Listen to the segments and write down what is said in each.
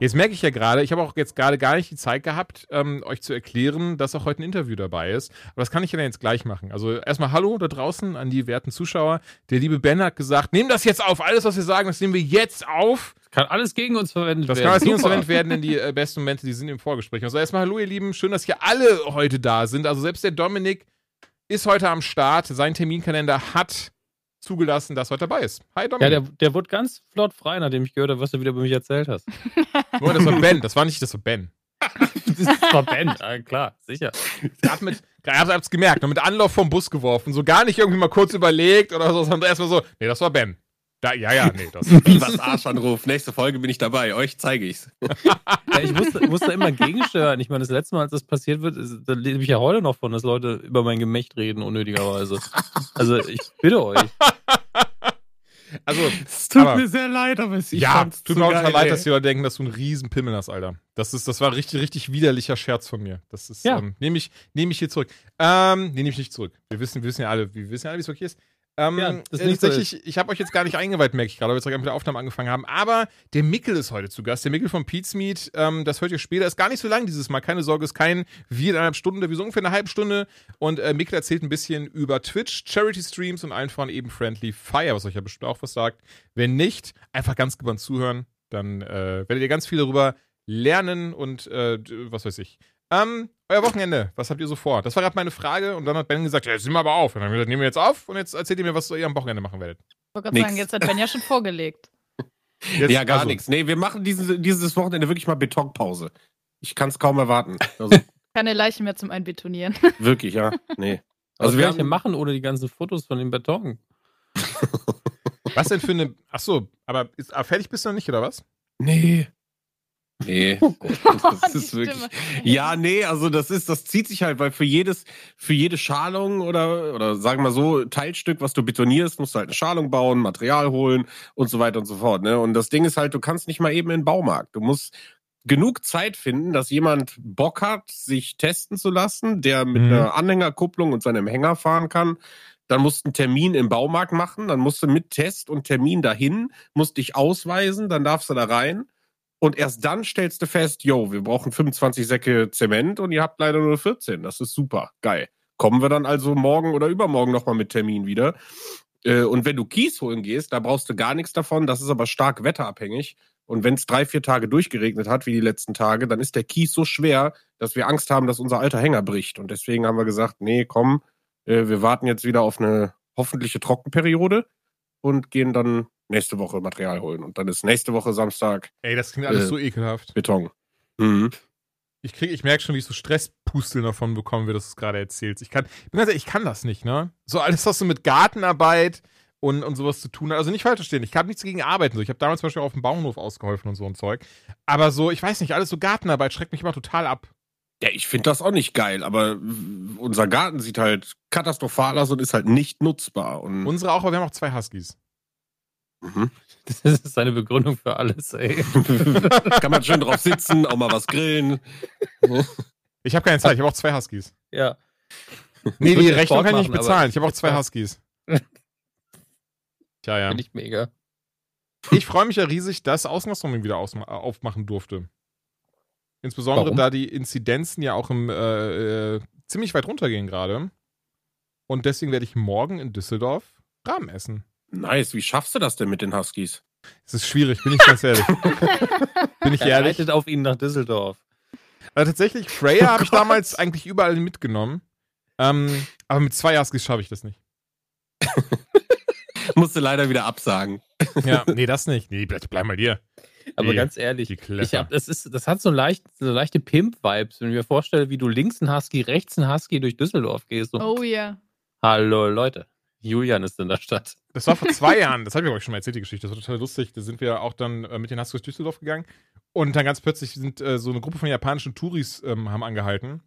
Jetzt merke ich ja gerade, ich habe auch jetzt gerade gar nicht die Zeit gehabt, ähm, euch zu erklären, dass auch heute ein Interview dabei ist. Aber das kann ich ja dann jetzt gleich machen. Also erstmal Hallo da draußen an die werten Zuschauer. Der liebe Ben hat gesagt, nehmen das jetzt auf. Alles, was wir sagen, das nehmen wir jetzt auf. Kann alles gegen uns verwendet Das werden. kann alles gegen uns verwendet werden, denn die äh, besten Momente, die sind im Vorgespräch. Also erstmal Hallo, ihr Lieben. Schön, dass hier alle heute da sind. Also selbst der Dominik ist heute am Start. Sein Terminkalender hat zugelassen, dass er heute dabei ist. Hi Ja, Dominik. der, der wurde ganz flott frei, nachdem ich gehört habe, was du wieder über mich erzählt hast. Oh, das war Ben. Das war nicht, das war Ben. Das war Ben, ja, klar, sicher. Mit, gerade hab's gemerkt, noch mit Anlauf vom Bus geworfen, so gar nicht irgendwie mal kurz überlegt oder so, sondern erstmal so, nee, das war Ben. Da, ja, ja, nee, das. Was Arschanruf. Nächste Folge bin ich dabei. Euch zeige ich's. Ja, ich musste, musste immer gegensteuern. Ich meine, das letzte Mal, als das passiert wird, ist, da lebe ich ja heute noch von, dass Leute über mein Gemächt reden, unnötigerweise. Also, ich bitte euch. Also, Es tut mir sehr leid, aber es ja, tut mir auch total leid, dass die Leute denken, dass du einen riesen Pimmel hast, Alter. Das ist, das war richtig, richtig widerlicher Scherz von mir. Das ist, Ja. ähm, nehme ich, nehme ich hier zurück. Ähm, nee, nehme ich nicht zurück. Wir wissen, wir wissen ja alle, wir wissen ja alle, wie es okay ist. Ähm, Ja, das äh, so tatsächlich, ich habe euch jetzt gar nicht eingeweiht, merke ich gerade, weil wir jetzt gerade mit der Aufnahme angefangen haben. Aber der Mickel ist heute zu Gast. Der Mickel von Pete's Meat, ähm, das hört ihr später. Ist gar nicht so lang dieses Mal. Keine Sorge, ist kein viereinhalb Stunden, wie so ungefähr eine halbe Stunde. Und äh, Mickel erzählt ein bisschen über Twitch, Charity-Streams und allen voran eben Friendly Fire, was euch ja bestimmt auch was sagt. Wenn nicht, einfach ganz gebannt zuhören. Dann äh, werdet ihr ganz viel darüber lernen und äh, was weiß ich. Ähm, euer Wochenende, was habt ihr so vor? Das war gerade meine Frage und dann hat Ben gesagt, ja, jetzt nehmen wir aber auf. Und dann haben wir gesagt, nehmen wir jetzt auf und jetzt erzählt ihr mir, was ihr am Wochenende machen werdet. Ich wollte gerade sagen, jetzt hat Ben ja schon vorgelegt. Jetzt, Ja, gar also, nichts. Nee, wir machen dieses, dieses Wochenende wirklich mal Betonpause. Ich kann es kaum erwarten. Also, Keine Leichen mehr zum Einbetonieren. wirklich, ja. Nee. Also, Also wir wir kann ich denn haben, machen ohne die ganzen Fotos von dem Beton? Was denn für eine. Achso, aber ist, ah, fertig bist du noch nicht, oder was? Nee. Nee. Das Die ist wirklich. Ja, nee, also das ist, das zieht sich halt, weil für jedes, für jede Schalung oder, oder sagen wir mal so, Teilstück, was du betonierst, musst du halt eine Schalung bauen, Material holen und so weiter und so fort, ne? Und das Ding ist halt, du kannst nicht mal eben in den Baumarkt. Du musst genug Zeit finden, dass jemand Bock hat, sich testen zu lassen, der mit Mhm. einer Anhängerkupplung und seinem Hänger fahren kann. Dann musst du einen Termin im Baumarkt machen, dann musst du mit Test und Termin dahin, musst dich ausweisen, dann darfst du da rein. Und erst dann stellst du fest, yo, wir brauchen 25 Säcke Zement und ihr habt leider nur 14. Das ist super, geil. Kommen wir dann also morgen oder übermorgen nochmal mit Termin wieder. Äh, Und wenn du Kies holen gehst, da brauchst du gar nichts davon. Das ist aber stark wetterabhängig. Und wenn es drei, vier Tage durchgeregnet hat, wie die letzten Tage, dann ist der Kies so schwer, dass wir Angst haben, dass unser alter Hänger bricht. Und deswegen haben wir gesagt, nee, komm, äh, wir warten jetzt wieder auf eine hoffentliche Trockenperiode und gehen dann nächste Woche Material holen. Und dann ist nächste Woche Samstag Ey, das klingt alles Äh. so ekelhaft. Beton. Mhm. Ich krieg, ich merke schon, wie ich so Stresspusteln davon bekommen wie du es gerade erzählst. Ich kann, ich bin ganz ehrlich, ich kann das nicht, ne? So alles, was so mit Gartenarbeit und, und sowas zu tun hat. Also nicht falsch verstehen, ich habe nichts gegen Arbeiten. So. Ich habe damals zum Beispiel auf dem Bauernhof ausgeholfen und so ein Zeug. Aber so, ich weiß nicht, alles so Gartenarbeit schreckt mich immer total ab. Ja, ich finde das auch nicht geil, aber unser Garten sieht halt katastrophal aus und ist halt nicht nutzbar. Und Unsere auch, aber wir haben auch zwei Huskies. Mhm. Das ist seine Begründung für alles, ey. kann man schön drauf sitzen, auch mal was grillen. Ich habe keine Zeit, ich habe auch zwei Huskies. Ja. Nee, die Rechnung Sport kann ich nicht machen, bezahlen. Ich habe auch zwei Huskies. Tja, ja. Finde ich mega. Ich freue mich ja riesig, dass Außengastronomie wieder ausma- äh, aufmachen durfte. Insbesondere Warum? da die Inzidenzen ja auch im, äh, äh, ziemlich weit runtergehen gerade. Und deswegen werde ich morgen in Düsseldorf Rahmen essen. Nice, wie schaffst du das denn mit den Huskies? Es ist schwierig, bin ich ganz ehrlich. bin ich Er ehrlich. reitet auf ihn nach Düsseldorf. Also tatsächlich, Freya habe ich Oh damals eigentlich überall mitgenommen. Ähm, aber mit zwei Huskies schaffe ich das nicht. Musste leider wieder absagen. Ja, nee, das nicht. Nee, bleib, bleib mal dir. Aber Die- ganz ehrlich, ich hab, das, ist, das hat so, leicht, so leichte Pimp-Vibes, wenn ich mir vorstelle, wie du links ein Husky, rechts ein Husky durch Düsseldorf gehst. Und, Oh ja. Hallo Leute, Julian ist in der Stadt. Das war vor zwei Jahren, das habe ich euch schon mal erzählt, die Geschichte. Das war total lustig. Da sind wir auch dann äh, mit den durch Düsseldorf gegangen. Und dann ganz plötzlich sind äh, so eine Gruppe von japanischen Touris ähm, haben angehalten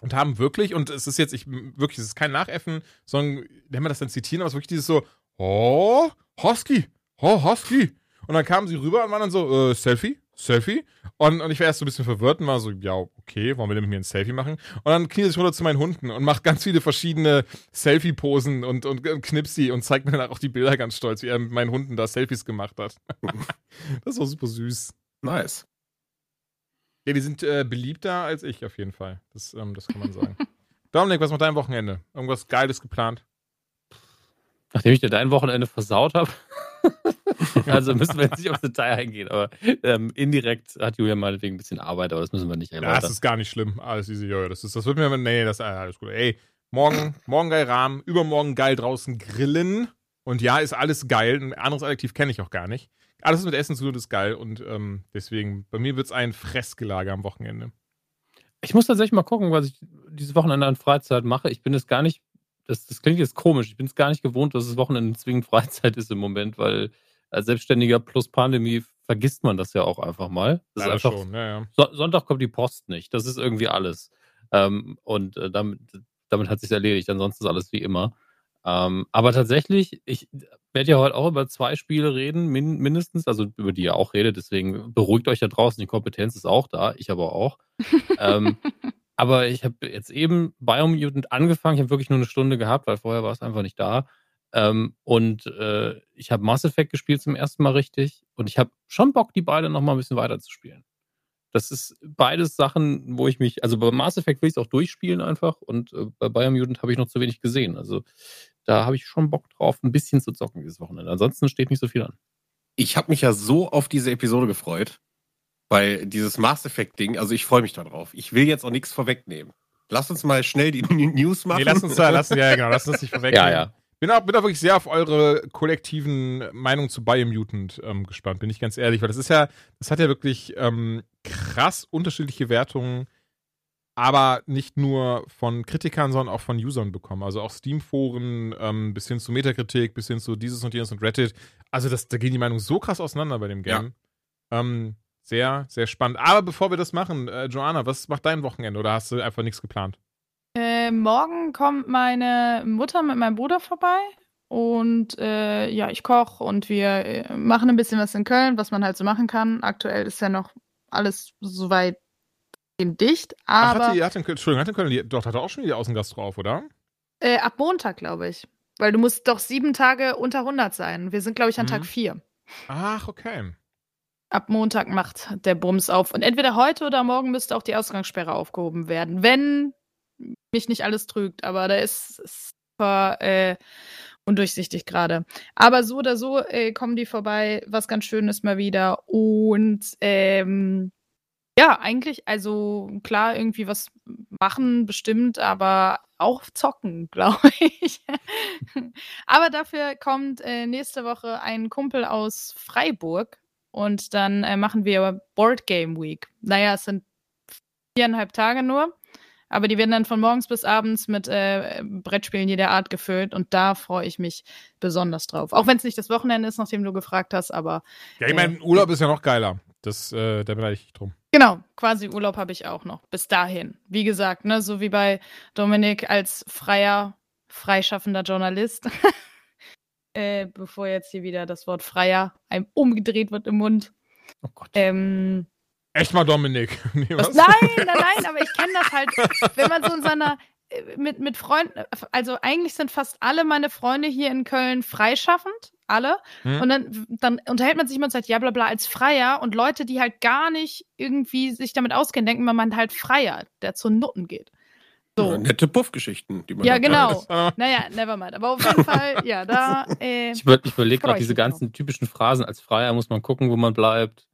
und haben wirklich, und es ist jetzt, ich wirklich, es ist kein Nachäffen, sondern wenn wir das dann zitieren, aber es ist wirklich dieses so, oh, Hosky, oh, Hosky. Und dann kamen sie rüber und waren dann so, äh, Selfie, Selfie. Und, und ich war erst so ein bisschen verwirrt und war so, ja, okay, wollen wir denn mit mir ein Selfie machen? Und dann kniet sich runter zu meinen Hunden und macht ganz viele verschiedene Selfie-Posen und, und, und knipsi und zeigt mir dann auch die Bilder ganz stolz, wie er mit meinen Hunden da Selfies gemacht hat. das war super süß. Nice. Ja, die sind äh, beliebter als ich auf jeden Fall. Das, ähm, das kann man sagen. Dominik, was macht dein Wochenende? Irgendwas Geiles geplant? Nachdem ich dir dein Wochenende versaut habe. also müssen wir jetzt nicht aufs Detail eingehen, aber ähm, indirekt hat Julia meinetwegen ein bisschen Arbeit, aber das müssen wir nicht Ja, erläutern. das ist gar nicht schlimm. Alles easy, Jojo. Das, ist, das wird mir, nee, das ist alles gut. Ey, morgen, morgen geil Rahmen, übermorgen geil draußen grillen. Und ja, ist alles geil. Ein anderes Adjektiv kenne ich auch gar nicht. Alles mit Essen zu tun ist geil. Und ähm, deswegen, bei mir wird es ein Fressgelage am Wochenende. Ich muss tatsächlich mal gucken, was ich dieses Wochenende an Freizeit mache. Ich bin es gar nicht, das, das klingt jetzt komisch, ich bin es gar nicht gewohnt, dass das Wochenende zwingend Freizeit ist im Moment, weil als Selbstständiger plus Pandemie vergisst man das ja auch einfach mal. Das Leider ist einfach, schon, ja, ja. So, Sonntag kommt die Post nicht. Das ist irgendwie alles. Ähm, und äh, damit, damit hat sich erledigt. Ansonsten ist alles wie immer. Ähm, aber tatsächlich, ich werde ja heute auch über zwei Spiele reden, min mindestens, also über die ihr auch redet. Deswegen beruhigt euch da draußen. Die Kompetenz ist auch da. Ich aber auch. ähm, aber ich habe jetzt eben Biomutant angefangen. Ich habe wirklich nur eine Stunde gehabt, weil vorher war es einfach nicht da. Ähm, und äh, ich habe Mass Effect gespielt zum ersten Mal richtig. Und ich habe schon Bock, die beide noch mal ein bisschen weiter zu spielen. Das ist beides Sachen, wo ich mich, also bei Mass Effect will ich es auch durchspielen einfach und äh, bei Biomutant habe ich noch zu wenig gesehen. Also da habe ich schon Bock drauf, ein bisschen zu zocken dieses Wochenende. Ansonsten steht nicht so viel an. Ich habe mich ja so auf diese Episode gefreut, weil dieses Mass Effect Ding, also ich freue mich darauf. Ich will jetzt auch nichts vorwegnehmen. Lass uns mal schnell die News machen. Nee, lass uns da, lass, ja, genau, lass uns nicht vorweg. Ja, ja. Bin auch, bin auch wirklich sehr auf eure kollektiven Meinungen zu Biomutant ähm, gespannt, bin ich ganz ehrlich, weil das ist ja, das hat ja wirklich ähm, krass unterschiedliche Wertungen, aber nicht nur von Kritikern, sondern auch von Usern bekommen. Also auch Steam-Foren, ähm, bis hin zu Metakritik, bis hin zu dieses und jenes und Reddit. Also das, da gehen die Meinungen so krass auseinander bei dem Game. Ähm, sehr, sehr spannend. Aber bevor wir das machen, äh, Joanna, was macht dein Wochenende oder hast du einfach nichts geplant? Äh, morgen kommt meine Mutter mit meinem Bruder vorbei. Und äh, ja, ich koche und wir äh, machen ein bisschen was in Köln, was man halt so machen kann. Aktuell ist ja noch alles soweit dicht, Ach, aber hat die, hat in, Köln- Entschuldigung, hat in Köln, die, doch, hat er auch schon die Außengastro auf, oder? äh, ab Montag, glaube ich. Weil du musst doch sieben Tage unter 100 sein. Wir sind, glaube ich, an Mhm. Tag vier. Ach, okay. Ab Montag macht der Bums auf. Und entweder heute oder morgen müsste auch die Ausgangssperre aufgehoben werden, wenn mich nicht alles trügt. Aber da ist super äh, undurchsichtig gerade. Aber so oder so äh, kommen die vorbei, was ganz schön ist mal wieder. Und ähm, ja, eigentlich, also klar, irgendwie was machen bestimmt, aber auch zocken, glaube ich. aber dafür kommt äh, nächste Woche ein Kumpel aus Freiburg und dann äh, machen wir Board Game Week. Naja, es sind viereinhalb Tage nur, aber die werden dann von morgens bis abends mit äh, Brettspielen jeder Art gefüllt und da freue ich mich besonders drauf. Auch wenn es nicht das Wochenende ist, nachdem du gefragt hast, aber Ja, ich meine, Urlaub ist ja noch geiler. Das, äh, da beneide ich dich drum. Genau, quasi Urlaub habe ich auch noch. Bis dahin. Wie gesagt, ne, so wie bei Dominik als freier, freischaffender Journalist. äh, bevor jetzt hier wieder das Wort freier einem umgedreht wird im Mund. Oh Gott. Ähm, Echt mal, Dominik. Nee, was? Nein, nein, nein, aber ich kenne das halt, wenn man so in seiner äh, mit, mit Freunden, also eigentlich sind fast alle meine Freunde hier in Köln freischaffend, alle. Hm. Und dann, dann unterhält man sich immer und sagt, ja, bla bla, als Freier. Und Leute, die halt gar nicht irgendwie sich damit auskennen, denken, man meint halt Freier, der zu Nutten geht. So. Ja, nette Puffgeschichten, die man Ja, genau. teilt. Äh, Naja, never mind. Aber auf jeden Fall, ja, da. Äh, Ich, über- ich überlege gerade diese ganzen typischen Phrasen. Als Freier muss man gucken, wo man bleibt.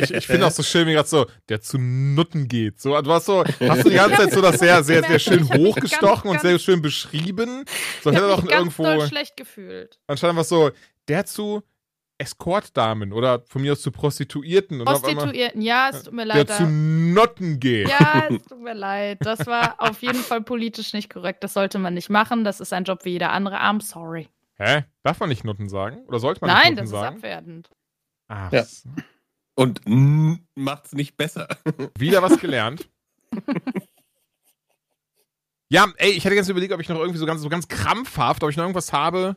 ich ich finde auch so schön, wie gerade so, der zu Nutten geht. So, du hast so, hast du die ganze Zeit so das sehr, sehr, sehr schön hochgestochen ganz, und sehr schön beschrieben. So ich hätte er doch mich ganz irgendwo doll schlecht gefühlt. anscheinend was so, der zu Escortdamen oder von mir aus zu Prostituierten. Einmal Prostituierten, ja, es tut mir der leid. zu da- Nutten geht. Ja, es tut mir leid. Das war auf jeden Fall politisch nicht korrekt. Das sollte man nicht machen. Das ist ein Job wie jeder andere. I'm sorry. Hä? Darf man nicht Nutten sagen? Oder sollte man Nein, nicht das Nutten ist sagen? abwertend. Ach, Ja. Und macht's nicht besser. wieder was gelernt. ja, ey, ich hätte ganz überlegt, ob ich noch irgendwie so ganz, so ganz krampfhaft, ob ich noch irgendwas habe,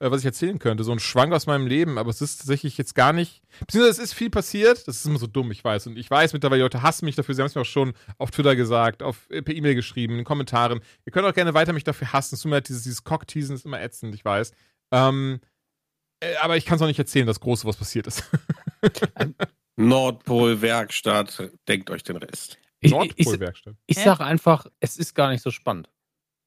äh, was ich erzählen könnte. So ein Schwank aus meinem Leben, aber es ist tatsächlich jetzt gar nicht. Beziehungsweise es ist viel passiert. Das ist immer so dumm, ich weiß. Und ich weiß mittlerweile, die Leute hassen mich dafür. Sie haben es mir auch schon auf Twitter gesagt, auf, äh, per E-Mail geschrieben, in den Kommentaren. Ihr könnt auch gerne weiter mich dafür hassen. Es tut mir leid, dieses, dieses Cockteasen ist immer ätzend, ich weiß. Ähm, äh, aber ich kann es auch nicht erzählen, das Große, was passiert ist. Nordpol, Werkstatt, denkt euch den Rest. Ich, ich, Nordpolwerkstatt. ich Hä? sag einfach, es ist gar nicht so spannend.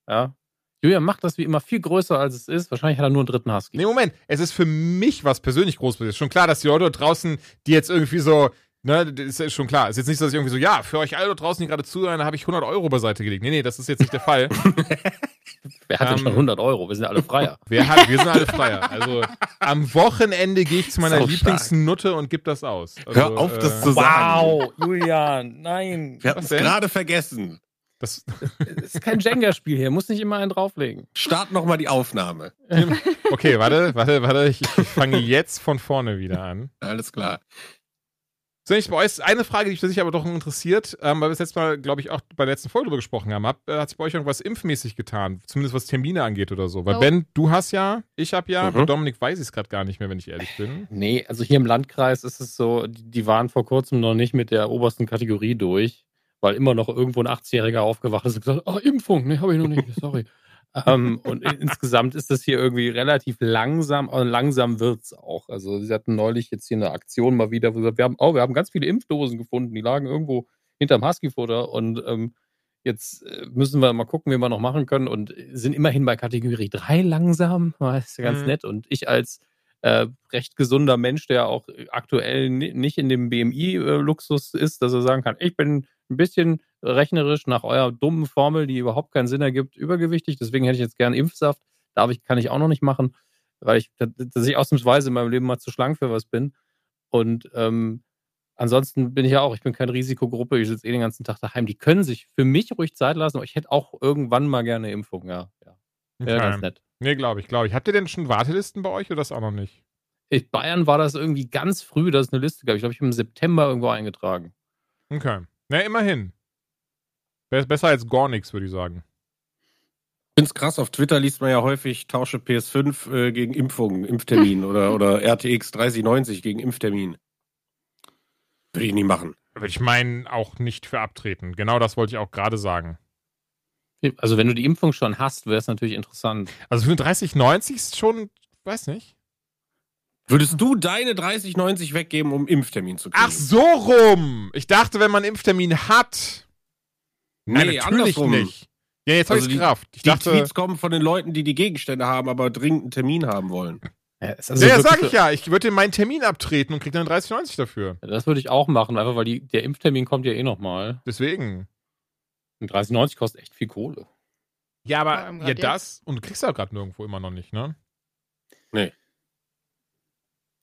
Ja. Julian macht das wie immer viel größer, als es ist. Wahrscheinlich hat er nur einen dritten Husky. Nee, Moment. Es ist für mich was persönlich groß passiert. Ist schon klar, dass die Leute draußen, die jetzt irgendwie so, ne, das ist schon klar. Ist jetzt nicht so, dass ich irgendwie so, ja, für euch alle dort draußen, die gerade zuhören, da habe ich 100 Euro beiseite gelegt. Nee, nee, das ist jetzt nicht der Fall. Wer hat denn Ähm, schon 100 Euro? Wir sind ja alle Freier. Wer hat, wir sind alle Freier. Also am Wochenende gehe ich zu meiner Lieblingsnutte und gib das aus. Also, Hör auf, das äh, zu sagen. Julian, nein. Wir hatten es gerade vergessen. Das, Es ist kein Jenga-Spiel hier. Muss nicht immer einen drauflegen. Start nochmal die Aufnahme. Okay, warte, warte, warte. Ich, ich fange jetzt von vorne wieder an. Alles klar. So, ich bei euch eine Frage, die mich aber doch interessiert, ähm, weil wir das letzte Mal, glaube ich, auch bei der letzten Folge drüber gesprochen haben. Hab, äh, hat sich bei euch irgendwas impfmäßig getan? Zumindest was Termine angeht oder so. Weil Oh. Ben, du hast ja, ich habe ja, Mhm. bei Dominik weiß ich es gerade gar nicht mehr, wenn ich ehrlich bin. Nee, also hier im Landkreis ist es so, die, die waren vor kurzem noch nicht mit der obersten Kategorie durch, weil immer noch irgendwo ein 80-Jähriger aufgewacht ist und gesagt, oh, Impfung, nee, habe ich noch nicht, sorry. ähm, und in, insgesamt ist das hier irgendwie relativ langsam, aber langsam wird's auch. Also sie hatten neulich jetzt hier eine Aktion mal wieder, wo sie gesagt, wir haben, oh, wir haben ganz viele Impfdosen gefunden, die lagen irgendwo hinterm Husky-Futter und ähm, jetzt äh, müssen wir mal gucken, wie wir noch machen können und sind immerhin bei Kategorie 3 langsam, das ist ja ganz Mhm. nett. Und ich als äh, recht gesunder Mensch, der auch aktuell ni- nicht in dem BMI-Luxus ist, dass er sagen kann, ich bin ein bisschen rechnerisch nach eurer dummen Formel, die überhaupt keinen Sinn ergibt, übergewichtig. Deswegen hätte ich jetzt gern Impfsaft. Darf ich, kann ich auch noch nicht machen, weil ich, dass ich ausnahmsweise in meinem Leben mal zu schlank für was bin. Und ähm, ansonsten bin ich ja auch, ich bin keine Risikogruppe, ich sitze eh den ganzen Tag daheim. Die können sich für mich ruhig Zeit lassen, aber ich hätte auch irgendwann mal gerne eine Impfung, ja. ja. Wäre Okay. ganz nett. Nee, glaube ich, glaube ich. Habt ihr denn schon Wartelisten bei euch oder das auch noch nicht? In Bayern war das irgendwie ganz früh, dass es eine Liste gab. Ich glaube, ich habe im September irgendwo eingetragen. Okay. Na, immerhin. Be- Besser als gar nichts, würde ich sagen. Ich finde es krass, auf Twitter liest man ja häufig Tausche PS5 äh, gegen Impfungen, Impftermin oder, oder RTX 3090 gegen Impftermin. Würde ich nie machen. Würde ich meinen, auch nicht für abtreten. Genau das wollte ich auch gerade sagen. Also, wenn du die Impfung schon hast, wäre es natürlich interessant. Also für 3090 ist schon, weiß nicht. Würdest du deine 3090 weggeben, um einen Impftermin zu kriegen? Ach so rum. Ich dachte, wenn man einen Impftermin hat. Nein, Nee, natürlich andersrum. nicht. Ja, jetzt habe Also ich die- Kraft. Ich Die dachte, Tweets kommen von den Leuten, die die Gegenstände haben, aber dringend einen Termin haben wollen. Ja, also ja, sag ich ja. Ich würde meinen Termin abtreten und krieg dann 3090 dafür. Ja, Das würde ich auch machen, einfach weil die, der Impftermin kommt ja eh nochmal. Deswegen. Und 30,90 kostet echt viel Kohle. Ja, aber ja, das und du kriegst ja gerade nirgendwo immer noch nicht, ne?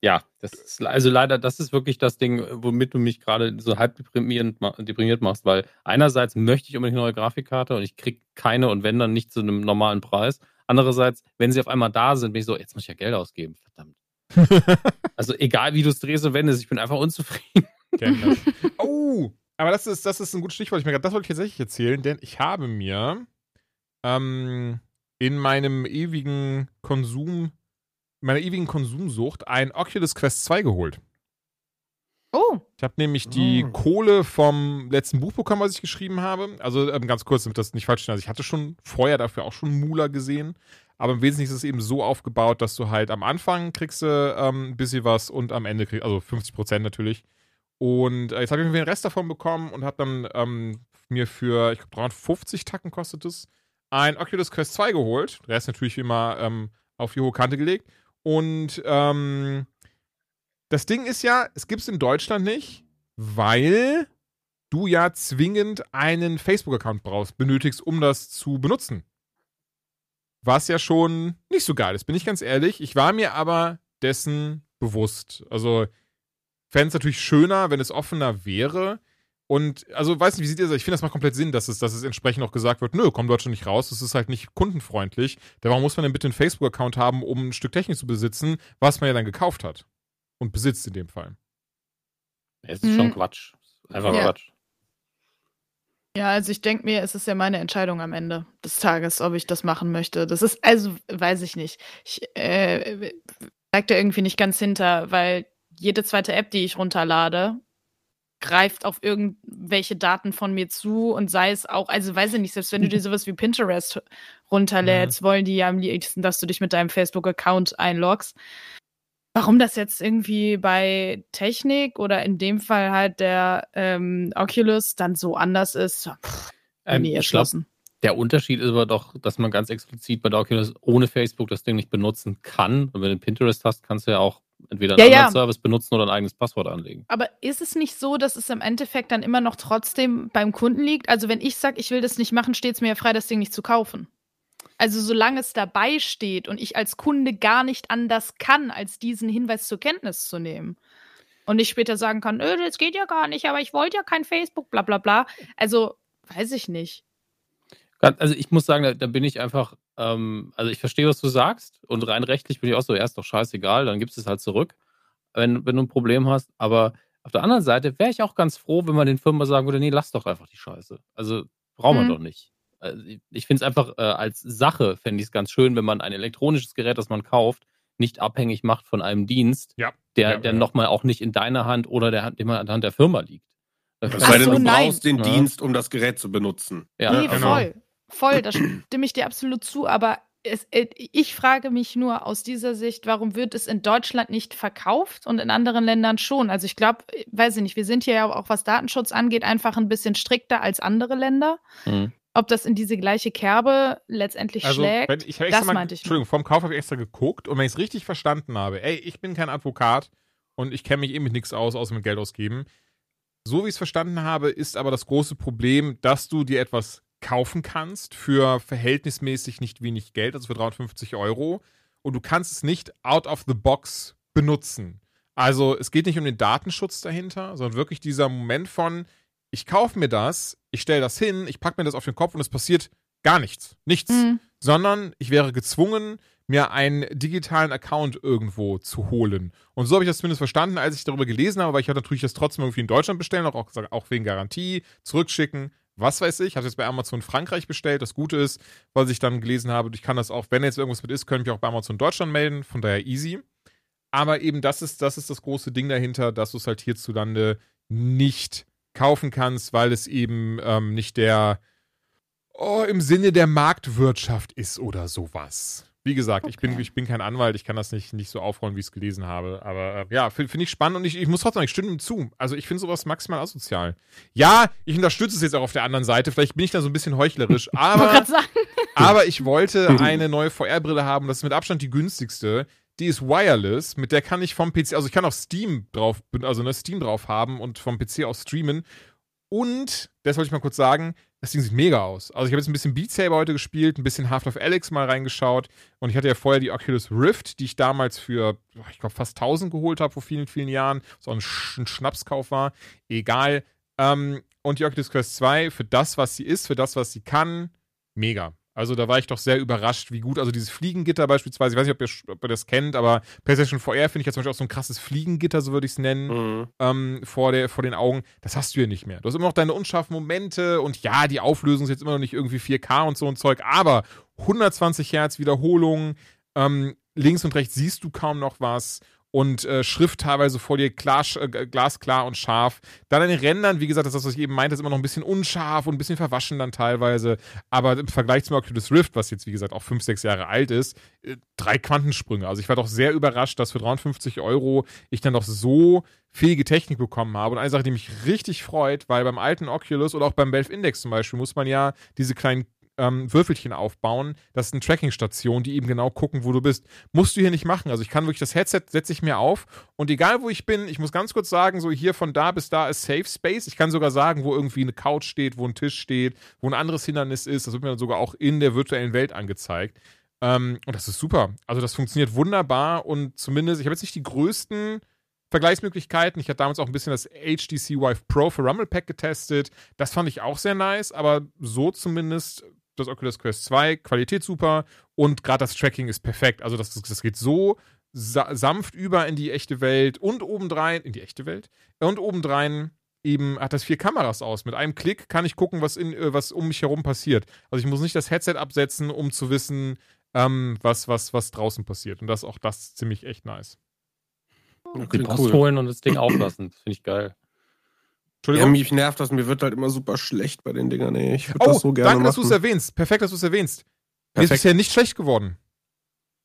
Ja, das ist also leider, das ist wirklich das Ding, womit du mich gerade so halb deprimierend, deprimiert machst, weil einerseits möchte ich unbedingt eine neue Grafikkarte und ich krieg keine und wenn dann nicht zu einem normalen Preis. Andererseits, wenn sie auf einmal da sind, bin ich so, jetzt muss ich ja Geld ausgeben, verdammt. Also egal wie du es drehst und wendest, ich bin einfach unzufrieden. Oh, aber das ist, das ist ein gutes Stichwort. Ich mir grad- das wollte ich tatsächlich erzählen, denn ich habe mir ähm, in meinem ewigen Konsum, meiner ewigen Konsumsucht ein Oculus Quest 2 geholt. Oh, Ich habe nämlich die Oh. Kohle vom letzten Buch bekommen, was ich geschrieben habe. Also ähm, ganz kurz, damit das nicht falsch ist. Also ich hatte schon vorher dafür auch schon Mula gesehen. Aber im Wesentlichen ist es eben so aufgebaut, dass du halt am Anfang kriegst du ähm, ein bisschen was und am Ende kriegst, also 50 Prozent natürlich. Und äh, jetzt habe ich mir den Rest davon bekommen und habe dann ähm, mir für, ich glaube, 350 Tacken kostet es, ein Oculus Quest 2 geholt. Der Rest natürlich wie immer ähm, auf die hohe Kante gelegt. Und ähm, das Ding ist ja, es gibt es in Deutschland nicht, weil du ja zwingend einen Facebook-Account brauchst, benötigst, um das zu benutzen. Was ja schon nicht so geil ist, bin ich ganz ehrlich. Ich war mir aber dessen bewusst. Also, fände es natürlich schöner, wenn es offener wäre. Und also weiß nicht, wie sieht ihr das? Ich finde, das macht komplett Sinn, dass es, dass es entsprechend auch gesagt wird, nö, kommt Deutschland nicht raus, das ist halt nicht kundenfreundlich. Warum muss man denn bitte einen Facebook-Account haben, um ein Stück Technik zu besitzen, was man ja dann gekauft hat? Und besitzt in dem Fall. Es ist schon Mhm. Quatsch. Einfach Ja. Quatsch. Ja, also ich denke mir, es ist ja meine Entscheidung am Ende des Tages, ob ich das machen möchte. Das ist, also, weiß ich nicht. Ich äh, steig da irgendwie nicht ganz hinter, weil jede zweite App, die ich runterlade, greift auf irgendwelche Daten von mir zu und sei es auch, also weiß ich nicht, selbst wenn du dir sowas wie Pinterest runterlädst, wollen die ja am liebsten, dass du dich mit deinem Facebook-Account einloggst. Warum das jetzt irgendwie bei Technik oder in dem Fall halt der ähm, Oculus dann so anders ist, pff, Ähm, nie erschlossen. der Unterschied ist aber doch, dass man ganz explizit bei der Oculus ohne Facebook das Ding nicht benutzen kann. Und wenn du Pinterest hast, kannst du ja auch entweder einen Ja, anderen ja. Service benutzen oder ein eigenes Passwort anlegen. Aber ist es nicht so, dass es im Endeffekt dann immer noch trotzdem beim Kunden liegt? Also wenn ich sage, ich will das nicht machen, steht es mir ja frei, das Ding nicht zu kaufen. Also solange es dabei steht und ich als Kunde gar nicht anders kann, als diesen Hinweis zur Kenntnis zu nehmen. Und ich später sagen kann, öh, das geht ja gar nicht, aber ich wollte ja kein Facebook, bla bla bla. Also, weiß ich nicht. Also ich muss sagen, da, da bin ich einfach, ähm, also ich verstehe, was du sagst und rein rechtlich bin ich auch so, erst doch scheißegal, dann gibst du es halt zurück, wenn, wenn du ein Problem hast. Aber auf der anderen Seite wäre ich auch ganz froh, wenn man den Firmen mal sagen würde, nee, lass doch einfach die Scheiße. Also brauchen wir Mhm. doch nicht. Also ich- finde es einfach äh, als Sache, fände ich es ganz schön, wenn man ein elektronisches Gerät, das man kauft, nicht abhängig macht von einem Dienst, Ja. der, Ja, der ja. nochmal auch nicht in deiner Hand oder der Hand, an der Hand der Firma liegt. Das sei denn, so, du nein. brauchst den Ja. Dienst, um das Gerät zu benutzen. ja, nee, genau. voll. Voll, da stimme ich dir absolut zu. Aber es, äh, ich frage mich nur aus dieser Sicht, warum wird es in Deutschland nicht verkauft und in anderen Ländern schon? Also ich glaube, weiß ich nicht, wir sind hier ja auch, was Datenschutz angeht, einfach ein bisschen strikter als andere Länder. Mhm. Ob das in diese gleiche Kerbe letztendlich Also, schlägt, wenn, ich extra das mal, meinte ich. Entschuldigung, vorm Kauf habe ich extra geguckt und wenn ich es richtig verstanden habe, ey, ich bin kein Advokat und ich kenne mich eh mit nichts aus, außer mit Geld ausgeben. So wie ich es verstanden habe, ist aber das große Problem, dass du dir etwas kaufen kannst für verhältnismäßig nicht wenig Geld, also für 350 Euro, und du kannst es nicht out of the box benutzen. Also es geht nicht um den Datenschutz dahinter, sondern wirklich dieser Moment von, ich kaufe mir das, ich stelle das hin, ich packe mir das auf den Kopf und es passiert gar nichts. Nichts Mhm. sondern ich wäre gezwungen, mir einen digitalen Account irgendwo zu holen. Und so habe ich das zumindest verstanden, als ich darüber gelesen habe, weil ich hatte natürlich das trotzdem irgendwie in Deutschland bestellen, auch, auch, auch wegen Garantie, zurückschicken, was weiß ich. Habe es jetzt bei Amazon Frankreich bestellt. Das Gute ist, was ich dann gelesen habe, ich kann das auch, wenn jetzt irgendwas mit ist, könnte ich auch bei Amazon Deutschland melden, von daher easy. Aber eben das ist, das ist das große Ding dahinter, dass du es halt hierzulande nicht kaufen kannst, weil es eben ähm, nicht der oh, im Sinne der Marktwirtschaft ist oder sowas. Wie gesagt, ich, bin, Okay. ich bin kein Anwalt, ich kann das nicht, nicht so aufrollen, wie ich es gelesen habe. Aber äh, ja, finde find ich spannend und ich, ich muss trotzdem, sagen, ich stimme ihm zu. Also ich finde sowas maximal asozial. Ja, ich unterstütze es jetzt auch auf der anderen Seite. Vielleicht bin ich da so ein bisschen heuchlerisch, aber, aber ich wollte eine neue VR-Brille haben. Das ist mit Abstand die günstigste. Die ist wireless, mit der kann ich vom PC, also ich kann auch Steam drauf, also ne, Steam drauf haben und vom PC aus streamen. Und, das wollte ich mal kurz sagen, das Ding sieht mega aus. Also ich habe jetzt ein bisschen Beat Saber heute gespielt, ein bisschen Half-Life Alex mal reingeschaut und ich hatte ja vorher die Oculus Rift, die ich damals für, ich glaube, fast 1000 geholt habe vor vielen, vielen Jahren. So ein, Sch ein Schnapskauf war. Egal. Ähm, und die Oculus Quest 2, für das, was sie ist, für das, was sie kann, mega. Also da war ich doch sehr überrascht, wie gut, also dieses Fliegengitter beispielsweise, ich weiß nicht, ob ihr, ob ihr das kennt, aber PlayStation VR finde ich ja zum Beispiel auch so ein krasses Fliegengitter, so würde ich es nennen Mhm. ähm, vor, der, vor den Augen. Das hast du hier nicht mehr. Du hast immer noch deine unscharfen Momente und ja, die Auflösung ist jetzt immer noch nicht irgendwie 4K und so ein Zeug, aber 120 Hertz Wiederholung, ähm, links und rechts siehst du kaum noch was und äh, Schrift teilweise vor dir klar, äh, glasklar und scharf. Dann an den Rändern, wie gesagt, das was ich eben meinte, ist immer noch ein bisschen unscharf und ein bisschen verwaschen dann teilweise. Aber im Vergleich zum Oculus Rift, was jetzt wie gesagt auch 5, 6 Jahre alt ist, äh, drei Quantensprünge. Also ich war doch sehr überrascht, dass für 53 Euro ich dann doch so fähige Technik bekommen habe. Und eine Sache, die mich richtig freut, weil beim alten Oculus oder auch beim Valve Index zum Beispiel muss man ja diese kleinen ähm, Würfelchen aufbauen. Das sind Tracking-Stationen, die eben genau gucken, wo du bist. Musst du hier nicht machen. Also ich kann wirklich das Headset setze ich mir auf und egal wo ich bin, ich muss ganz kurz sagen, so hier von da bis da ist Safe Space. Ich kann sogar sagen, wo irgendwie eine Couch steht, wo ein Tisch steht, wo ein anderes Hindernis ist. Das wird mir dann sogar auch in der virtuellen Welt angezeigt. Ähm, und das ist super. Also das funktioniert wunderbar und zumindest, ich habe jetzt nicht die größten Vergleichsmöglichkeiten. Ich hatte damals auch ein bisschen das HTC Vive Pro für Rumble Pack getestet. Das fand ich auch sehr nice, aber so zumindest das Oculus Quest 2, Qualität super und gerade das Tracking ist perfekt. Also das, das geht so sa sanft über in die echte Welt und obendrein, in die echte Welt, und obendrein eben hat das vier Kameras aus. Mit einem Klick kann ich gucken, was, in, äh, was um mich herum passiert. Also ich muss nicht das Headset absetzen, um zu wissen, ähm, was, was, was draußen passiert. Und das ist auch das ziemlich echt nice. Die Post cool. holen und das Ding auflassen. Finde ich geil. Ja, mich nervt das, mir wird halt immer super schlecht bei den Dingern. Nee, ich oh, das so gerne danke, machen. dass du es erwähnst. Perfekt, dass du es erwähnst. Perfekt. Mir ist bisher nicht schlecht geworden.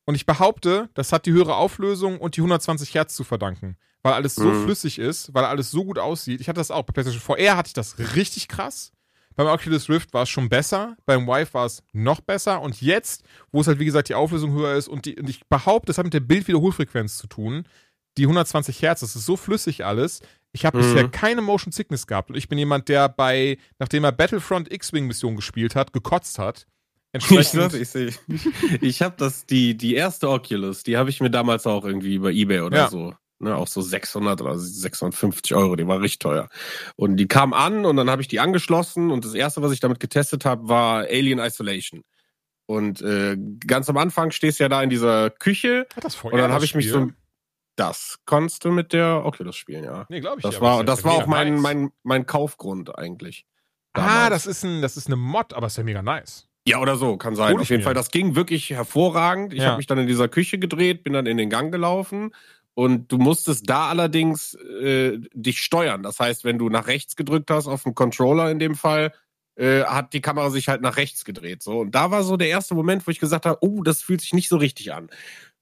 Und ich behaupte, das hat die höhere Auflösung und die 120 Hertz zu verdanken. Weil alles so mhm. flüssig ist, weil alles so gut aussieht. Ich hatte das auch. Bei PlayStation VR hatte ich das richtig krass. Beim Oculus Rift war es schon besser. Beim Vive war es noch besser. Und jetzt, wo es halt, wie gesagt, die Auflösung höher ist und, die, und ich behaupte, das hat mit der Bildwiederholfrequenz zu tun. Die 120 Hertz, das ist so flüssig alles. Ich habe mhm. bisher keine Motion Sickness gehabt. Und ich bin jemand, der bei, nachdem er Battlefront X-Wing-Mission gespielt hat, gekotzt hat. Entsprechend. Ich, ich, ich habe das, die, die erste Oculus, die habe ich mir damals auch irgendwie über Ebay oder ja. so. Ne, auch so 600 oder 650 Euro, die war richtig teuer. Und die kam an und dann habe ich die angeschlossen und das erste, was ich damit getestet habe, war Alien Isolation. Und äh, ganz am Anfang stehst du ja da in dieser Küche Hat das und dann habe ich mich so das konntest du mit der Oculus spielen, ja. Nee, glaube ich. Das war, das war auch mein, mein, mein Kaufgrund eigentlich. Damals. Ah, das ist, ein, das ist eine Mod, aber ist ja mega nice. Ja, oder so, kann sein. Hol Auf jeden. Fall, das ging wirklich hervorragend. Ich ja. habe mich dann in dieser Küche gedreht, bin dann in den Gang gelaufen und du musstest da allerdings äh, dich steuern. Das heißt, wenn du nach rechts gedrückt hast, auf dem Controller in dem Fall, äh, hat die Kamera sich halt nach rechts gedreht. So. Und da war so der erste Moment, wo ich gesagt habe, oh, das fühlt sich nicht so richtig an.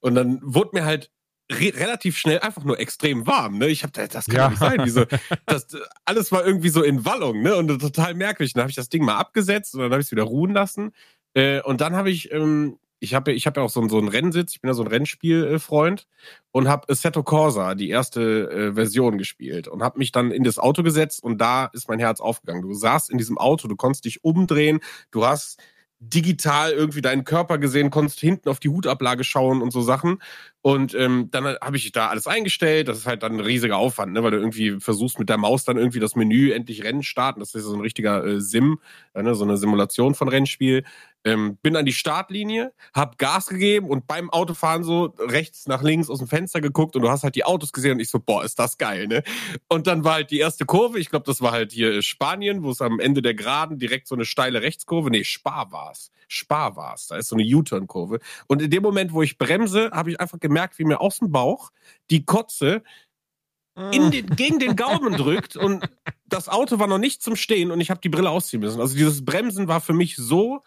Und dann wurde mir halt re relativ schnell einfach nur extrem warm. Ne? Ich habe das kann ja. nicht sein. Diese, das, alles war irgendwie so in Wallung, ne? Und total merkwürdig. Dann habe ich das Ding mal abgesetzt und dann habe ich es wieder ruhen lassen. Äh, und dann habe ich, ähm, ich habe ich hab ja auch so, so einen Rennsitz, ich bin ja so ein Rennspielfreund und habe Assetto Corsa, die erste äh, Version gespielt und habe mich dann in das Auto gesetzt und da ist mein Herz aufgegangen. Du saßt in diesem Auto, du konntest dich umdrehen, du hast digital irgendwie deinen Körper gesehen, konntest hinten auf die Hutablage schauen und so Sachen. Und ähm, dann habe ich da alles eingestellt. Das ist halt dann ein riesiger Aufwand, ne? weil du irgendwie versuchst mit der Maus dann irgendwie das Menü endlich Rennen starten. Das ist so ein richtiger äh, Sim, äh, ne? so eine Simulation von Rennspiel ähm, bin an die Startlinie, hab Gas gegeben und beim Autofahren so rechts nach links aus dem Fenster geguckt und du hast halt die Autos gesehen und ich so, boah, ist das geil, ne? Und dann war halt die erste Kurve, ich glaube, das war halt hier Spanien, wo es am Ende der Geraden direkt so eine steile Rechtskurve, nee, Spar war's. Spar war's, da ist so eine U-Turn-Kurve. Und in dem Moment, wo ich bremse, habe ich einfach gemerkt, wie mir aus dem Bauch die Kotze in den, gegen den Gaumen drückt und das Auto war noch nicht zum Stehen und ich habe die Brille ausziehen müssen. Also dieses Bremsen war für mich so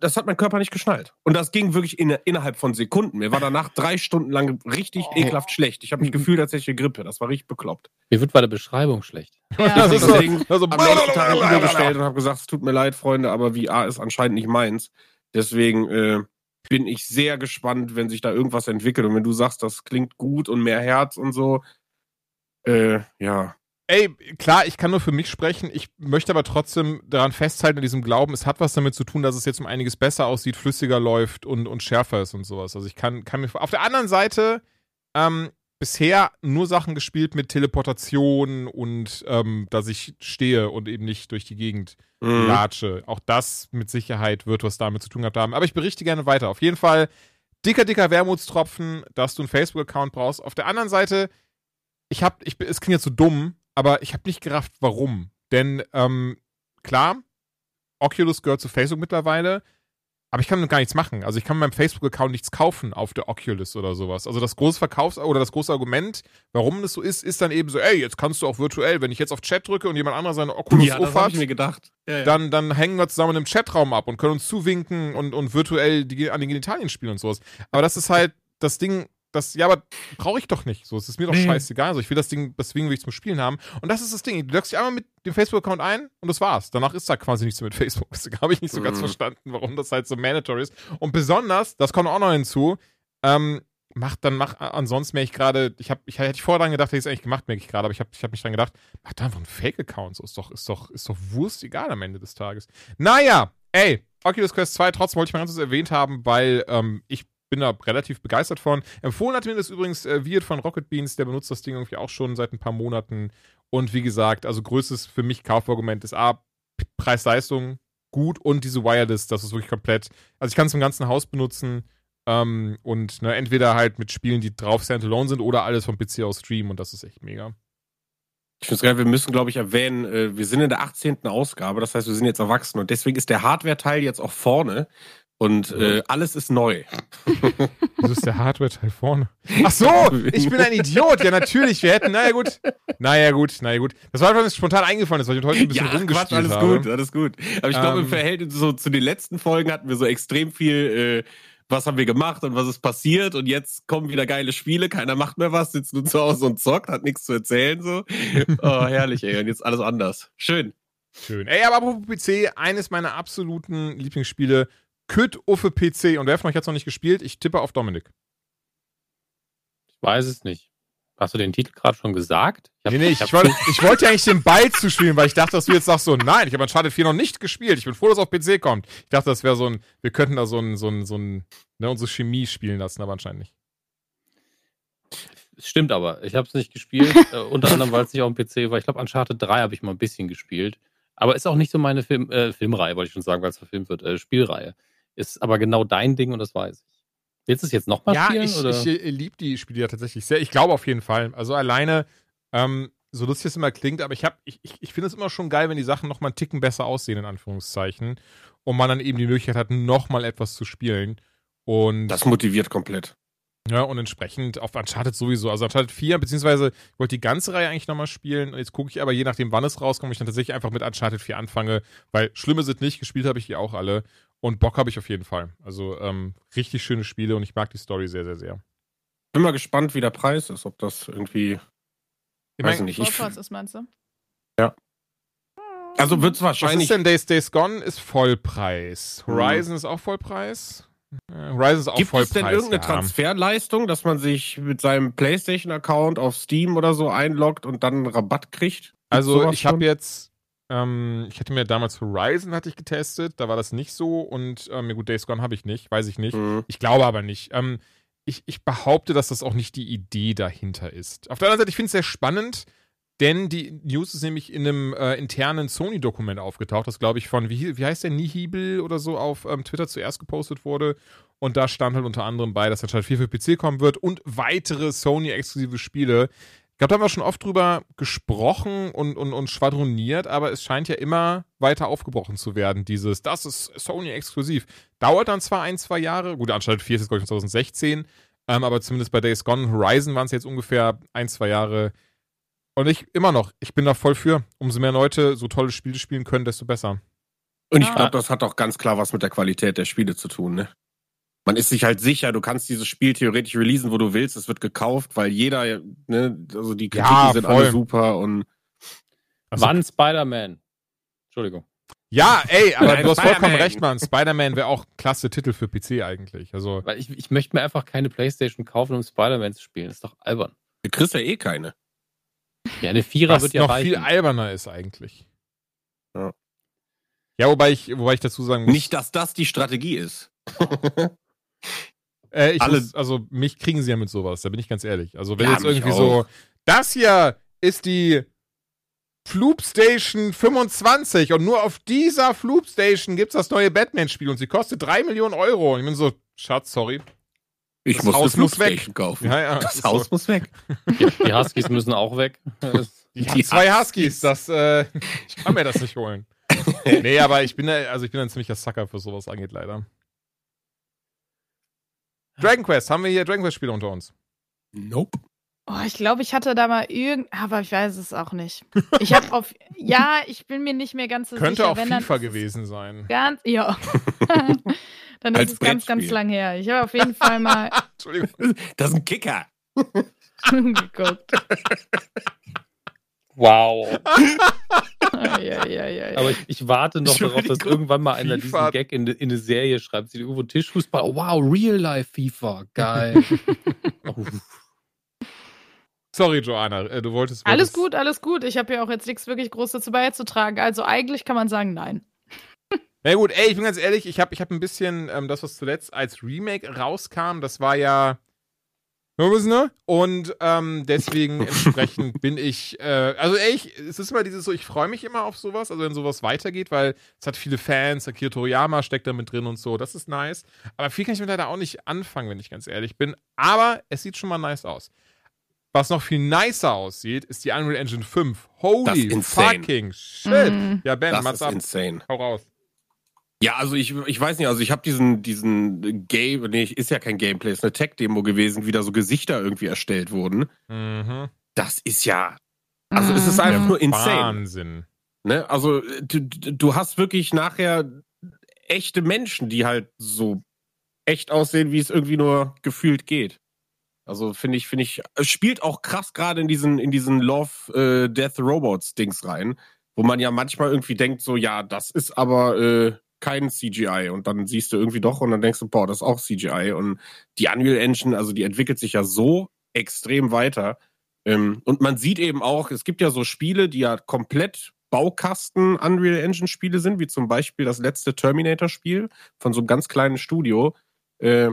das hat mein Körper nicht geschnallt. Und das ging wirklich in, innerhalb von Sekunden. Mir war danach drei Stunden lang richtig oh. ekelhaft schlecht. Ich habe mich gefühlt, als hätte ich Grippe. Das war richtig bekloppt. Mir wird bei der Beschreibung schlecht. Ja. Das ist Deswegen so, also, am nächsten Tag übergestellt und habe gesagt, es tut mir leid, Freunde, aber VR ist anscheinend nicht meins. Deswegen äh, bin ich sehr gespannt, wenn sich da irgendwas entwickelt. Und wenn du sagst, das klingt gut und mehr Herz und so, äh, ja, Ey, klar, ich kann nur für mich sprechen. Ich möchte aber trotzdem daran festhalten, in diesem Glauben, es hat was damit zu tun, dass es jetzt um einiges besser aussieht, flüssiger läuft und, und schärfer ist und sowas. Also ich kann, kann mir. Auf der anderen Seite, ähm, bisher nur Sachen gespielt mit Teleportation und ähm, dass ich stehe und eben nicht durch die Gegend mhm. latsche. Auch das mit Sicherheit wird was damit zu tun gehabt haben. Aber ich berichte gerne weiter. Auf jeden Fall dicker, dicker Wermutstropfen, dass du einen Facebook-Account brauchst. Auf der anderen Seite, ich hab, ich, es klingt jetzt so dumm, aber ich habe nicht gerafft, warum. Denn ähm, klar, Oculus gehört zu Facebook mittlerweile, aber ich kann gar nichts machen. Also ich kann meinem Facebook-Account nichts kaufen auf der Oculus oder sowas. Also das große Verkaufs- oder das große Argument, warum das so ist, ist dann eben so, ey, jetzt kannst du auch virtuell, wenn ich jetzt auf Chat drücke und jemand anderes seine Oculus ja, das hat, ich mir gedacht. Ja, ja. Dann, dann hängen wir zusammen im Chatraum ab und können uns zuwinken und, und virtuell die, an den Genitalien spielen und sowas. Aber das ist halt das Ding, das, ja, aber brauche ich doch nicht. So, es ist mir doch nee. scheißegal. Also ich will das Ding, deswegen will ich zum Spielen haben. Und das ist das Ding. Du loggst dich einmal mit dem Facebook-Account ein und das war's. Danach ist da quasi nichts mehr mit Facebook. Deswegen habe ich nicht so ganz mhm. verstanden, warum das halt so mandatory ist. Und besonders, das kommt auch noch hinzu, ähm, macht dann, mach, ansonsten merke ich gerade, ich habe, ich hätte ich vorher dran gedacht, hätte ich es eigentlich gemacht, merke ich gerade, aber ich habe ich hab mich dran gedacht, mach da einfach einen Fake-Account. So ist doch, ist doch, ist doch Wurst egal am Ende des Tages. Naja, ey, Oculus Quest 2, trotzdem wollte ich mal ganz kurz erwähnt haben, weil ähm, ich bin da relativ begeistert von. Empfohlen hat mir das übrigens äh, Wirt von Rocket Beans, der benutzt das Ding irgendwie auch schon seit ein paar Monaten. Und wie gesagt, also größtes für mich Kaufargument ist A, Preis-Leistung gut und diese Wireless, das ist wirklich komplett. Also ich kann es im ganzen Haus benutzen ähm, und ne, entweder halt mit Spielen, die drauf standalone sind oder alles vom PC aus streamen und das ist echt mega. Ich finde es geil, wir müssen, glaube ich, erwähnen, äh, wir sind in der 18. Ausgabe, das heißt, wir sind jetzt erwachsen und deswegen ist der Hardware-Teil jetzt auch vorne und äh, alles ist neu. Wieso ist der Hardware-Teil vorne? Ach so, ich bin ein Idiot. Ja, natürlich. Wir hätten, naja, gut. Naja, gut, naja, gut. Das war einfach spontan eingefallen, weil ich heute ein bisschen ja, rumgespielt Quatsch, alles habe. gut, alles gut. Aber ich glaube, im Ähm. Verhältnis so zu den letzten Folgen hatten wir so extrem viel, äh, was haben wir gemacht und was ist passiert und jetzt kommen wieder geile Spiele, keiner macht mehr was, sitzt nur zu Hause und zockt, hat nichts zu erzählen, so. Oh, herrlich, ey. Und jetzt alles anders. Schön. Schön. Ey, aber apropos PC, eines meiner absoluten Lieblingsspiele, Küt Uffe PC. Und wer von euch hat es noch nicht gespielt? Ich tippe auf Dominik. Ich weiß es nicht. Hast du den Titel gerade schon gesagt? Ich hab- Nee, nee, ich, hab- wollte, ich wollte ja eigentlich den Ball zuspielen, weil ich dachte, dass du jetzt sagst so, nein, ich habe Uncharted 4 noch nicht gespielt. Ich bin froh, dass es auf PC kommt. Ich dachte, das wäre so ein, wir könnten da so ein, so ein, so ein, ne, unsere Chemie spielen lassen, aber anscheinend nicht. Es Stimmt aber. Ich habe es nicht gespielt. äh, unter anderem, weil es nicht auf dem PC war. Ich glaube, Uncharted 3 habe ich mal ein bisschen gespielt. Aber ist auch nicht so meine Film, äh, Filmreihe, wollte ich schon sagen, weil es verfilmt wird. Äh, Spielreihe. Ist aber genau dein Ding und das weiß ich. Willst du es jetzt nochmal Ja, spielen? ich, oder? ich liebe die Spiele ja tatsächlich sehr. Ich glaube auf jeden Fall. Also alleine, ähm, so lustig es immer klingt, aber ich, hab- ich, ich, ich finde es immer schon geil, wenn die Sachen noch mal einen Ticken besser aussehen, in Anführungszeichen. Und man dann eben die Möglichkeit hat, noch mal etwas zu spielen. Und Das motiviert komplett. Ja, und entsprechend auf Uncharted sowieso. Also Uncharted 4, beziehungsweise ich wollte die ganze Reihe eigentlich nochmal spielen. Und jetzt gucke ich aber, je nachdem, wann es rauskommt, ich dann tatsächlich einfach mit Uncharted 4 anfange, weil Schlimme sind nicht, gespielt habe ich die auch alle. Und Bock habe ich auf jeden Fall. Also ähm, richtig schöne Spiele und ich mag die Story sehr, sehr, sehr. Bin mal gespannt, wie der Preis ist, ob das irgendwie. Ich Weiß mein, nicht. Ich, ist, meinst du? also wird es was ist wahrscheinlich. denn Days Days Gone? Ist Vollpreis. Horizon ist auch Vollpreis. Äh, Horizon ist auch Gibt Vollpreis. es denn irgendeine ja. Transferleistung, dass man sich mit seinem PlayStation-Account auf Steam oder so einloggt und dann einen Rabatt kriegt? Gibt's Also ich habe jetzt, ähm, ich hatte mir damals Horizon hatte ich getestet, da war das nicht so und ähm, gut, Days Gone habe ich nicht, weiß ich nicht. Mhm. Ich glaube aber nicht. Ähm, ich, ich behaupte, dass das auch nicht die Idee dahinter ist. Auf der anderen Seite, ich finde es sehr spannend, denn die News ist nämlich in einem äh, internen Sony-Dokument aufgetaucht, das glaube ich von, wie, wie heißt der, Nihibel oder so auf ähm, Twitter zuerst gepostet wurde. Und da stand halt unter anderem bei, dass Uncharted 4 für PC kommen wird und weitere Sony-exklusive Spiele. Ich glaube, da haben wir schon oft drüber gesprochen und, und, und schwadroniert, aber es scheint ja immer weiter aufgebrochen zu werden. Dieses, das ist Sony exklusiv. Dauert dann zwar ein, zwei Jahre, gut, Uncharted 4 ist jetzt, glaube ich, 2016, ähm, aber zumindest bei Days Gone, Horizon waren es jetzt ungefähr ein, zwei Jahre. Und ich immer noch, ich bin da voll für. Umso mehr Leute so tolle Spiele spielen können, desto besser. Und ich Ja. glaube, das hat auch ganz klar was mit der Qualität der Spiele zu tun, ne? Man ist sich halt sicher, du kannst dieses Spiel theoretisch releasen, wo du willst. Es wird gekauft, weil jeder, ne, also die Kritiken Ja, sind voll. alle super und Also- Wann Spider-Man? Entschuldigung. Ja, ey, aber du hast vollkommen Spider-Man. recht, Mann. Spider-Man wäre auch klasse Titel für PC eigentlich. Also, Weil ich, ich möchte mir einfach keine Playstation kaufen, um Spider-Man zu spielen. Das ist doch albern. du kriegst ja eh keine. Ja, eine Vierer was wird ja noch reichen. viel alberner ist eigentlich. Ja. Ja, wobei ich, wobei ich dazu sagen muss, Nicht, dass das die Strategie ist. äh, ich alle- muss, also mich kriegen sie ja mit sowas, da bin ich ganz ehrlich. Also wenn Ja, jetzt irgendwie auch. so, das hier ist die Floop Station 25 und nur auf dieser Floop Station gibt's das neue Batman-Spiel und sie kostet 3 Millionen Euro. Und ich bin so, Schatz, sorry. Ich Das muss Haus muss weg. Kaufen. Ja, ja. Das Haus so. muss weg. Die, die Huskies müssen auch weg. Die haben zwei Huskies. Huskies, das, äh, ich kann mir das nicht holen. nee, aber ich bin, also ich bin ein ziemlicher Sucker für sowas angeht, leider. Dragon Quest, haben wir hier Dragon Quest-Spieler unter uns? Nope. Oh, ich glaube, ich hatte da mal irgend, aber ich weiß es auch nicht. Ich habe auf, ja, ich bin mir nicht mehr ganz so Könnte sicher. auch wenn, dann FIFA gewesen sein. Ganz, ja. dann Als ist es ganz, ganz lang her. Ich habe auf jeden Fall mal Entschuldigung. Das ist ein Kicker. geguckt. Wow. Aber ich, ich warte noch darauf, dass irgendwann mal einer diesen FIFA. Gag in, in eine Serie schreibt. Sie irgendwo Tischfußball. Oh, wow, Real-Life FIFA. Geil. oh, Sorry, Joanna, äh, du wolltest. alles gut, alles gut. Ich habe ja auch jetzt nichts wirklich groß dazu beizutragen. Also eigentlich kann man sagen, nein. Na gut, ey, ich bin ganz ehrlich, ich habe ich hab ein bisschen ähm, das, was zuletzt als Remake rauskam, das war ja. Ne? Und ähm, deswegen entsprechend bin ich, äh, also ich, es ist immer dieses so, ich freue mich immer auf sowas, also wenn sowas weitergeht, weil es hat viele Fans, Akira Toriyama steckt da mit drin und so, das ist nice. Aber viel kann ich mir leider auch nicht anfangen, wenn ich ganz ehrlich bin. Aber es sieht schon mal nice aus. Was noch viel nicer aussieht, ist die Unreal Engine 5. Holy Das ist insane. fucking shit. Mhm. Ja, Ben, Das mach's ist ab. insane. Hau raus. Ja, also ich, ich weiß nicht, also ich habe diesen, diesen Game, nee, ist ja kein Gameplay, ist eine Tech-Demo gewesen, wie da so Gesichter irgendwie erstellt wurden. Mhm. Das ist ja, also es ist einfach Mhm. nur insane. Wahnsinn. Ne? Also du, du hast wirklich nachher echte Menschen, die halt so echt aussehen, wie es irgendwie nur gefühlt geht. Also finde ich, finde ich, es spielt auch krass gerade in diesen, in diesen Love äh, Death Robots Dings rein, wo man ja manchmal irgendwie denkt, so, ja, das ist aber äh, kein CGI und dann siehst du irgendwie doch und dann denkst du, boah, das ist auch CGI und die Unreal Engine, also die entwickelt sich ja so extrem weiter. Ähm, und man sieht eben auch, es gibt ja so Spiele, die ja komplett Baukasten Unreal Engine Spiele sind, wie zum Beispiel das letzte Terminator Spiel von so einem ganz kleinen Studio. Äh,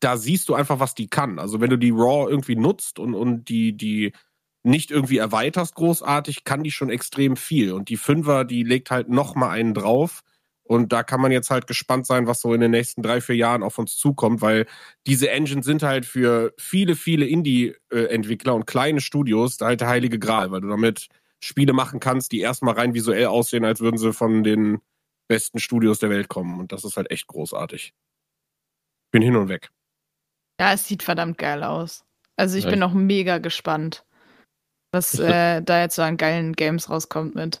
da siehst du einfach, was die kann. Also wenn du die RAW irgendwie nutzt und, und die, die nicht irgendwie erweiterst großartig, kann die schon extrem viel. Und die Fünfer, die legt halt noch mal einen drauf. Und da kann man jetzt halt gespannt sein, was so in den nächsten drei, vier Jahren auf uns zukommt, weil diese Engines sind halt für viele, viele Indie-Entwickler und kleine Studios halt der heilige Gral, weil du damit Spiele machen kannst, die erstmal rein visuell aussehen, als würden sie von den besten Studios der Welt kommen. Und das ist halt echt großartig. Bin hin und weg. Ja, es sieht verdammt geil aus. Also ich Ja, bin auch mega gespannt, was äh, da jetzt so an geilen Games rauskommt mit.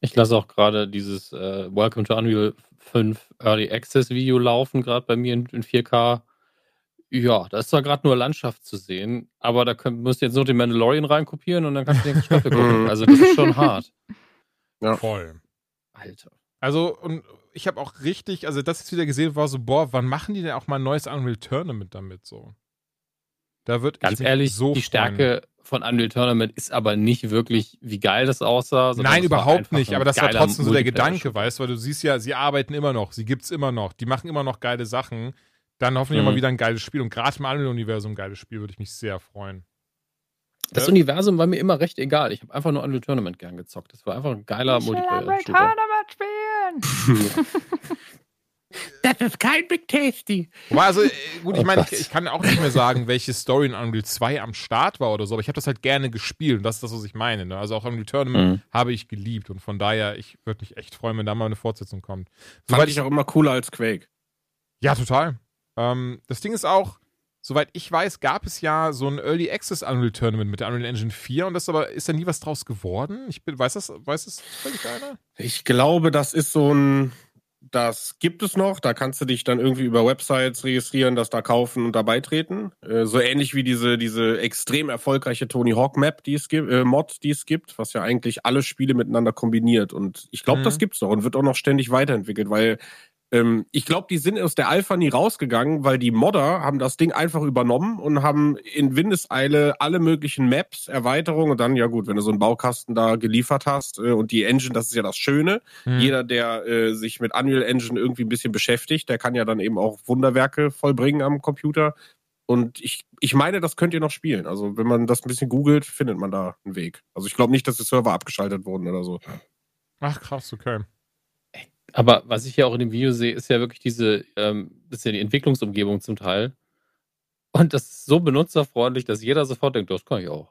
Ich lasse auch gerade dieses äh, Welcome to Unreal 5 Early Access Video laufen, gerade bei mir in, in 4K. Ja, da ist zwar gerade nur Landschaft zu sehen, aber da könnt, musst du jetzt nur den Mandalorian reinkopieren und dann kannst du die nächste Staffel gucken. Mhm. Also das ist schon hart. Ja. Voll. Alter. Also, und ich habe auch richtig, also das jetzt wieder gesehen, war so, boah, wann machen die denn auch mal ein neues Unreal Tournament damit so? Da wird Ganz ehrlich, so die freuen. Stärke von Unreal Tournament ist aber nicht wirklich, wie geil das aussah. Nein, war überhaupt nicht, aber das war trotzdem so der. Gedanke, weißt du, weil du siehst ja, sie arbeiten immer noch, sie gibt's immer noch, die machen immer noch geile Sachen. Dann hoffentlich auch mal Mhm. wieder ein geiles Spiel und gerade im Unreal-Universum ein geiles Spiel, würde ich mich sehr freuen. Das Ja. Universum war mir immer recht egal. Ich habe einfach nur Unreal Tournament gern gezockt. Das war einfach ein geiler Ich Das ist kein Big Tasty. Wobei, also, äh, gut, ich Oh meine, ich, ich kann auch nicht mehr sagen, welche Story in Unreal 2 am Start war oder so, aber ich habe das halt gerne gespielt und das ist das, was ich meine. Ne? Also auch Unreal Tournament Mhm. habe ich geliebt und von daher, ich würde mich echt freuen, wenn da mal eine Fortsetzung kommt. Fand Soweit ich auch immer cooler als Quake. Ja, total. Ähm, das Ding ist auch, soweit ich weiß, gab es ja so ein Early Access Unreal Tournament mit der Unreal Engine 4 und das aber ist da nie was draus geworden. Ich bin, weiß das, weiß das völlig einer? Ich glaube, das ist so ein, das gibt es noch. Da kannst du dich dann irgendwie über Websites registrieren, das da kaufen und da beitreten. Äh, so ähnlich wie diese, diese extrem erfolgreiche Tony Hawk Map, die es gibt, äh, Mod, die es gibt, was ja eigentlich alle Spiele miteinander kombiniert. Und ich glaube, Mhm. das gibt's noch und wird auch noch ständig weiterentwickelt, weil ähm, ich glaube, die sind aus der Alpha nie rausgegangen, weil die Modder haben das Ding einfach übernommen und haben in Windeseile alle möglichen Maps, Erweiterungen und dann, ja gut, wenn du so einen Baukasten da geliefert hast äh, und die Engine, das ist ja das Schöne, Hm. jeder, der äh, sich mit Unreal Engine irgendwie ein bisschen beschäftigt, der kann ja dann eben auch Wunderwerke vollbringen am Computer. Und ich, ich meine, das könnt ihr noch spielen. Also, wenn man das ein bisschen googelt, findet man da einen Weg. Also, ich glaube nicht, dass die Server abgeschaltet wurden oder so. Ach, krass, okay. Aber was ich ja auch in dem Video sehe, ist ja wirklich diese, ähm, das ist ja die Entwicklungsumgebung zum Teil. Und das ist so benutzerfreundlich, dass jeder sofort denkt, das kann ich auch.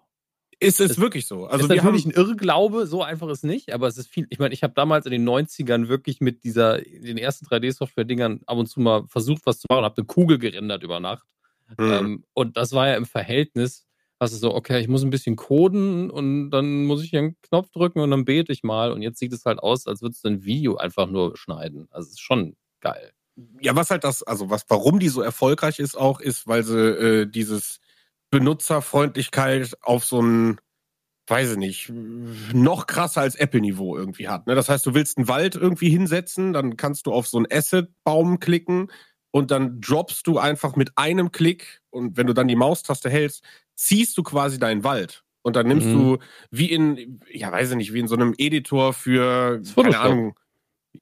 Es ist Es- wirklich so. Also, ist wir haben, natürlich ein Irrglaube, so einfach ist nicht, aber es ist viel. Ich meine, ich habe damals in den 90ern wirklich mit dieser, den ersten 3D-Software-Dingern ab und zu mal versucht, was zu machen, habe eine Kugel gerendert über Nacht. Mhm. Ähm, und das war ja im Verhältnis, was ist so, okay, ich muss ein bisschen coden und dann muss ich hier einen Knopf drücken und dann bete ich mal. Und jetzt sieht es halt aus, als würdest du ein Video einfach nur schneiden. Also es ist schon geil. ja, was halt das, also was, warum die so erfolgreich ist auch, ist, weil sie äh, dieses Benutzerfreundlichkeit auf so ein, weiß ich nicht, noch krasser als Apple-Niveau irgendwie hat. Ne? Das heißt, du willst einen Wald irgendwie hinsetzen, dann kannst du auf so einen Asset-Baum klicken und dann droppst du einfach mit einem Klick und wenn du dann die Maustaste hältst, ziehst du quasi deinen Wald. Und dann nimmst Mhm. du wie in, ja, weiß ich nicht, wie in so einem Editor für, keine Photoshop. Ahnung,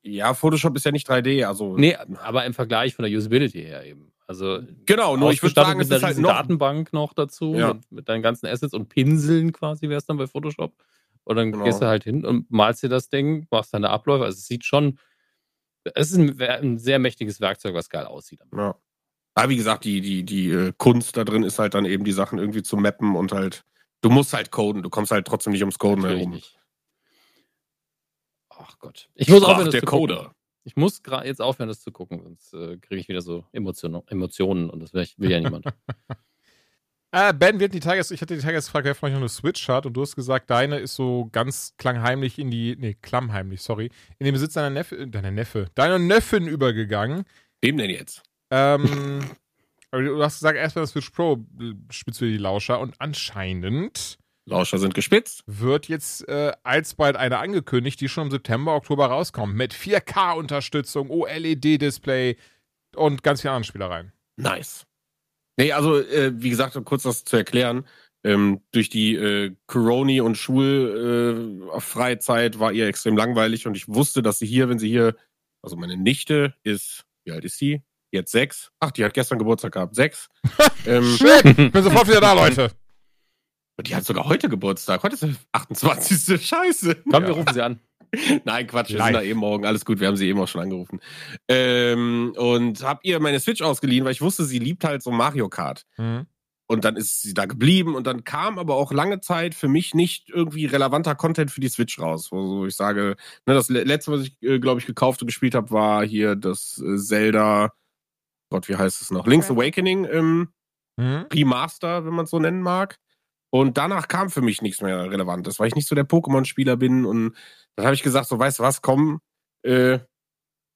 Ja, Photoshop ist ja nicht 3D, also. Nee, aber im Vergleich von der Usability her eben. Also Genau, nur ich würde sagen, es ist halt noch. Datenbank noch dazu, Ja. mit, mit deinen ganzen Assets und Pinseln quasi wäre es dann bei Photoshop. Und dann Genau. gehst du halt hin und malst dir das Ding, machst deine Abläufe. Also es sieht schon, es ist ein, ein sehr mächtiges Werkzeug, was geil aussieht. Ja. Aber wie gesagt, die, die, die äh, Kunst da drin ist halt dann eben die Sachen irgendwie zu mappen und halt, du musst halt coden, du kommst halt trotzdem nicht ums Coden Natürlich herum. nicht. Ach Gott. Ich muss Sprach aufhören, das der zu gucken. Coder. Ich muss jetzt aufhören, das zu gucken, sonst äh, kriege ich wieder so Emotion Emotionen und das will, will ja niemand. Äh, ben, wir hatten die Tigers, ich hatte die Tigers gefragt, wer von euch noch eine Switch hat und du hast gesagt, deine ist so ganz klangheimlich in die, nee, klammheimlich, sorry, in den Besitz deiner Neffe, deiner Neffe, deiner Neffin übergegangen. Wem denn jetzt? Ähm, aber du hast gesagt, erst bei der Switch Pro äh, spitzt dir die Lauscher und anscheinend Lauscher sind gespitzt. wird jetzt äh, alsbald eine angekündigt, die schon im September, Oktober rauskommt, mit 4K-Unterstützung, OLED-Display und ganz vielen anderen Spielereien. Nice. Nee, also, äh, wie gesagt, um kurz das zu erklären, ähm, durch die äh, Coroni- und Schulfreizeit äh, Freizeit war ihr extrem langweilig und ich wusste, dass sie hier, wenn sie hier, also meine Nichte ist, wie alt ist sie? Jetzt sechs. Ach, die hat gestern Geburtstag gehabt. Sechs. ähm, Shit, ich bin sofort wieder da, Leute. die hat sogar heute Geburtstag. Heute ist der 28. Scheiße. Komm, Ja. wir rufen sie an. Nein, Quatsch, wir Live. sind da eben morgen. Alles gut, wir haben sie eben auch schon angerufen. Ähm, und hab ihr meine Switch ausgeliehen, weil ich wusste, sie liebt halt so Mario Kart. Mhm. Und dann ist sie da geblieben und dann kam aber auch lange Zeit für mich nicht irgendwie relevanter Content für die Switch raus. Wo ich sage, ne, das le- letzte, was ich, äh, glaube ich, gekauft und gespielt habe, war hier das äh, Zelda, Gott, wie heißt es noch? Link's Okay. Awakening im Mhm. Remaster, wenn man es so nennen mag. Und danach kam für mich nichts mehr Relevantes, weil ich nicht so der Pokémon-Spieler bin. Und dann habe ich gesagt, so weißt du was, komm, äh,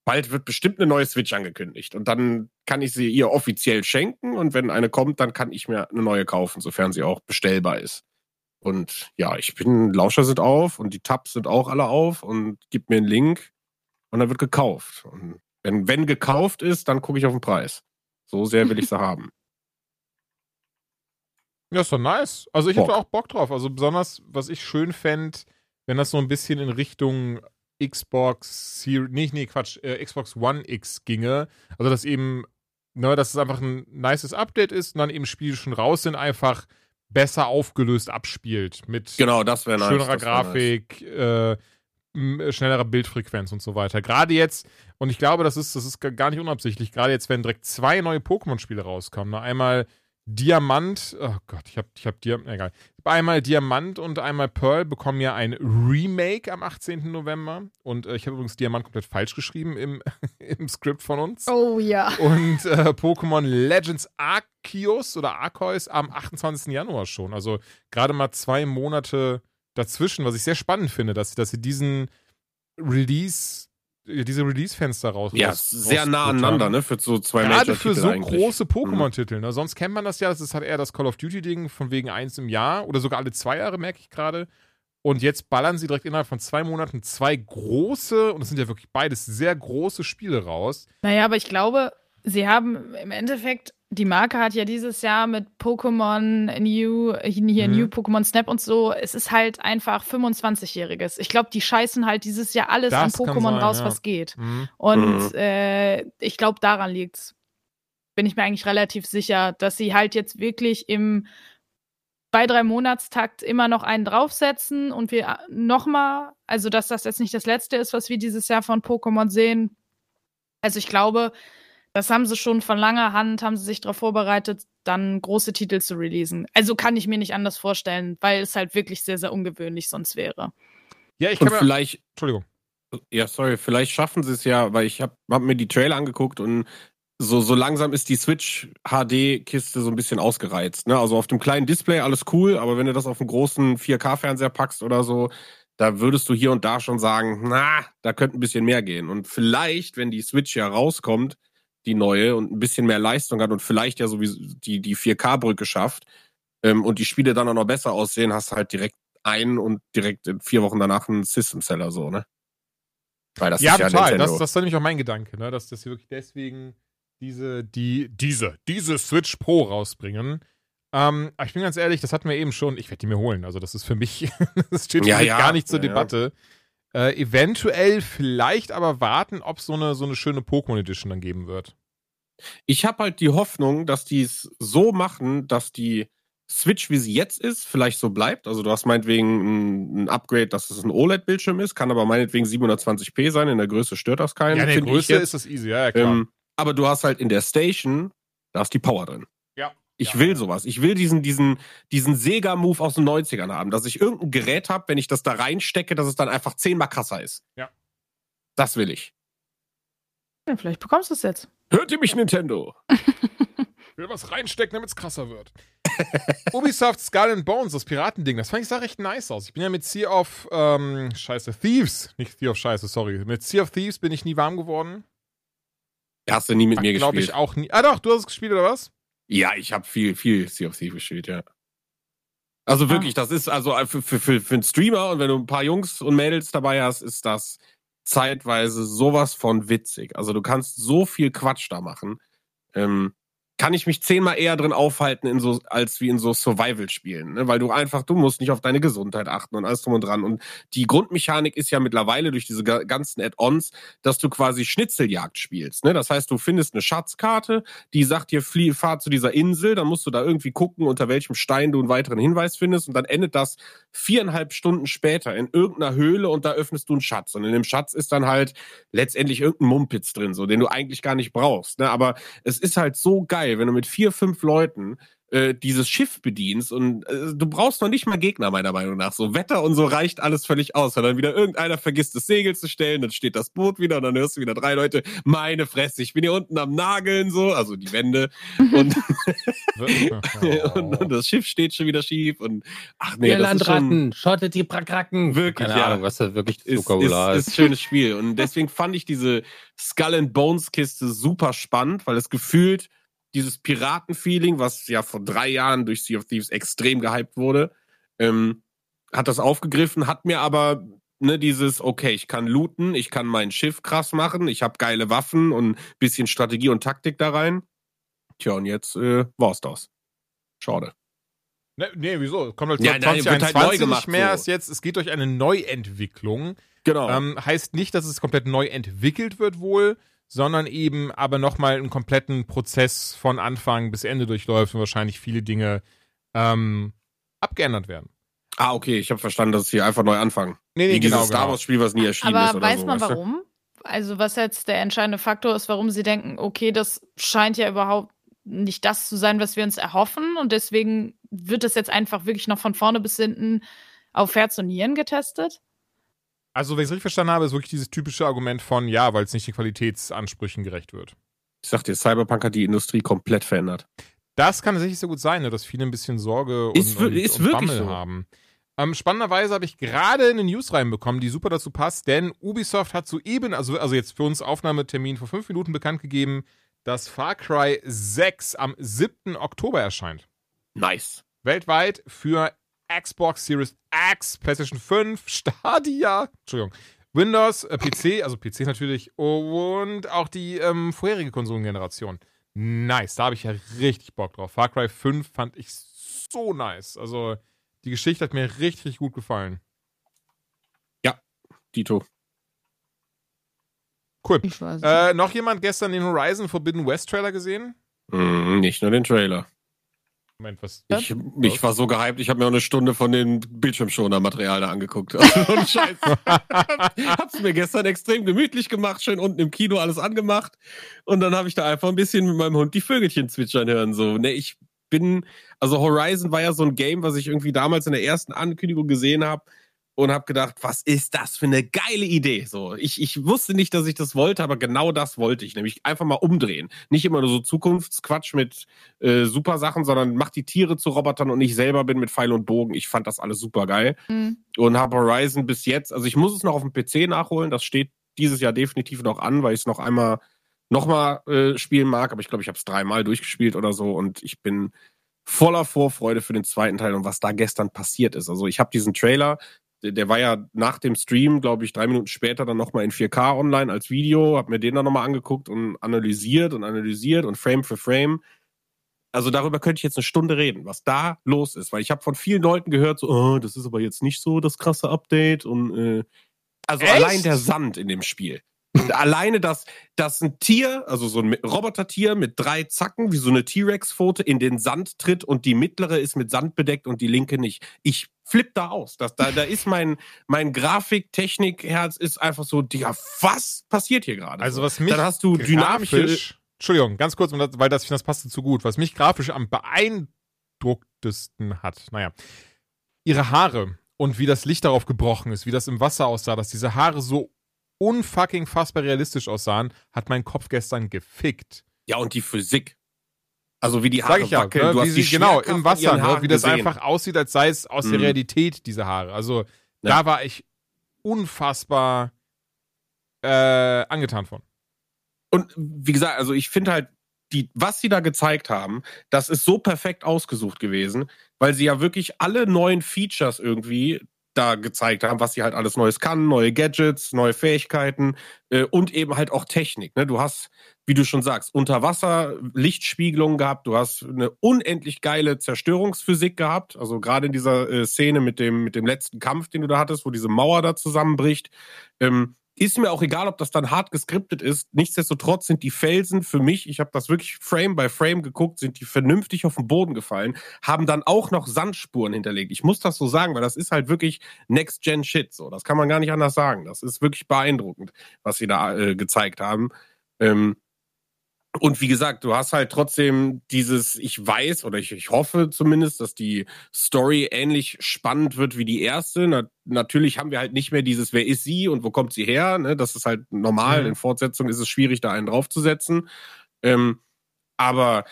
bald wird bestimmt eine neue Switch angekündigt. Und dann kann ich sie ihr offiziell schenken. Und wenn eine kommt, dann kann ich mir eine neue kaufen, sofern sie auch bestellbar ist. Und ja, ich bin, Lauscher sind auf und die Tabs sind auch alle auf und gib mir einen Link und dann wird gekauft. Und wenn, wenn gekauft ist, dann gucke ich auf den Preis. So sehr will ich sie haben. Ja, ist doch nice. Also ich hätte Bock. auch Bock drauf. Also besonders, was ich schön fände, wenn das so ein bisschen in Richtung Xbox Series, nee, nee, Quatsch, äh, Xbox One X ginge. Also dass eben, ne, dass es einfach ein nices Update ist und dann eben Spiele schon raus sind, einfach besser aufgelöst abspielt. Mit Genau, das wäre nice. schönerer das wär nice. Grafik, äh, schnellerer Bildfrequenz und so weiter. Gerade jetzt, und ich glaube, das ist, das ist gar nicht unabsichtlich, gerade jetzt, wenn direkt zwei neue Pokémon-Spiele rauskommen. Ne? Einmal Diamant, oh Gott, ich hab, ich hab Diamant, egal. Einmal Diamant und einmal Pearl bekommen ja ein Remake am 18. November. Und äh, ich habe übrigens Diamant komplett falsch geschrieben im, im Skript von uns. Oh ja. Und äh, Pokémon Legends Arceus oder Arceus am 28. Januar schon. Also gerade mal zwei Monate dazwischen, was ich sehr spannend finde, dass, dass sie diesen Release, äh, diese Release-Fenster raus. Ja, raus- sehr nah rausbuttern. aneinander, ne? Für so zwei Gerade für so eigentlich. Mhm. große Pokémon-Titel. Ne? Sonst kennt man das ja, das ist halt eher das Call of Duty-Ding von wegen eins im Jahr oder sogar alle zwei Jahre, merke ich gerade. Und jetzt ballern sie direkt innerhalb von zwei Monaten zwei große, und das sind ja wirklich beides sehr große Spiele raus. Naja, aber ich glaube, sie haben im Endeffekt, die Marke hat ja dieses Jahr mit Pokémon New, hier Mhm. New Pokémon Snap und so, es ist halt einfach 25-Jähriges. Ich glaube, die scheißen halt dieses Jahr alles Das an Pokémon sein, raus, ja. was geht. Mhm. Und Mhm. äh, ich glaube, daran liegt's. Bin ich mir eigentlich relativ sicher, dass sie halt jetzt wirklich im zwei, drei Monatstakt immer noch einen draufsetzen und wir nochmal, also dass das jetzt nicht das letzte ist, was wir dieses Jahr von Pokémon sehen. Also ich glaube, das haben sie schon von langer Hand, haben sie sich darauf vorbereitet, dann große Titel zu releasen. Also kann ich mir nicht anders vorstellen, weil es halt wirklich sehr, sehr ungewöhnlich sonst wäre. Ja, ich kann Und mir, vielleicht, Entschuldigung. ja, sorry, vielleicht schaffen sie es ja, weil ich habe hab mir die Trailer angeguckt und so, so langsam ist die Switch HD-Kiste so ein bisschen ausgereizt. Ne? Also auf dem kleinen Display alles cool, aber wenn du das auf einen großen 4K-Fernseher packst oder so, da würdest du hier und da schon sagen, na, da könnte ein bisschen mehr gehen. Und vielleicht, wenn die Switch ja rauskommt, die neue und ein bisschen mehr Leistung hat und vielleicht ja sowieso die, die 4K-Brücke schafft ähm, und die Spiele dann auch noch besser aussehen, hast du halt direkt einen und direkt in vier Wochen danach einen System-Seller so, ne? Weil das ja, ist ja total. Nintendo. Das, das ist nämlich auch mein Gedanke, ne? dass, dass sie wirklich deswegen diese, die, diese, diese Switch Pro rausbringen. Ähm, aber ich bin ganz ehrlich, das hatten wir eben schon. Ich werde die mir holen. Also, das ist für mich, das steht für Ja, mich ja, gar nicht zur ja, ja. Äh, eventuell vielleicht aber warten, ob es so eine, so eine schöne Pokémon Edition dann geben wird. Ich habe halt die Hoffnung, dass die es so machen, dass die Switch, wie sie jetzt ist, vielleicht so bleibt. Also du hast meinetwegen ein, ein Upgrade, dass es ein OLED-Bildschirm ist, kann aber meinetwegen 720p sein. In der Größe stört das keinen. Ja, in der Größe ist das easy, ja, ja klar. Ähm, aber du hast halt in der Station, da ist die Power drin. Ich Ja, will sowas. Ich will diesen, diesen, diesen Sega-Move aus den 90ern haben, dass ich irgendein Gerät habe, wenn ich das da reinstecke, dass es dann einfach zehnmal krasser ist. Ja. Das will ich. Ja, vielleicht bekommst du es jetzt. Hört ihr mich, Nintendo? Ich will was reinstecken, damit es krasser wird. Ubisoft Skull and Bones, das Piratending, das fand ich sah recht nice aus. Ich bin ja mit Sea of, ähm, scheiße, Thieves, nicht Sea of Scheiße, sorry. Mit Sea of Thieves bin ich nie warm geworden. Hast du nie mit mir Glaube gespielt? ich auch nie. Ah doch, du hast es gespielt, oder was? Ja, ich habe viel, viel Sea of Thieves gespielt, ja. Also wirklich, das ist also für, für, für, für einen Streamer und wenn du ein paar Jungs und Mädels dabei hast, ist das zeitweise sowas von witzig. Also du kannst so viel Quatsch da machen. Ähm, kann ich mich zehnmal eher drin aufhalten in so, als wie in so Survival-Spielen, ne? weil du einfach, du musst nicht auf deine Gesundheit achten und alles drum und dran. Und die Grundmechanik ist ja mittlerweile durch diese ga- ganzen Add-ons, dass du quasi Schnitzeljagd spielst. Ne? Das heißt, du findest eine Schatzkarte, die sagt dir, flieh, fahr zu dieser Insel, dann musst du da irgendwie gucken, unter welchem Stein du einen weiteren Hinweis findest und dann endet das viereinhalb Stunden später in irgendeiner Höhle und da öffnest du einen Schatz. Und in dem Schatz ist dann halt letztendlich irgendein Mumpitz drin, so, den du eigentlich gar nicht brauchst. Ne? Aber es ist halt so geil, wenn du mit vier, fünf Leuten äh, dieses Schiff bedienst und äh, du brauchst noch nicht mal Gegner, meiner Meinung nach. So Wetter und so reicht alles völlig aus. Wenn dann wieder irgendeiner vergisst, das Segel zu stellen, dann steht das Boot wieder und dann hörst du wieder drei Leute, meine Fresse, ich bin hier unten am Nageln, so, also die Wände und, und, und das Schiff steht schon wieder schief und ach nee, Ihr das ist schon, Landratten, schottet die Brakracken. Wirklich, Keine ja. Ahnung, was da wirklich ist, Vokabular ist, ist. ist ein schönes Spiel. Und deswegen fand ich diese Skull and Bones Kiste super spannend, weil es gefühlt dieses Piraten-Feeling, was ja vor drei Jahren durch Sea of Thieves extrem gehypt wurde, ähm, hat das aufgegriffen, hat mir aber ne, dieses, okay, ich kann looten, ich kann mein Schiff krass machen, ich habe geile Waffen und bisschen Strategie und Taktik da rein. Tja, und jetzt äh, war's das. Schade. Ne, nee, wieso? Kommt halt Ja, nein, wird 2021 halt neu gemacht, nicht mehr. so. Ist jetzt, es geht durch eine Neuentwicklung. Genau. Ähm, heißt nicht, dass es komplett neu entwickelt wird wohl, sondern eben aber nochmal einen kompletten Prozess von Anfang bis Ende durchläuft und wahrscheinlich viele Dinge ähm, abgeändert werden. ah, okay, ich habe verstanden, dass sie einfach neu anfangen. Nee, nee, Wie genau, dieses Star genau. Wars Spiel, was nie erschienen ist Aber weiß so. man weißt du? warum? Also was jetzt der entscheidende Faktor ist, warum sie denken, okay, das scheint ja überhaupt nicht das zu sein, was wir uns erhoffen und deswegen wird es jetzt einfach wirklich noch von vorne bis hinten auf Herz und Nieren getestet? Also, wenn ich es richtig verstanden habe, ist wirklich dieses typische Argument von, ja, weil es nicht den Qualitätsansprüchen gerecht wird. Ich sag dir, Cyberpunk hat die Industrie komplett verändert. Das kann tatsächlich so gut sein, ne, dass viele ein bisschen Sorge und, Ist und, ist und Bammel so. haben. Ähm, spannenderweise habe ich gerade eine News reinbekommen, die super dazu passt, denn Ubisoft hat soeben, also, also jetzt für uns Aufnahmetermin vor fünf Minuten bekannt gegeben, dass Far Cry 6 am 7. Oktober erscheint. Nice. Weltweit für Xbox Series X, PlayStation 5, Stadia, Entschuldigung, Windows, äh, PC, also PC natürlich und auch die ähm, vorherige Konsolengeneration. Nice, da habe ich ja richtig Bock drauf. Far Cry 5 fand ich so nice. Also die Geschichte hat mir richtig, richtig gut gefallen. Dito. Cool. Äh, noch jemand gestern den Horizon Forbidden West Trailer gesehen? Mm, nicht nur den Trailer. Moment, was? Ich, ich war so gehypt, ich habe mir auch eine Stunde von den Bildschirmschoner-Material da angeguckt. Also, und Scheiß. Hab's mir gestern extrem gemütlich gemacht, schön unten im Kino alles angemacht. Und dann habe ich da einfach ein bisschen mit meinem Hund die Vögelchen zwitschern hören. So, ne, ich bin, also Horizon war ja so ein Game, was ich irgendwie damals in der ersten Ankündigung gesehen habe und habe gedacht, was ist das für eine geile Idee? So, ich, ich wusste nicht, dass ich das wollte, aber genau das wollte ich, nämlich einfach mal umdrehen. Nicht immer nur so Zukunftsquatsch mit äh, super Sachen, sondern mach die Tiere zu Robotern und ich selber bin mit Pfeil und Bogen. Ich fand das alles super geil Hm. und habe Horizon bis jetzt, also ich muss es noch auf dem PC nachholen, das steht dieses Jahr definitiv noch an, weil ich es noch einmal nochmal äh, spielen mag, aber ich glaube, ich habe es dreimal durchgespielt oder so und ich bin voller Vorfreude für den zweiten Teil und was da gestern passiert ist. Also ich habe diesen Trailer, der, der war ja nach dem Stream, glaube ich, drei Minuten später dann nochmal in 4K online als Video, habe mir den dann nochmal angeguckt und analysiert und analysiert und Frame für Frame. Also darüber könnte ich jetzt eine Stunde reden, was da los ist, weil ich habe von vielen Leuten gehört, so, oh, das ist aber jetzt nicht so das krasse Update und äh, Also Echt? allein der Sand in dem Spiel. Alleine, dass, dass ein Tier, also so ein Robotertier mit drei Zacken, wie so eine T-Rex-Pfote, in den Sand tritt und die mittlere ist mit Sand bedeckt und die linke nicht. Ich flipp da aus. Das, da, da ist mein, mein Grafik-Technik-Herz ist einfach so, Digga, was passiert hier gerade? Also was mich Dann hast du dynamische. Entschuldigung, ganz kurz, weil das, das passte zu gut. Was mich grafisch am beeindrucktesten hat, naja, ihre Haare und wie das Licht darauf gebrochen ist, wie das im Wasser aussah, dass diese Haare so unfucking fassbar realistisch aussahen, hat mein Kopf gestern gefickt. Ja, und die Physik. Also wie die Sag Haare ich ja, wackeln. ne, du wie hast sie, genau, im Wasser, ne, wie das gesehen. einfach aussieht, als sei es aus der Mhm. Realität, diese Haare. Also Ja. da war ich unfassbar äh, angetan von. Und wie gesagt, also ich finde halt, die, was sie da gezeigt haben, das ist so perfekt ausgesucht gewesen, weil sie ja wirklich alle neuen Features irgendwie da gezeigt haben, was sie halt alles Neues kann, neue Gadgets, neue Fähigkeiten äh, und eben halt auch Technik. Ne? Du hast, wie du schon sagst, unter Wasser Lichtspiegelung gehabt, du hast eine unendlich geile Zerstörungsphysik gehabt, also gerade in dieser äh, Szene mit dem, mit dem letzten Kampf, den du da hattest, wo diese Mauer da zusammenbricht. Ähm, ist mir auch egal, ob das dann hart geskriptet ist. Nichtsdestotrotz sind die Felsen für mich, ich habe das wirklich Frame by Frame geguckt, sind die vernünftig auf den Boden gefallen, haben dann auch noch Sandspuren hinterlegt. Ich muss das so sagen, weil das ist halt wirklich Next-Gen-Shit. So, das kann man gar nicht anders sagen. Das ist wirklich beeindruckend, was sie da äh, gezeigt haben. Ähm, und wie gesagt, du hast halt trotzdem dieses, ich weiß oder ich, ich hoffe zumindest, dass die Story ähnlich spannend wird wie die erste. Na, natürlich haben wir halt nicht mehr dieses, wer ist sie und wo kommt sie her? Ne? Das ist halt normal. Mhm. In Fortsetzung ist es schwierig, da einen draufzusetzen. Ähm, aber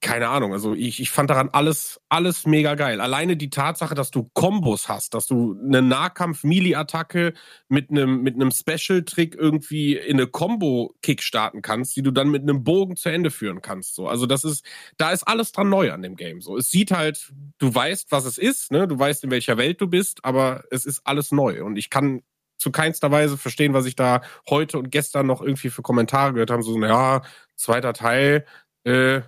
keine Ahnung, also ich, ich fand daran alles, alles mega geil. Alleine die Tatsache, dass du Kombos hast, dass du eine Nahkampf-Melee-Attacke mit einem mit einem Special-Trick irgendwie in eine Combo-Kick starten kannst, die du dann mit einem Bogen zu Ende führen kannst. So, also das ist, da ist alles dran neu an dem Game. So, es sieht halt, du weißt, was es ist, ne, du weißt, in welcher Welt du bist, aber es ist alles neu und ich kann zu keinster Weise verstehen, was ich da heute und gestern noch irgendwie für Kommentare gehört habe. So, ja, zweiter Teil, äh,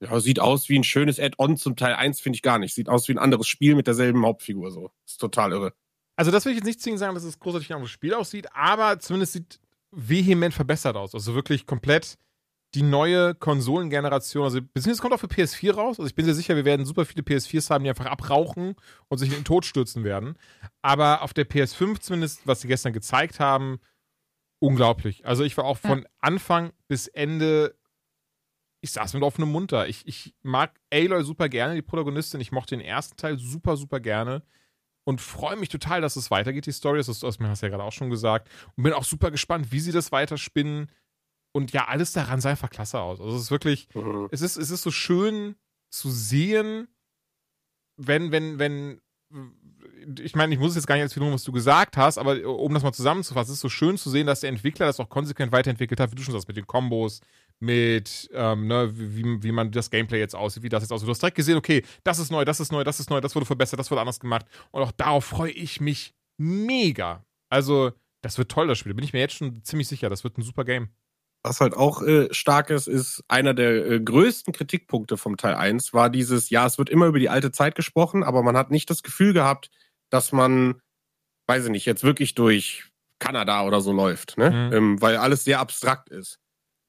ja, sieht aus wie ein schönes Add-on zum Teil 1, finde ich gar nicht. Sieht aus wie ein anderes Spiel mit derselben Hauptfigur. So. Ist total irre. Also das will ich jetzt nicht zwingend sagen, dass es großartig ein anderes Spiel aussieht, aber zumindest sieht vehement verbessert aus. Also wirklich komplett die neue Konsolengeneration. Also beziehungsweise kommt auch für PS4 raus. Also ich bin sehr sicher, wir werden super viele PS4s haben, die einfach abrauchen und sich in den Tod stürzen werden. Aber auf der PS5 zumindest, was sie gestern gezeigt haben, unglaublich. Also ich war auch von Anfang bis Ende, ich saß mit offenem Mund da. Ich, ich mag Aloy super gerne, die Protagonistin. Ich mochte den ersten Teil super, super gerne und freue mich total, dass es weitergeht, die Story. Das ist, das hast du ja gerade auch schon gesagt. Und bin auch super gespannt, wie sie das weiterspinnen. Und ja, alles daran sah einfach klasse aus. Also es ist wirklich, es ist, es ist so schön zu sehen, wenn, wenn, wenn, ich meine, ich muss jetzt gar nicht erzählen, was du gesagt hast, aber um das mal zusammenzufassen, es ist so schön zu sehen, dass der Entwickler das auch konsequent weiterentwickelt hat, wie du schon sagst, mit den Kombos, mit, ähm, ne, wie, wie man das Gameplay jetzt aussieht, wie das jetzt aussieht. Du hast direkt gesehen, okay, das ist neu, das ist neu, das ist neu, das wurde verbessert, das wurde anders gemacht. Und auch darauf freue ich mich mega. Also, das wird toll, das Spiel. Bin ich mir jetzt schon ziemlich sicher. Das wird ein super Game. Was halt auch äh, stark ist, ist einer der äh, größten Kritikpunkte vom Teil 1 war dieses, ja, es wird immer über die alte Zeit gesprochen, aber man hat nicht das Gefühl gehabt, dass man, weiß ich nicht, jetzt wirklich durch Kanada oder so läuft, ne? Mhm. Ähm, weil alles sehr abstrakt ist.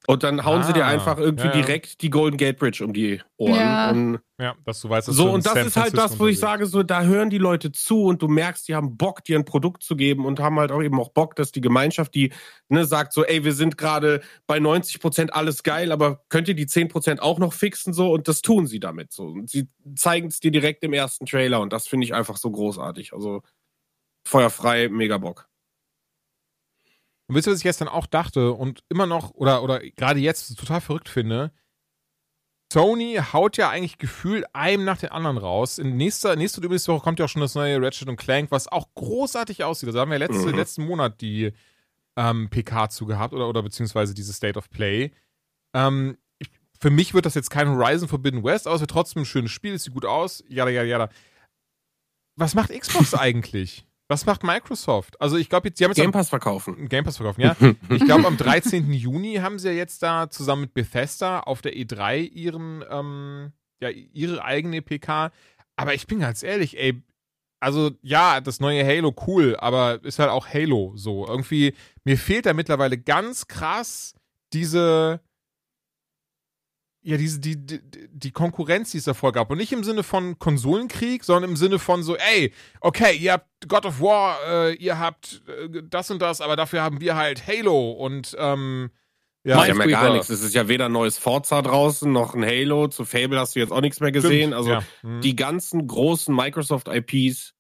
Und dann hauen sie dir Ah, einfach irgendwie ja, ja. direkt die Golden Gate Bridge um die Ohren. Ja. Und Ja, dass du weißt, dass so, und das San ist halt Francisco das, wo ich sage, so, da hören die Leute zu und du merkst, die haben Bock, dir ein Produkt zu geben und haben halt auch eben auch Bock, dass die Gemeinschaft, die ne, sagt so, ey, wir sind gerade bei 90 Prozent alles geil, aber könnt ihr die 10 Prozent auch noch fixen so? Und das tun sie damit so. Und sie zeigen es dir direkt im ersten Trailer und das finde ich einfach so großartig. Also feuerfrei, mega Bock. Und wisst ihr, was ich gestern auch dachte und immer noch, oder, oder gerade jetzt total verrückt finde? Sony haut ja eigentlich gefühlt einem nach den anderen raus. In nächster, nächste übrigens Woche kommt ja auch schon das neue Ratchet Clank, was auch großartig aussieht. Also haben wir letzte, Mhm. letzten Monat die ähm, PK zu gehabt oder, oder beziehungsweise diese State of Play. Ähm, ich, für mich wird das jetzt kein Horizon Forbidden West, aber es wird trotzdem ein schönes Spiel, es sieht gut aus, jada, jada, jada. Was macht Xbox eigentlich? Was macht Microsoft? Also ich glaube, jetzt, die haben jetzt am- Game Pass verkaufen. Game Pass verkaufen, ja. Ich glaube, am 13. Juni haben sie ja jetzt da zusammen mit Bethesda auf der E3 ihren, ähm, ja, ihre eigene PK. Aber ich bin ganz ehrlich, ey, also ja, das neue Halo cool, aber ist halt auch Halo so. Irgendwie, mir fehlt da mittlerweile ganz krass diese, ja, diese, die, die, die Konkurrenz, die es davor gab. Und nicht im Sinne von Konsolenkrieg, sondern im Sinne von so, ey, okay, ihr habt God of War, äh, ihr habt äh, das und das, aber dafür haben wir halt Halo und ähm, ja, Ja, ich habe ja gar nichts. Es ist ja weder neues Forza draußen, noch ein Halo. Zu Fable hast du jetzt auch nichts mehr gesehen. stimmt, Also ja. Mhm. die ganzen großen Microsoft-IPs,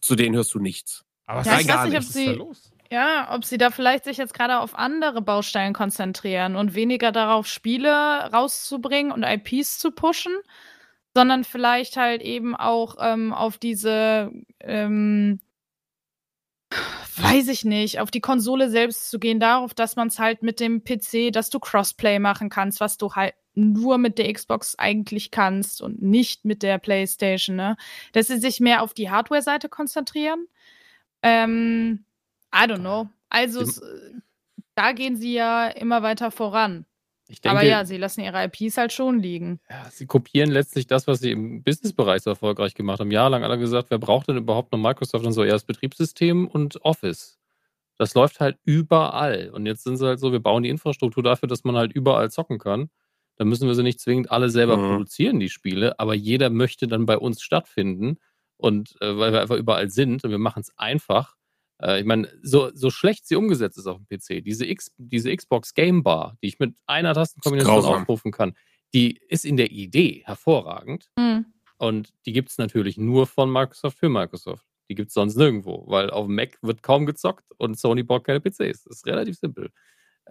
zu denen hörst du nichts. aber Ja, ich ist weiß nicht, ob was ist da sie- los? Ja, ob sie da vielleicht sich jetzt gerade auf andere Baustellen konzentrieren und weniger darauf, Spiele rauszubringen und IPs zu pushen, sondern vielleicht halt eben auch ähm, auf diese, ähm, weiß ich nicht, auf die Konsole selbst zu gehen, darauf, dass man es halt mit dem PC, dass du Crossplay machen kannst, was du halt nur mit der Xbox eigentlich kannst und nicht mit der PlayStation, ne? Dass sie sich mehr auf die Hardware-Seite konzentrieren. Ähm, I don't know. Also es, äh, da gehen sie ja immer weiter voran. Ich denke, Aber ja, sie lassen ihre IPs halt schon liegen. ja, sie kopieren letztlich das, was sie im Businessbereich so erfolgreich gemacht haben. Jahrelang alle gesagt, wer braucht denn überhaupt noch Microsoft und so? Ja, das Betriebssystem und Office. Das läuft halt überall. Und jetzt sind sie halt so, wir bauen die Infrastruktur dafür, dass man halt überall zocken kann. Dann müssen wir sie nicht zwingend alle selber Mhm. produzieren, die Spiele, aber jeder möchte dann bei uns stattfinden. Und äh, weil wir einfach überall sind und wir machen es einfach. Äh, ich meine, so, so schlecht sie umgesetzt ist auf dem PC, diese, X, diese Xbox Game Bar, die ich mit einer Tastenkombination aufrufen kann, die ist in der Idee hervorragend. Hm. Und die gibt es natürlich nur von Microsoft für Microsoft. Die gibt es sonst nirgendwo, weil auf dem Mac wird kaum gezockt und Sony baut keine PCs. Das ist relativ simpel.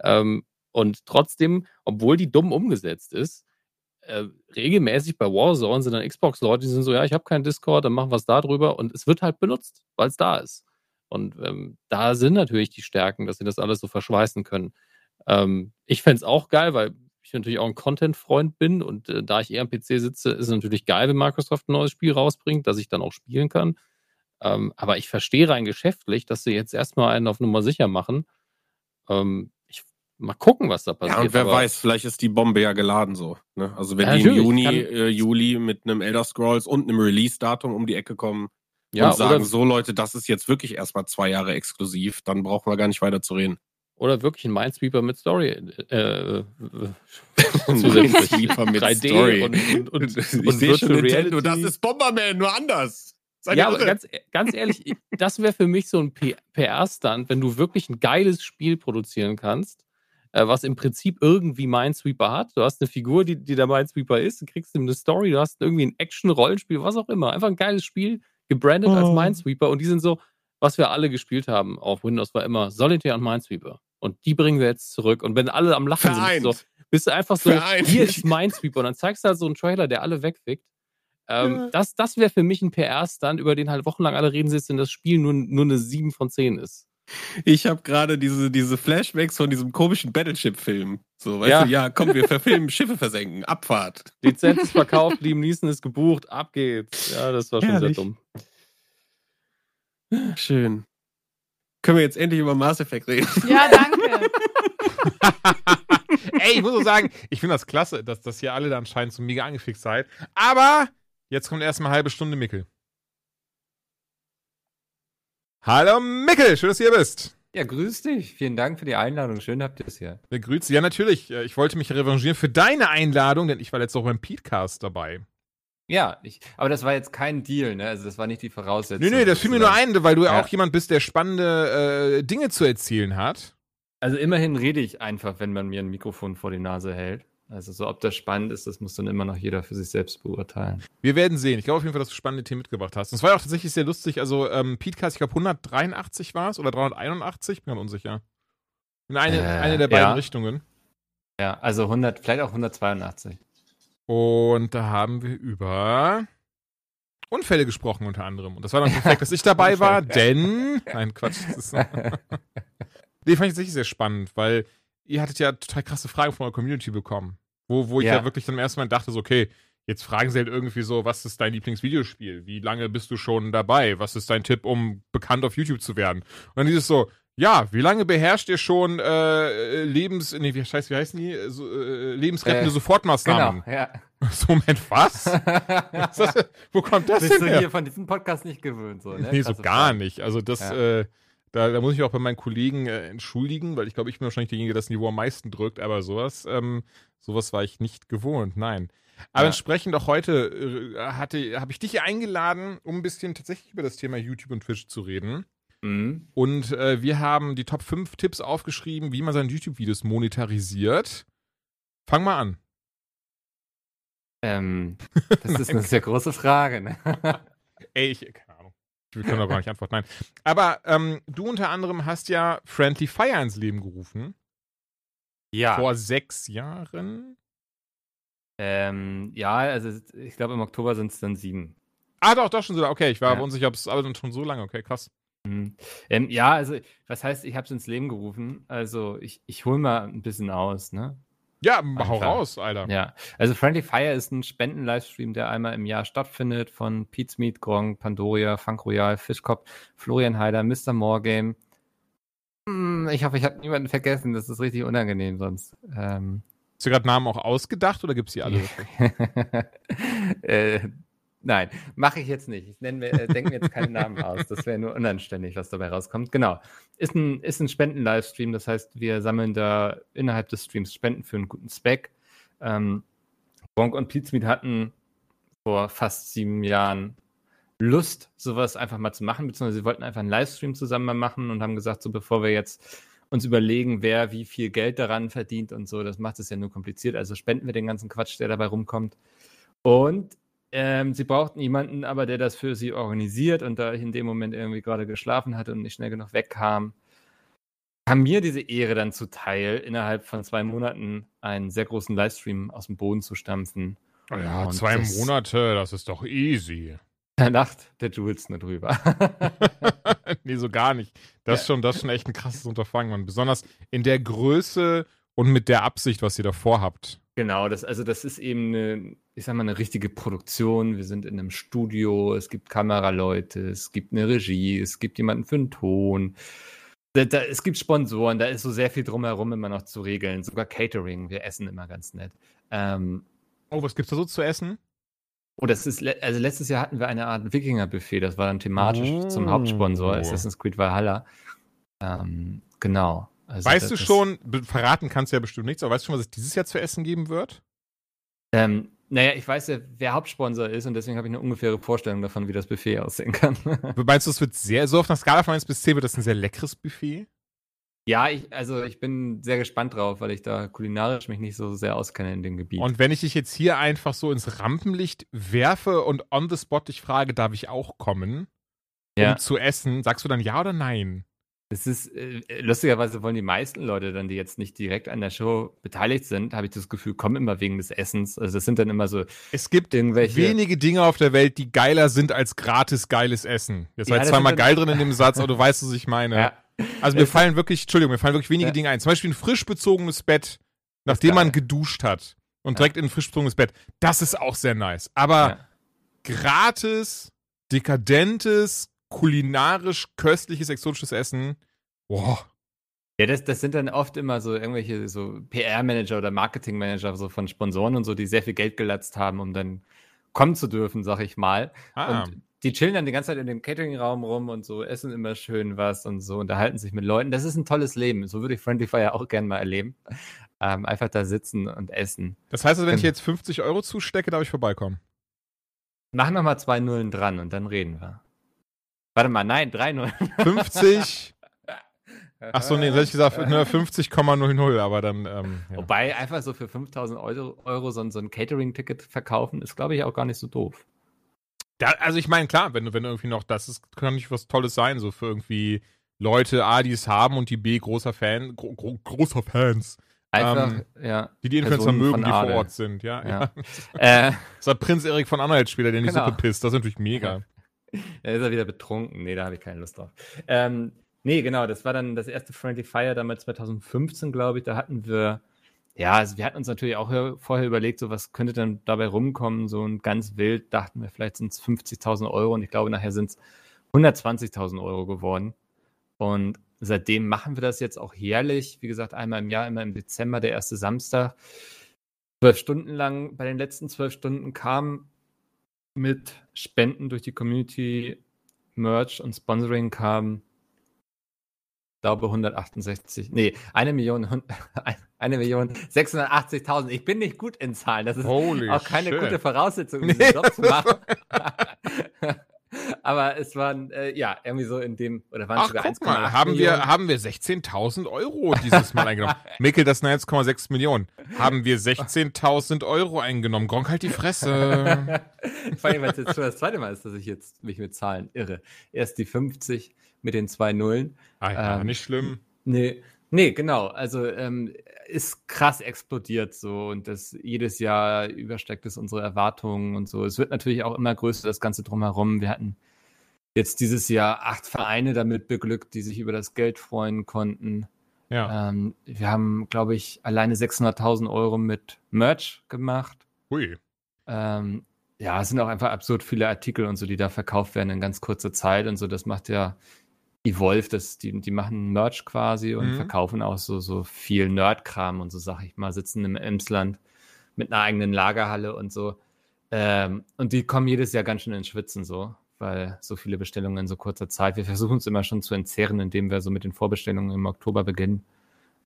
Ähm, und trotzdem, obwohl die dumm umgesetzt ist, äh, regelmäßig bei Warzone sind dann Xbox-Leute, die sind so, ja, ich habe keinen Discord, dann machen wir es da drüber und es wird halt benutzt, weil es da ist. Und ähm, da sind natürlich die Stärken, dass sie das alles so verschweißen können. Ähm, ich fände es auch geil, weil ich natürlich auch ein Content-Freund bin und äh, da ich eher am PC sitze, ist es natürlich geil, wenn Microsoft ein neues Spiel rausbringt, dass ich dann auch spielen kann. Ähm, aber ich verstehe rein geschäftlich, dass sie jetzt erstmal einen auf Nummer sicher machen. Ähm, ich mal gucken, was da passiert. Ja, und wer aber- weiß, vielleicht ist die Bombe ja geladen so. Ne? Also wenn Ja, die im Juni, äh, Juli mit einem Elder Scrolls und einem Release-Datum um die Ecke kommen ja, und sagen, so Leute, das ist jetzt wirklich erstmal zwei Jahre exklusiv, dann brauchen wir gar nicht weiter zu reden. oder wirklich ein Minesweeper mit Story. Äh, äh. Minesweeper mit 3D Story. und, und, und, ich und sehe schon Virtual Nintendo, das ist Bomberman, nur anders. Seid Ja, aber ganz, ganz ehrlich, ich- das wäre für mich so ein PR-Stunt, wenn du wirklich ein geiles Spiel produzieren kannst, äh, was im Prinzip irgendwie Minesweeper hat. Du hast eine Figur, die, die der Minesweeper ist, du kriegst ihm eine Story, du hast irgendwie ein Action-Rollenspiel, was auch immer. Einfach ein geiles Spiel, gebrandet als Oh. Minesweeper und die sind so, was wir alle gespielt haben auf Windows war immer Solitaire und Minesweeper. Und die bringen wir jetzt zurück. Und wenn alle am Lachen Vereint. sind, so, bist du einfach so, Vereint. hier ist Minesweeper. Und dann zeigst du halt so einen Trailer, der alle wegfickt. Ähm, Ja. Das, das wäre für mich ein PR-Stand, über den halt wochenlang alle reden sitzen, das Spiel nur, nur eine 7 von 10 ist. Ich habe gerade diese, diese Flashbacks von diesem komischen Battleship-Film. So, weißt Ja. du, ja, komm, wir verfilmen Schiffe versenken, Abfahrt. Lizenz ist verkauft, Liam Neeson ist gebucht, ab geht's. Ja, das war schon Herrlich. sehr dumm. Schön. Können wir jetzt endlich über Mass Effect reden? Ja, danke. Ey, ich muss so sagen, ich finde das klasse, dass, dass ihr alle da anscheinend so mega angefixt seid. Aber jetzt kommt erstmal eine halbe Stunde Mickel. Hallo Mickel, schön, dass du hier bist. Ja, grüß dich. Vielen Dank für die Einladung. Schön habt ihr es hier. Ja, grüße. Ja, natürlich. Äh, Ich wollte mich revanchieren für deine Einladung, denn ich war letzte Woche beim Petecast dabei. Ja, ich, aber das war jetzt kein Deal, ne? Also das war nicht die Voraussetzung. Nee, nee, das fiel mir nur ein, weil du ja Ja. auch jemand bist, der spannende äh, Dinge zu erzählen hat. Also immerhin rede ich einfach, wenn man mir ein Mikrofon vor die Nase hält. Also so, ob das spannend ist, das muss dann immer noch jeder für sich selbst beurteilen. Wir werden sehen. Ich glaube auf jeden Fall, dass du spannende Themen mitgebracht hast. Und es war ja auch tatsächlich sehr lustig. Also, ähm, Petecast, ich glaube 183 war es oder 381, bin mir unsicher. In eine, Äh, eine der beiden ja. Richtungen. Ja, also 100, vielleicht auch 182. Und da haben wir über Unfälle gesprochen unter anderem. Und das war dann perfekt, dass ich dabei war, denn. Nein, Quatsch. Das nee, fand ich tatsächlich sehr spannend, weil ihr hattet ja total krasse Fragen von eurer Community bekommen. Wo, wo ich ja. Ja. wirklich dann im ersten Mal dachte, so, okay, jetzt fragen sie halt irgendwie so, was ist dein Lieblingsvideospiel? Wie lange bist du schon dabei? Was ist dein Tipp, um bekannt auf YouTube zu werden? Und dann dieses so, Ja, wie lange beherrscht ihr schon äh, Lebens, nee, wie, scheiße, wie heißen die? So, äh, lebensrettende Äh, Sofortmaßnahmen. Genau, ja. So, Moment, was? was das, wo kommt das Bist denn du her? hier von diesem Podcast nicht gewöhnt, so, ne? Nee, so Krasse gar Frage. nicht. Also das, Ja. äh, da, da muss ich mich auch bei meinen Kollegen äh, entschuldigen, weil ich glaube, ich bin wahrscheinlich derjenige, der das Niveau am meisten drückt, aber sowas, ähm, sowas war ich nicht gewohnt, nein. Aber Ja. entsprechend auch heute äh, hatte, habe ich dich eingeladen, um ein bisschen tatsächlich über das Thema YouTube und Twitch zu reden. Mhm. Und äh, wir haben die Top 5 Tipps aufgeschrieben, wie man seine YouTube-Videos monetarisiert. Fang mal an. Ähm, das ist eine sehr große Frage, ne? Ey, ich. Wir können doch gar nicht antworten, nein. Aber ähm, du unter anderem hast ja Friendly Fire ins Leben gerufen. Ja. Vor sechs Jahren. Ähm, ja, also ich glaube im Oktober sind es dann sieben. Ah, doch, doch schon so. Okay, ich war Ja. aber unsicher, ob es aber dann schon so lange. Okay, krass. Mhm. Ähm, ja, also was heißt, ich habe es ins Leben gerufen? Also ich, ich hole mal ein bisschen aus, ne? Ja, hau Einfach. raus, Alter. Ja, also Friendly Fire ist ein Spenden-Livestream, der einmal im Jahr stattfindet von Pete's Meat, Gronk, Pandoria, Funk Royal, Fischkopf, Florian Heider, Mr. Morgame. Hm, Ich hoffe, ich habe niemanden vergessen, das ist richtig unangenehm sonst. Ähm, Hast du gerade Namen auch ausgedacht oder gibt es die alle? äh, nein, mache ich jetzt nicht. Ich nenne mir, äh, denke mir jetzt keinen Namen aus. Das wäre nur unanständig, was dabei rauskommt. Genau. Ist ein, ist ein Spenden-Livestream. Das heißt, wir sammeln da innerhalb des Streams Spenden für einen guten Zweck. Ähm, Bonk und Pizmeet hatten vor fast sieben Jahren Lust, sowas einfach mal zu machen, beziehungsweise sie wollten einfach einen Livestream zusammen mal machen und haben gesagt, so bevor wir jetzt uns überlegen, wer wie viel Geld daran verdient und so, das macht es ja nur kompliziert. Also spenden wir den ganzen Quatsch, der dabei rumkommt. Und ähm, sie brauchten jemanden, aber der das für sie organisiert und da ich in dem Moment irgendwie gerade geschlafen hatte und nicht schnell genug wegkam, kam mir diese Ehre dann zuteil, innerhalb von zwei Monaten einen sehr großen Livestream aus dem Boden zu stampfen. Oh ja, Und zwei das- Monate, das ist doch easy. Da lacht der Jules nur drüber. nee, so gar nicht. Das ist schon, das ist schon echt ein krasses Unterfangen, Mann. Besonders in der Größe und mit der Absicht, was ihr davor habt. Genau, das, also das ist eben eine, ich sag mal, eine richtige Produktion. Wir sind in einem Studio, es gibt Kameraleute, es gibt eine Regie, es gibt jemanden für den Ton. Da, da, es gibt Sponsoren, da ist so sehr viel drumherum immer noch zu regeln. Sogar Catering, wir essen immer ganz nett. Ähm, Oh, was gibt's da so zu essen? oh, das ist, le- also letztes Jahr hatten wir eine Art Wikinger-Buffet, das war dann thematisch zum Hauptsponsor, Oh. Assassin's Creed Valhalla. Ähm, genau. Also weißt du schon, verraten kannst du ja bestimmt nichts, aber weißt du schon, was es dieses Jahr zu essen geben wird? Ähm, naja, ich weiß ja, wer Hauptsponsor ist und deswegen habe ich eine ungefähre Vorstellung davon, wie das Buffet aussehen kann. Meinst du, es wird sehr, so auf einer Skala von 1 bis 10 wird das ein sehr leckeres Buffet? ja, ich, also ich bin sehr gespannt drauf, weil ich da kulinarisch mich nicht so sehr auskenne in dem Gebiet. Und wenn ich dich jetzt hier einfach so ins Rampenlicht werfe und on the spot dich frage, darf ich auch kommen, ja, um zu essen, sagst du dann ja oder nein? Es ist, äh, lustigerweise wollen die meisten Leute dann, die jetzt nicht direkt an der Show beteiligt sind, habe ich das Gefühl, kommen immer wegen des Essens. Also das sind dann immer so Es gibt irgendwelche. wenige Dinge auf der Welt, die geiler sind als gratis geiles Essen. Jetzt Ja, war das zweimal geil drin in dem Satz, aber du weißt, was ich meine. Ja, Also mir fallen wirklich, Entschuldigung, mir fallen wirklich wenige Ja. Dinge ein. Zum Beispiel ein frisch bezogenes Bett, nachdem man geduscht hat und direkt in ein frisch bezogenes Bett. Das ist auch sehr nice. Aber gratis, dekadentes, kulinarisch köstliches, exotisches Essen, boah. Ja, das, das sind dann oft immer so irgendwelche so PR-Manager oder Marketing-Manager so von Sponsoren und so, die sehr viel Geld gelatzt haben, um dann kommen zu dürfen, sag ich mal. Ah, Und die chillen dann die ganze Zeit in dem Catering-Raum rum und so, essen immer schön was und so, unterhalten sich mit Leuten. Das ist ein tolles Leben. So würde ich Friendly Fire auch gerne mal erleben. Ähm, einfach da sitzen und essen. das heißt, also, wenn ich Genau. jetzt 50 Euro zustecke, darf ich vorbeikommen. Machen wir mal zwei Nullen dran und dann reden wir. Warte mal, nein, drei Nullen. 50, ach so, nee, hätte ich gesagt, ne, 50,00, aber dann, ähm, ja. Wobei einfach so für 5000 Euro, Euro so, ein- so ein Catering-Ticket verkaufen, ist, glaube ich, auch gar nicht so doof. Da, also ich meine, klar, wenn du, wenn irgendwie noch, das ist, kann nicht was Tolles sein, so für irgendwie Leute A, die es haben und die B, großer Fan, gro gro großer Fans, Einfach, Ähm, ja. die die Influencer Personen mögen, die vor. Ort sind, ja. ja. Ja. Äh, Das hat Prinz Erik von Anhalt später, der in die Genau. Suppe pisst, das ist natürlich mega. Da ist er wieder betrunken. Nee, da habe ich keine Lust drauf. Ähm, nee, genau, das war dann das erste Friendly Fire, damals 2015, glaube ich. Da hatten wir, ja, also wir hatten uns natürlich auch vorher überlegt, so was könnte dann dabei rumkommen. So ein ganz wild dachten wir, vielleicht sind es 50.000 Euro und ich glaube, nachher sind es 120.000 Euro geworden. Und seitdem machen wir das jetzt auch jährlich. Wie gesagt, einmal im Jahr, immer im Dezember, der erste Samstag. Zwölf Stunden lang, bei den letzten zwölf Stunden kam mit Spenden durch die Community, Merch und Sponsoring kam, glaube 168, nee, eine Million, hun- eine Million 680.000. Ich bin nicht gut in Zahlen. Das ist Holy auch keine shit. gute Voraussetzung, um Nee. diesen Job zu machen. Aber es waren, äh, ja, irgendwie so in dem, oder waren es Ach, sogar guck 1,8 mal, haben Millionen. wir, haben wir 16.000 Euro dieses Mal eingenommen. Mikkel, das sind 1,6 Millionen. Haben wir 16.000 Euro eingenommen. Gronk, halt die Fresse. Vor allem, weil es jetzt schon das zweite Mal ist, dass ich jetzt mich mit Zahlen irre. Erst die 50 mit den zwei Nullen. Ah ja, Ähm, nicht schlimm. Nee, nee, genau. Also ähm, ist krass explodiert so und das jedes Jahr übersteckt es unsere Erwartungen und so. Es wird natürlich auch immer größer, das Ganze drumherum. Wir hatten jetzt dieses Jahr acht Vereine damit beglückt, die sich über das Geld freuen konnten. Ja. Ähm, wir haben, glaube ich, alleine 600.000 Euro mit Merch gemacht. Hui. Ähm, ja, es sind auch einfach absurd viele Artikel und so, die da verkauft werden in ganz kurzer Zeit und so. Das macht ja Evolve, das, die, die machen Merch quasi und Mhm. verkaufen auch so, so viel Nerdkram und so, sag ich mal, sitzen im Emsland mit einer eigenen Lagerhalle und so. Ähm, und die kommen jedes Jahr ganz schön ins Schwitzen so, weil so viele Bestellungen in so kurzer Zeit. Wir versuchen es immer schon zu entzehren, indem wir so mit den Vorbestellungen im Oktober beginnen.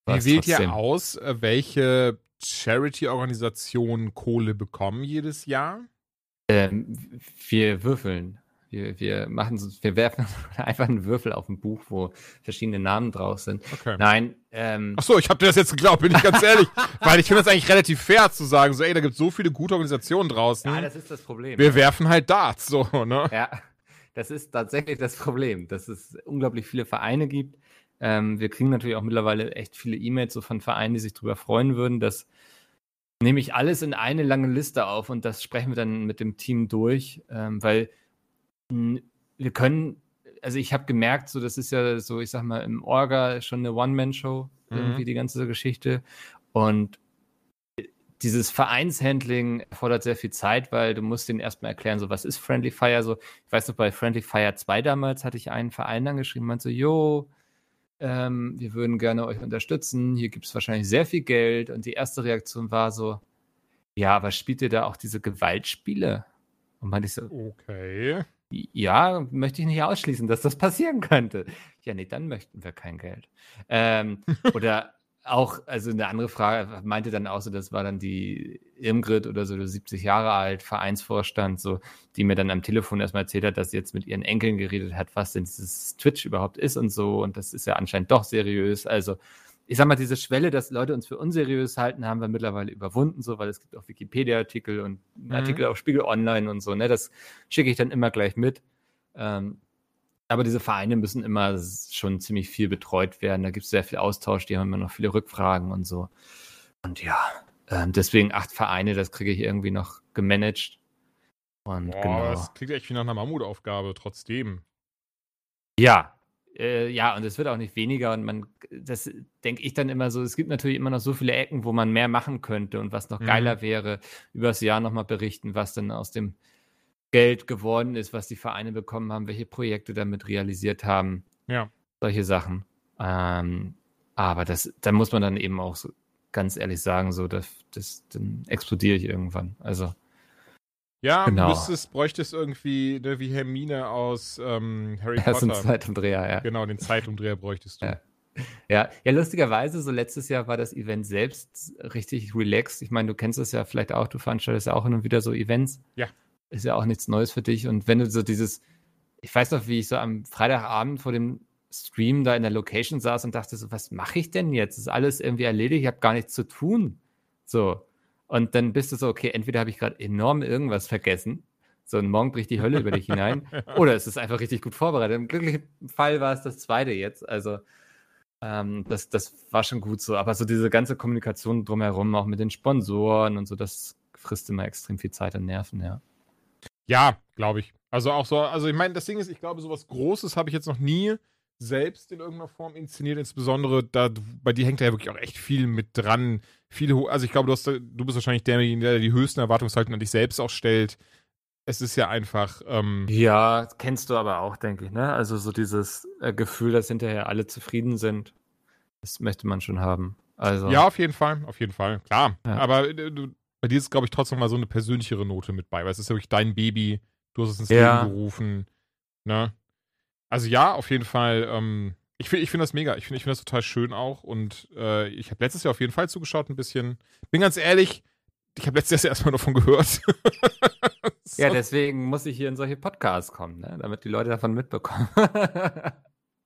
Wie es wählt ihr aus, äh, welche Charity-Organisationen Kohle bekommen jedes Jahr? Ähm, wir würfeln. Wir, wir machen wir werfen einfach einen Würfel auf ein Buch, wo verschiedene Namen drauf sind. Okay. Nein, ähm, Ach so, ich habe dir das jetzt geglaubt, bin ich ganz ehrlich. Weil ich finde das eigentlich relativ fair zu sagen, so, ey, da gibt es so viele gute Organisationen draußen. ja, das ist das Problem. wir werfen halt Darts, so, ne? Ja, das ist tatsächlich das Problem, dass es unglaublich viele Vereine gibt. Ähm, wir kriegen natürlich auch mittlerweile echt viele E-Mails so von Vereinen, die sich darüber freuen würden. Das nehme ich alles in eine lange Liste auf und das sprechen wir dann mit dem Team durch, ähm, weil wir können, also ich habe gemerkt, so das ist ja so, ich sag mal, im Orga schon eine One-Man-Show, Mhm. irgendwie die ganze Geschichte. Und dieses Vereinshandling erfordert sehr viel Zeit, weil du musst denen erstmal erklären, so was ist Friendly Fire. So, ich weiß noch, bei Friendly Fire 2 damals hatte ich einen Verein angeschrieben, meinte so, jo, ähm, wir würden gerne euch unterstützen, hier gibt es wahrscheinlich sehr viel Geld. Und die erste Reaktion war so, ja, aber spielt ihr da auch diese Gewaltspiele? Und meinte ich so, Okay. Ja, möchte ich nicht ausschließen, dass das passieren könnte. Ja, nee, dann möchten wir kein Geld. Ähm, oder auch, also eine andere Frage meinte dann auch so, das war dann die Irmgrid oder so, 70 Jahre alt, Vereinsvorstand, so, die mir dann am Telefon erstmal erzählt hat, dass sie jetzt mit ihren Enkeln geredet hat, was denn dieses Twitch überhaupt ist und so. Und das ist ja anscheinend doch seriös. Also, ich sag mal, diese Schwelle, dass Leute uns für unseriös halten, haben wir mittlerweile überwunden, so, weil es gibt auch Wikipedia-Artikel und Mhm. Artikel auf Spiegel Online und so, ne? Das schicke ich dann immer gleich mit. Ähm, aber diese Vereine müssen immer schon ziemlich viel betreut werden. Da gibt es sehr viel Austausch, die haben immer noch viele Rückfragen und so. Und ja, ähm, deswegen acht Vereine, das kriege ich irgendwie noch gemanagt. Und Boah, genau. das klingt echt wie nach einer Mammutaufgabe, trotzdem. Ja, äh, ja, und es wird auch nicht weniger. Und man, das denke ich dann immer so, es gibt natürlich immer noch so viele Ecken, wo man mehr machen könnte und was noch Mhm. geiler wäre, übers Jahr nochmal berichten, was denn aus dem Geld geworden ist, was die Vereine bekommen haben, welche Projekte damit realisiert haben. Ja. Solche Sachen. Ähm, aber das, da muss man dann eben auch so ganz ehrlich sagen, so, das, das, dann explodiere ich irgendwann. Also, Ja, Genau. müsstest, bräuchtest irgendwie, ne, wie Hermine aus ähm, Harry erst ein Potter. Zeitumdreher, ja. Genau, den Zeitumdreher bräuchtest du. Ja. Ja, ja, lustigerweise, so letztes Jahr war das Event selbst richtig relaxed. Ich meine, du kennst es ja vielleicht auch, du veranstaltest ja auch hin und wieder so Events. Ja. Ist ja auch nichts Neues für dich. Und wenn du so dieses, ich weiß noch, wie ich so am Freitagabend vor dem Stream da in der Location saß und dachte so, was mache ich denn jetzt? Ist alles irgendwie erledigt, ich habe gar nichts zu tun. So. Und dann bist du so, okay, entweder habe ich gerade enorm irgendwas vergessen, so und morgen bricht die Hölle über dich hinein, oder es ist einfach richtig gut vorbereitet. Im glücklichen Fall war es das zweite jetzt. Also ähm, das, das war schon gut so. Aber so diese ganze Kommunikation drumherum, auch mit den Sponsoren und so, das frisst immer extrem viel Zeit und Nerven, ja. Ja, glaube ich. Also auch so, also ich meine, das Ding ist, ich glaube, sowas Großes habe ich jetzt noch nie selbst in irgendeiner Form inszeniert, insbesondere da, bei dir hängt da ja wirklich auch echt viel mit dran. Viele, also ich glaube, du, hast, du bist wahrscheinlich derjenige, der die höchsten Erwartungshaltungen an dich selbst auch stellt. es ist ja einfach, ähm, Ja, kennst du aber auch, denke ich, ne? Also so dieses äh, Gefühl, dass hinterher alle zufrieden sind, das möchte man schon haben. Also ja, auf jeden Fall, auf jeden Fall, klar. Ja. Aber äh, du, bei dir ist, glaube ich, trotzdem mal so eine persönlichere Note mit bei, weil es ist ja wirklich dein Baby, du hast es ins Ja. Leben gerufen, ne? Also ja, auf jeden Fall, ähm, ich finde ich find das mega, ich finde ich find das total schön auch und äh, ich habe letztes Jahr auf jeden Fall zugeschaut ein bisschen. Bin ganz ehrlich, ich habe letztes Jahr erstmal davon gehört. so. Ja, deswegen muss ich hier in solche Podcasts kommen, ne? damit die Leute davon mitbekommen.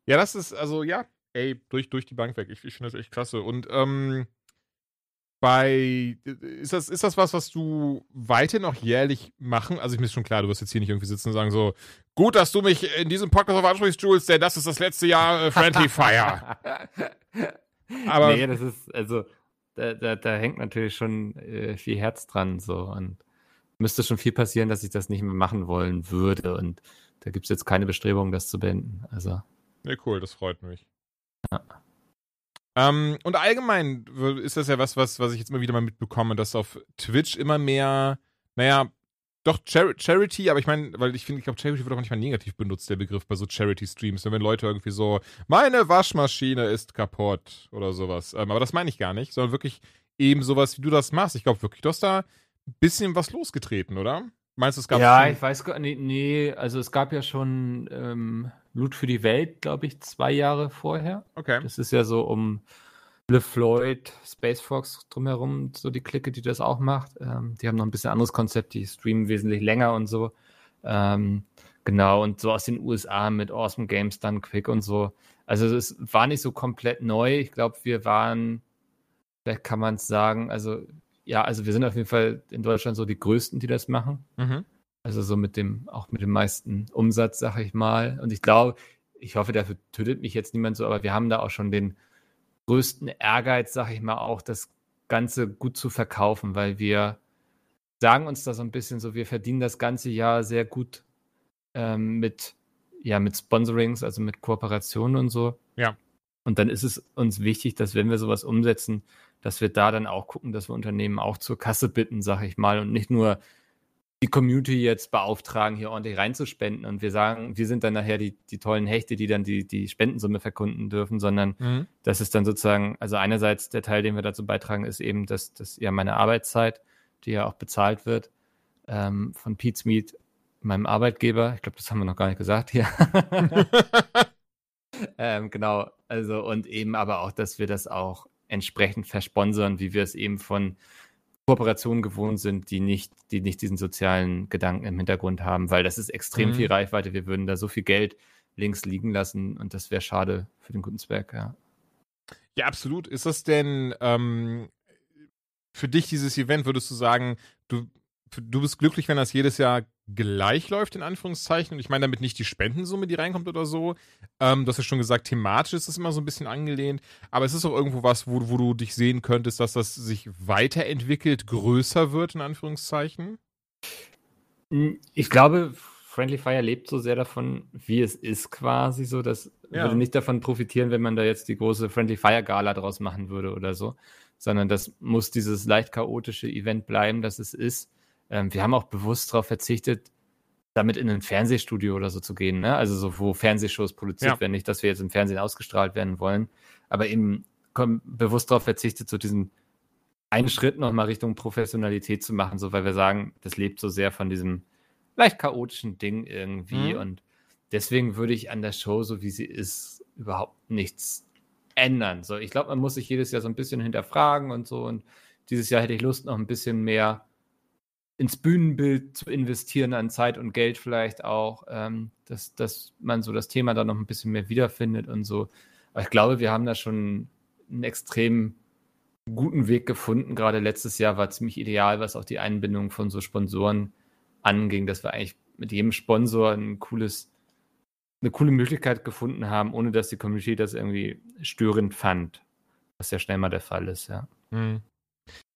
Ja, das ist, also ja, ey, durch, durch die Bank weg. Ich, ich finde das echt klasse. Und ähm, bei, ist das, ist das was, was du weiterhin auch jährlich machen? Also ich mir ist schon klar, du wirst jetzt hier nicht irgendwie sitzen und sagen so, gut, dass du mich in diesem Podcast auf ansprichst, Jules, denn das ist das letzte Jahr äh, Friendly Fire. Aber nee, das ist, also, da, da, da hängt natürlich schon äh, viel Herz dran, so. Und müsste schon viel passieren, dass ich das nicht mehr machen wollen würde. Und da gibt es jetzt keine Bestrebungen, das zu beenden. Also, Nee, cool, das freut mich. Ja. Ähm, und allgemein ist das ja was, was, was ich jetzt immer wieder mal mitbekomme, dass auf Twitch immer mehr, naja, doch Char Charity, aber ich meine, weil ich finde, ich glaube, Charity wird auch manchmal negativ benutzt, der Begriff bei so Charity-Streams, wenn Leute irgendwie so, meine Waschmaschine ist kaputt oder sowas. Ähm, aber das meine ich gar nicht, sondern wirklich eben sowas, wie du das machst. Ich glaube wirklich, du hast da ein bisschen was losgetreten, oder? Meinst du, es gab ja, schon- ich weiß gar nicht, nee, also es gab ja schon ähm, Loot für die Welt, glaube ich, zwei Jahre vorher. Okay. Das ist ja so um Le Floyd, Space Fox drumherum, so die Clique, die das auch macht. Ähm, die haben noch ein bisschen anderes Konzept, die streamen wesentlich länger und so. Ähm, genau, und so aus den USA mit Awesome Games, dann Quick und so. Also es war nicht so komplett neu. Ich glaube, wir waren, vielleicht kann man es sagen, also ja, also wir sind auf jeden Fall in Deutschland so die Größten, die das machen. Mhm. Also so mit dem, auch mit dem meisten Umsatz, sag ich mal. Und ich glaube, ich hoffe, dafür tötet mich jetzt niemand so, aber wir haben da auch schon den größten Ehrgeiz, sag ich mal, auch das Ganze gut zu verkaufen, weil wir sagen uns da so ein bisschen so, wir verdienen das ganze Jahr sehr gut ähm, mit, ja, mit Sponsorings, also mit Kooperationen und so. Ja. Und dann ist es uns wichtig, dass wenn wir sowas umsetzen, dass wir da dann auch gucken, dass wir Unternehmen auch zur Kasse bitten, sag ich mal, und nicht nur die Community jetzt beauftragen, hier ordentlich reinzuspenden und wir sagen, wir sind dann nachher die, die tollen Hechte, die dann die, die Spendensumme verkunden dürfen, sondern Mhm. das ist dann sozusagen, also einerseits der Teil, den wir dazu beitragen, ist eben, dass, dass ja meine Arbeitszeit, die ja auch bezahlt wird, ähm, von Pete's Meat, meinem Arbeitgeber, ich glaube, das haben wir noch gar nicht gesagt hier. ähm, genau, also und eben aber auch, dass wir das auch entsprechend versponsern, wie wir es eben von Kooperationen gewohnt sind, die nicht, die nicht diesen sozialen Gedanken im Hintergrund haben, weil das ist extrem Mhm. viel Reichweite. Wir würden da so viel Geld links liegen lassen und das wäre schade für den guten Zweck, ja. Ja, absolut. Ist das denn ähm, für dich dieses Event, würdest du sagen, du, du bist glücklich, wenn das jedes Jahr gleich läuft, in Anführungszeichen? Und ich meine damit nicht die Spendensumme, die reinkommt oder so. Ähm, du hast ja schon gesagt, thematisch ist das immer so ein bisschen angelehnt. Aber es ist auch irgendwo was, wo, wo du dich sehen könntest, dass das sich weiterentwickelt, größer wird, in Anführungszeichen? Ich glaube, Friendly Fire lebt so sehr davon, wie es ist quasi so. Das Ja. würde nicht davon profitieren, wenn man da jetzt die große Friendly Fire Gala draus machen würde oder so, sondern das muss dieses leicht chaotische Event bleiben, das es ist. Ähm, wir haben auch bewusst darauf verzichtet, damit in ein Fernsehstudio oder so zu gehen, ne? Also so, wo Fernsehshows produziert Ja. werden, nicht, dass wir jetzt im Fernsehen ausgestrahlt werden wollen, aber eben bewusst darauf verzichtet, so diesen einen Schritt nochmal Richtung Professionalität zu machen, so weil wir sagen, das lebt so sehr von diesem leicht chaotischen Ding irgendwie. Mhm. Und deswegen würde ich an der Show, so wie sie ist, überhaupt nichts ändern. So, ich glaube, man muss sich jedes Jahr so ein bisschen hinterfragen und so. Und dieses Jahr hätte ich Lust, noch ein bisschen mehr ins Bühnenbild zu investieren an Zeit und Geld vielleicht auch, ähm, dass, dass man so das Thema da noch ein bisschen mehr wiederfindet und so. Aber ich glaube, wir haben da schon einen extrem guten Weg gefunden. Gerade letztes Jahr war ziemlich ideal, was auch die Einbindung von so Sponsoren anging, dass wir eigentlich mit jedem Sponsor ein cooles, eine coole Möglichkeit gefunden haben, ohne dass die Community das irgendwie störend fand. Was ja schnell mal der Fall ist, ja. Hm.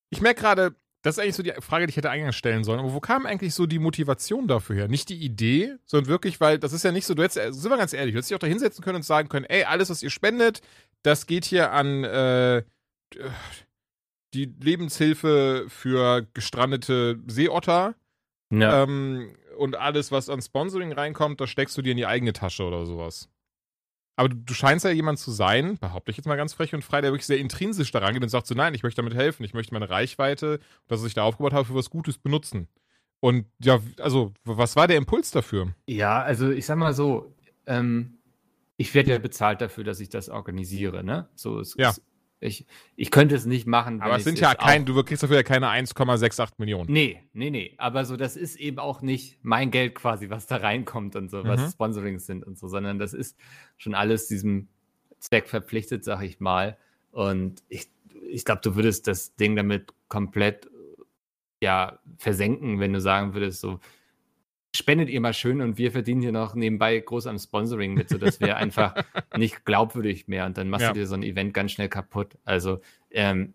Ich merke gerade, das ist eigentlich so die Frage, die ich hätte eingangs stellen sollen. Aber wo kam eigentlich so die Motivation dafür her? Nicht die Idee, sondern wirklich, weil das ist ja nicht so, du hättest, äh, sind wir ganz ehrlich, du hättest dich auch da hinsetzen können und sagen können, ey, alles, was ihr spendet, das geht hier an äh, die Lebenshilfe für gestrandete Seeotter. Ja, Ähm, und alles, was an Sponsoring reinkommt, das steckst du dir in die eigene Tasche oder sowas. Aber du, du scheinst ja jemand zu sein, behaupte ich jetzt mal ganz frech und frei, der wirklich sehr intrinsisch daran geht und sagt so, nein, ich möchte damit helfen, ich möchte meine Reichweite, das, was ich da aufgebaut habe, für was Gutes benutzen. Und ja, also, was war der Impuls dafür? Ja, also ich sag mal so, ähm, ich werde ja bezahlt dafür, dass ich das organisiere, ne? So, es, Ja. es, ich, ich könnte es nicht machen. Aber es sind ja kein, du kriegst dafür ja keine 1,68 Millionen. Nee, nee, nee. Aber so, das ist eben auch nicht mein Geld quasi, was da reinkommt und so, was Mhm. Sponsorings sind und so, sondern das ist schon alles diesem Zweck verpflichtet, sag ich mal. Und ich, ich glaube, du würdest das Ding damit komplett ja versenken, wenn du sagen würdest, so spendet ihr mal schön und wir verdienen hier noch nebenbei groß am Sponsoring mit, so das wäre einfach nicht glaubwürdig mehr und dann machst Ja. du dir so ein Event ganz schnell kaputt. Also ähm,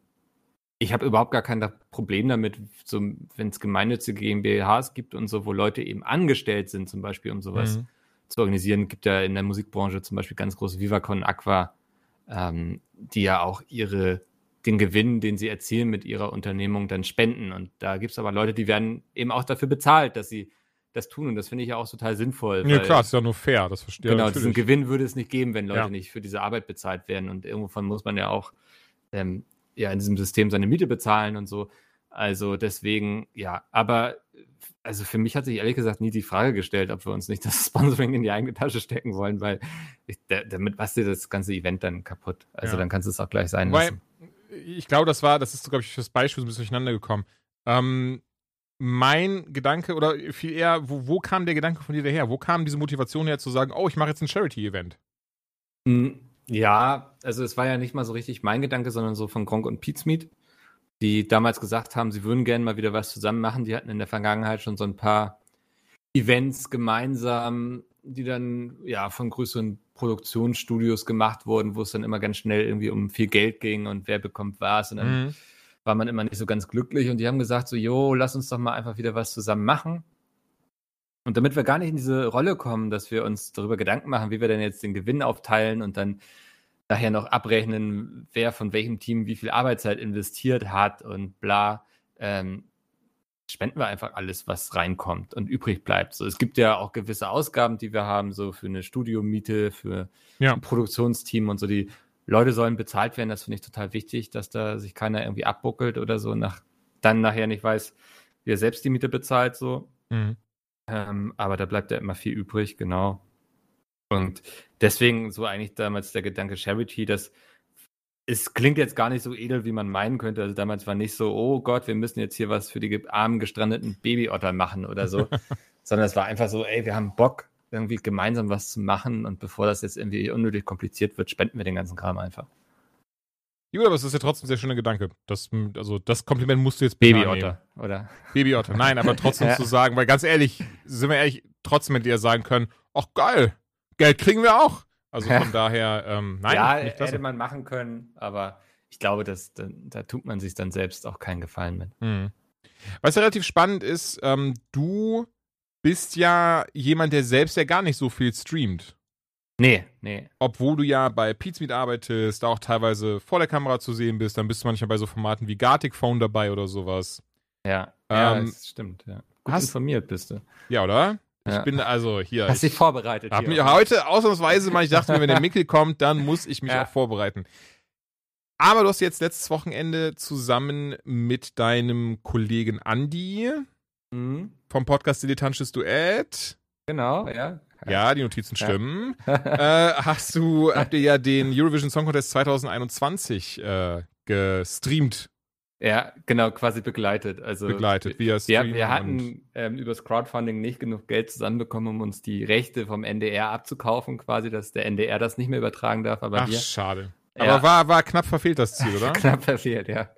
ich habe überhaupt gar kein Problem damit, so, wenn es gemeinnützige GmbHs gibt und so, wo Leute eben angestellt sind, zum Beispiel, um sowas Mhm. zu organisieren. Gibt ja in der Musikbranche zum Beispiel ganz große Vivacon Aqua, ähm, die ja auch ihre den Gewinn, den sie erzielen mit ihrer Unternehmung, dann spenden. Und da gibt es aber Leute, die werden eben auch dafür bezahlt, dass sie das tun. Und das finde ich ja auch total sinnvoll. Ja, klar, ist ja nur fair, das verstehe Genau, ich. diesen Gewinn würde es nicht geben, wenn Leute Ja. nicht für diese Arbeit bezahlt werden. Und irgendwann muss man ja auch ähm, ja, in diesem System seine Miete bezahlen und so. Also deswegen, ja, aber also für mich hat sich ehrlich gesagt nie die Frage gestellt, ob wir uns nicht das Sponsoring in die eigene Tasche stecken wollen, weil ich, da, damit machst du das ganze Event dann kaputt. Also Ja. dann kannst du es auch gleich sein Weil, lassen. ich glaube, das war, das ist, glaube ich, fürs Beispiel so ein bisschen durcheinander gekommen. Ähm, mein Gedanke, oder viel eher, wo, wo kam der Gedanke von dir daher? Wo kam diese Motivation her zu sagen, oh, ich mache jetzt ein Charity-Event? Mm, Ja, also es war ja nicht mal so richtig mein Gedanke, sondern so von Gronk und Pizmeet, die damals gesagt haben, sie würden gerne mal wieder was zusammen machen. Die hatten in der Vergangenheit schon so ein paar Events gemeinsam, die dann ja von größeren Produktionsstudios gemacht wurden, wo es dann immer ganz schnell irgendwie um viel Geld ging und wer bekommt was. Und dann Mhm. War man immer nicht so ganz glücklich und die haben gesagt so, jo, lass uns doch mal einfach wieder was zusammen machen. Und damit wir gar nicht in diese Rolle kommen, dass wir uns darüber Gedanken machen, wie wir denn jetzt den Gewinn aufteilen und dann nachher noch abrechnen, wer von welchem Team wie viel Arbeitszeit investiert hat und bla, ähm, spenden wir einfach alles, was reinkommt und übrig bleibt. So, es gibt ja auch gewisse Ausgaben, die wir haben, so für eine Studiomiete, für Ja. ein Produktionsteam und so. Die Leute sollen bezahlt werden. Das finde ich total wichtig, dass da sich keiner irgendwie abbuckelt oder so, nach, dann nachher nicht weiß, wie er selbst die Miete bezahlt, so. Mhm. Ähm, aber da bleibt ja immer viel übrig, genau. Und deswegen so eigentlich damals der Gedanke Charity, dass es klingt jetzt gar nicht so edel, wie man meinen könnte. Also damals war nicht so, oh Gott, wir müssen jetzt hier was für die armen gestrandeten Babyotter machen oder so, sondern es war einfach so, ey, wir haben Bock, irgendwie gemeinsam was zu machen und bevor das jetzt irgendwie unnötig kompliziert wird, spenden wir den ganzen Kram einfach. Gut, aber es ist ja trotzdem ein sehr schöner Gedanke. Das, also, das Kompliment musst du jetzt. Babyotter, oder? Babyotter. Nein, aber trotzdem Ja. zu sagen, weil ganz ehrlich, sind wir ehrlich, trotzdem mit dir sagen können, ach geil, Geld kriegen wir auch. Also von daher, ähm, nein, ja, hätte man machen können, aber ich glaube, dass, da, da tut man sich dann selbst auch keinen Gefallen mit. Hm. Was ja relativ spannend ist, ähm, du bist ja jemand, der selbst ja gar nicht so viel streamt. Nee, nee. Obwohl du ja bei Pizmeet arbeitest, auch teilweise vor der Kamera zu sehen bist, dann bist du manchmal bei so Formaten wie Gartic Phone dabei oder sowas. Ja, ja Ähm, das stimmt, ja. Gut hast- informiert bist du. Ja, oder? Ich Ja. bin also hier. Hast dich ich vorbereitet. hab mich heute ausnahmsweise mal, ich dachte mir, wenn der Mickel kommt, dann muss ich mich Ja. auch vorbereiten. Aber du hast jetzt letztes Wochenende zusammen mit deinem Kollegen Andi Mhm, vom Podcast Dilettantisches Duett genau, ja. Ja, die Notizen Ja. stimmen. äh, hast du, habt ihr ja den Eurovision Song Contest 2021 äh, gestreamt, Ja, genau, quasi begleitet. Also begleitet, via Wir, Stream. wir und- hatten ähm, übers Crowdfunding nicht genug Geld zusammenbekommen, um uns die Rechte vom NDR abzukaufen, quasi, dass der NDR das nicht mehr übertragen darf, aber Ach, wir schade. Ja. Aber war, war knapp verfehlt das Ziel, oder? knapp verfehlt, ja.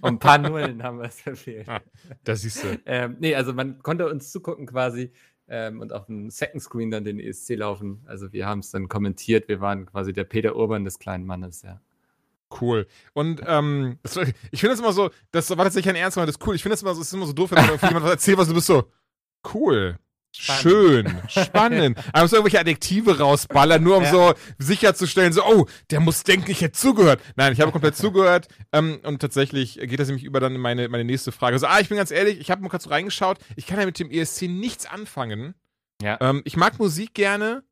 Um ein paar Nullen haben wir es verfehlt. Ah. Da siehst du. Ähm, nee, also man konnte uns zugucken quasi ähm, und auf dem Second Screen dann den ESC laufen. Also wir haben es dann kommentiert. Wir waren quasi der Peter Urban des kleinen Mannes, ja. Cool. Und ähm, das, ich finde das immer so, das war tatsächlich ein Ernst, das ist cool. Ich finde das immer so, es ist immer so doof, wenn jemand was erzählt, was du bist so, cool. Schön, spannend. Man muss irgendwelche Adjektive rausballern, nur um Ja. so sicherzustellen, so, oh, der muss denken, ich hätte zugehört. Nein, ich habe komplett zugehört. Ähm, und tatsächlich geht das nämlich über dann in meine, meine nächste Frage. Also, ah, ich bin ganz ehrlich, ich habe mal kurz so reingeschaut. Ich kann ja mit dem ESC nichts anfangen. Ja. Ähm, ich mag Musik gerne,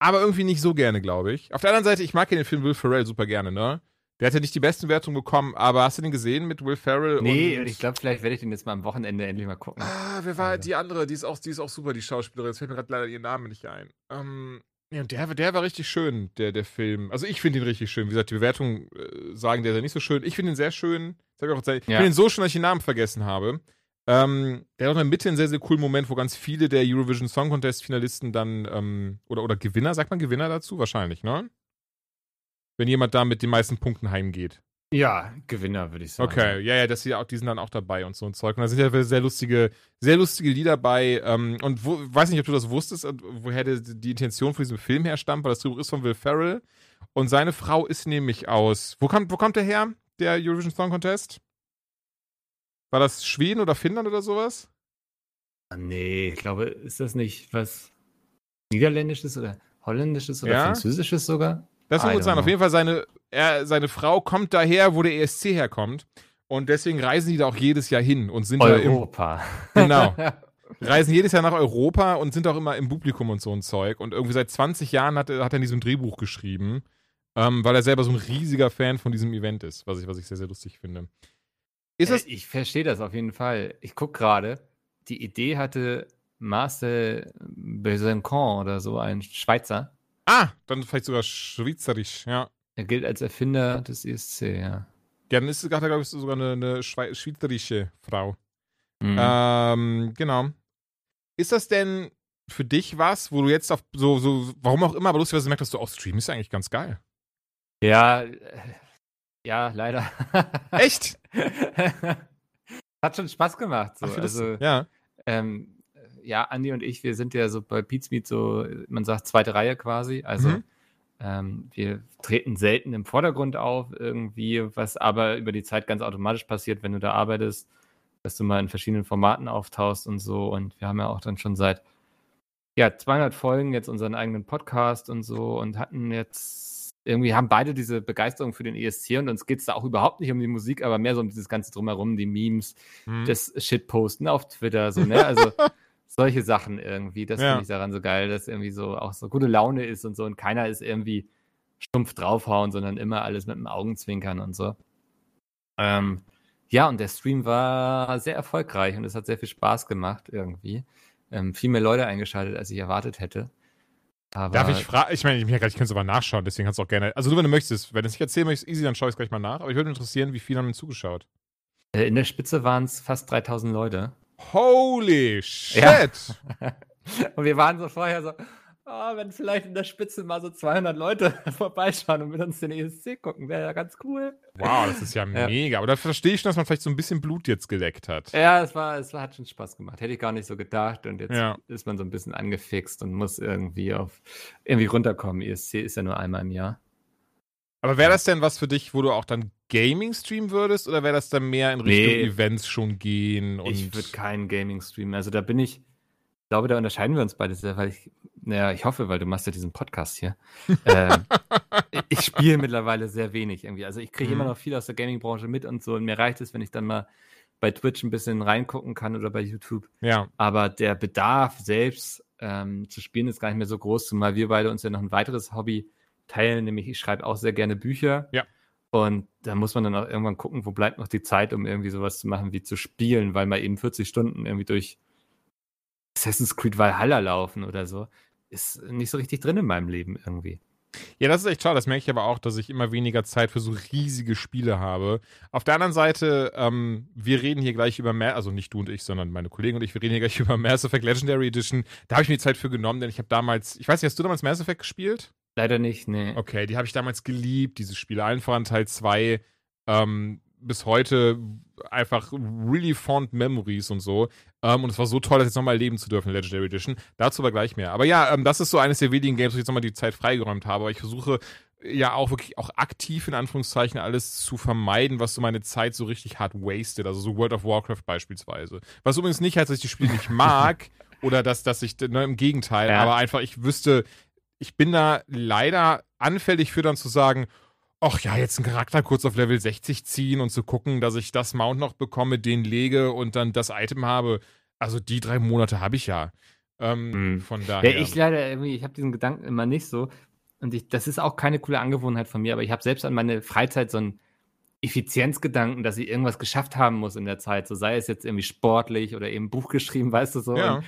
aber irgendwie nicht so gerne, glaube ich. Auf der anderen Seite, ich mag ja den Film Will Ferrell super gerne, ne? Der hat ja nicht die besten Wertungen bekommen, aber hast du den gesehen mit Will Ferrell? Nee, und ich glaube, vielleicht werde ich den jetzt mal am Wochenende endlich mal gucken. Ah, wer war Also. die andere? Die ist auch, die ist auch super, die Schauspielerin. Jetzt fällt mir gerade leider ihr Name nicht ein. Ähm, ja, und der, der war richtig schön, der, der Film. Also ich finde ihn richtig schön. Wie gesagt, die Bewertungen äh, sagen, der ist ja nicht so schön. Ich finde ihn sehr schön. Ich Ja. finde ihn so schön, dass ich den Namen vergessen habe. Ähm, der hat auch in der Mitte einen sehr, sehr coolen Moment, wo ganz viele der Eurovision Song Contest Finalisten dann, ähm, oder, oder Gewinner, sagt man Gewinner dazu? Wahrscheinlich, ne? Wenn jemand da mit den meisten Punkten heimgeht. Ja, Gewinner, würde ich sagen. Okay, ja, ja, das hier auch, die sind dann auch dabei und so ein Zeug. Und da sind ja sehr lustige, sehr lustige Lieder bei. Ähm, und wo, weiß nicht, ob du das wusstest, woher die, die Intention von diesem Film herstammt, weil das Drehbuch ist von Will Ferrell. Und seine Frau ist nämlich aus. Wo kommt, wo kommt der her, der Eurovision Song Contest? War das Schweden oder Finnland oder sowas? Ah, Nee, ich glaube, ist das nicht was Niederländisches oder Holländisches oder Ja? Französisches sogar? Das kann gut sein. Auf know. jeden Fall, seine, er, seine Frau kommt daher, wo der ESC herkommt. Und deswegen reisen die da auch jedes Jahr hin und sind da im, Europa. Genau. reisen jedes Jahr nach Europa und sind auch immer im Publikum und so ein Zeug. Und irgendwie seit 20 Jahren hat, er- hat er in diesem Drehbuch geschrieben, ähm, weil er selber so ein riesiger Fan von diesem Event ist, was ich, was ich sehr, sehr lustig finde. Ist das. Äh, ich verstehe das auf jeden Fall. Ich gucke gerade, die Idee hatte Marcel Besançon oder so, ein Schweizer. Ah, dann vielleicht sogar schweizerisch, ja. Er gilt als Erfinder des ESC, ja. Ja, dann ist es, glaube ich, sogar eine, eine Schwei- schweizerische Frau. Mhm. Ähm, genau. Ist das denn für dich was, wo du jetzt auf so, so, warum auch immer, aber lustigerweise merkst, dass du auch streamst, ist ja eigentlich ganz geil. Ja, äh, ja, leider. Echt? Hat schon Spaß gemacht. So. Ach, also, ja. ähm, ja, Andi und ich, wir sind ja so bei Pete's Meet so, man sagt zweite Reihe quasi. Also Mhm. ähm, wir treten selten im Vordergrund auf irgendwie, was aber über die Zeit ganz automatisch passiert, wenn du da arbeitest, dass du mal in verschiedenen Formaten auftauchst und so. Und wir haben ja auch dann schon seit ja, 200 Folgen jetzt unseren eigenen Podcast und so und hatten jetzt irgendwie haben beide diese Begeisterung für den ESC und uns geht es da auch überhaupt nicht um die Musik, aber mehr so um dieses ganze Drumherum, die Memes, Hm. das Shitposten auf Twitter, so, ne? Also solche Sachen irgendwie. Das Ja. finde ich daran so geil, dass irgendwie so auch so gute Laune ist und so und keiner ist irgendwie stumpf draufhauen, sondern immer alles mit dem Augenzwinkern und so. Ähm, ja, und der Stream war sehr erfolgreich und es hat sehr viel Spaß gemacht irgendwie. Ähm, viel mehr Leute eingeschaltet, als ich erwartet hätte. Aber Darf ich fragen? Ich meine, ich, ich könnte es aber nachschauen, deswegen kannst du auch gerne. Also, nur wenn du möchtest. Wenn du es nicht erzählen möchtest, easy, dann schaue ich es gleich mal nach. Aber ich würde mich interessieren, wie viele haben denn zugeschaut? äh, in der Spitze waren es fast 3000 Leute. Holy shit! Ja. Und wir waren so vorher so, ah, wenn vielleicht in der Spitze mal so 200 Leute vorbeischauen und mit uns den ESC gucken, wäre ja ganz cool. Wow, das ist ja, Ja. mega. Aber da verstehe ich schon, dass man vielleicht so ein bisschen Blut jetzt geleckt hat. Ja, es war, es war, hat schon Spaß gemacht. Hätte ich gar nicht so gedacht. Und jetzt Ja. ist man so ein bisschen angefixt und muss irgendwie auf irgendwie runterkommen. ESC ist ja nur einmal im Jahr. Aber wäre das denn was für dich, wo du auch dann Gaming streamen würdest? Oder wäre das dann mehr in Richtung Nee. Events schon gehen? Und ich würde keinen Gaming streamen. Also da bin ich, ich glaube, da unterscheiden wir uns beide sehr, weil ich, naja, ich hoffe, weil du machst ja diesen Podcast hier. ähm, ich spiele mittlerweile sehr wenig irgendwie. Also ich kriege Mhm. immer noch viel aus der Gaming-Branche mit und so. Und mir reicht es, wenn ich dann mal bei Twitch ein bisschen reingucken kann oder bei YouTube. Ja. Aber der Bedarf selbst ähm, zu spielen ist gar nicht mehr so groß, zumal wir beide uns ja noch ein weiteres Hobby teilen, nämlich ich schreibe auch sehr gerne Bücher. Ja. Und da muss man dann auch irgendwann gucken, wo bleibt noch die Zeit, um irgendwie sowas zu machen wie zu spielen, weil mal eben 40 Stunden irgendwie durch Assassin's Creed Valhalla laufen oder so, ist nicht so richtig drin in meinem Leben irgendwie. Ja, das ist echt schade. Das merke ich aber auch, dass ich immer weniger Zeit für so riesige Spiele habe. Auf der anderen Seite, ähm, wir reden hier gleich über mehr, also nicht du und ich, sondern meine Kollegen und ich, wir reden hier gleich über Mass Effect Legendary Edition. Da habe ich mir die Zeit für genommen, denn ich habe damals, ich weiß nicht, hast du damals Mass Effect gespielt? Leider nicht, nee. Okay, die habe ich damals geliebt, diese Spiele. Allen voran Teil 2. Ähm, bis heute einfach really fond Memories und so. Ähm, und es war so toll, das jetzt nochmal erleben zu dürfen in Legendary Edition. Dazu aber gleich mehr. Aber ja, ähm, das ist so eines der wenigen Games, wo ich jetzt nochmal die Zeit freigeräumt habe. Aber ich versuche ja auch wirklich auch aktiv in Anführungszeichen alles zu vermeiden, was so meine Zeit so richtig hart wasted. Also so World of Warcraft beispielsweise. Was übrigens nicht heißt, dass ich die Spiele nicht mag oder dass, dass ich, ne, im Gegenteil, Ja. aber einfach, ich wüsste, ich bin da leider anfällig für dann zu sagen, ach ja, jetzt einen Charakter kurz auf Level 60 ziehen und zu gucken, dass ich das Mount noch bekomme, den lege und dann das Item habe. Also die drei Monate habe ich ja. Ähm, Hm. Von Ja, daher. ich leider irgendwie, ich habe diesen Gedanken immer nicht so. Und ich, das ist auch keine coole Angewohnheit von mir, aber ich habe selbst an meine Freizeit so einen Effizienzgedanken, dass ich irgendwas geschafft haben muss in der Zeit. So sei es jetzt irgendwie sportlich oder eben Buch geschrieben, weißt du so. Ja. Und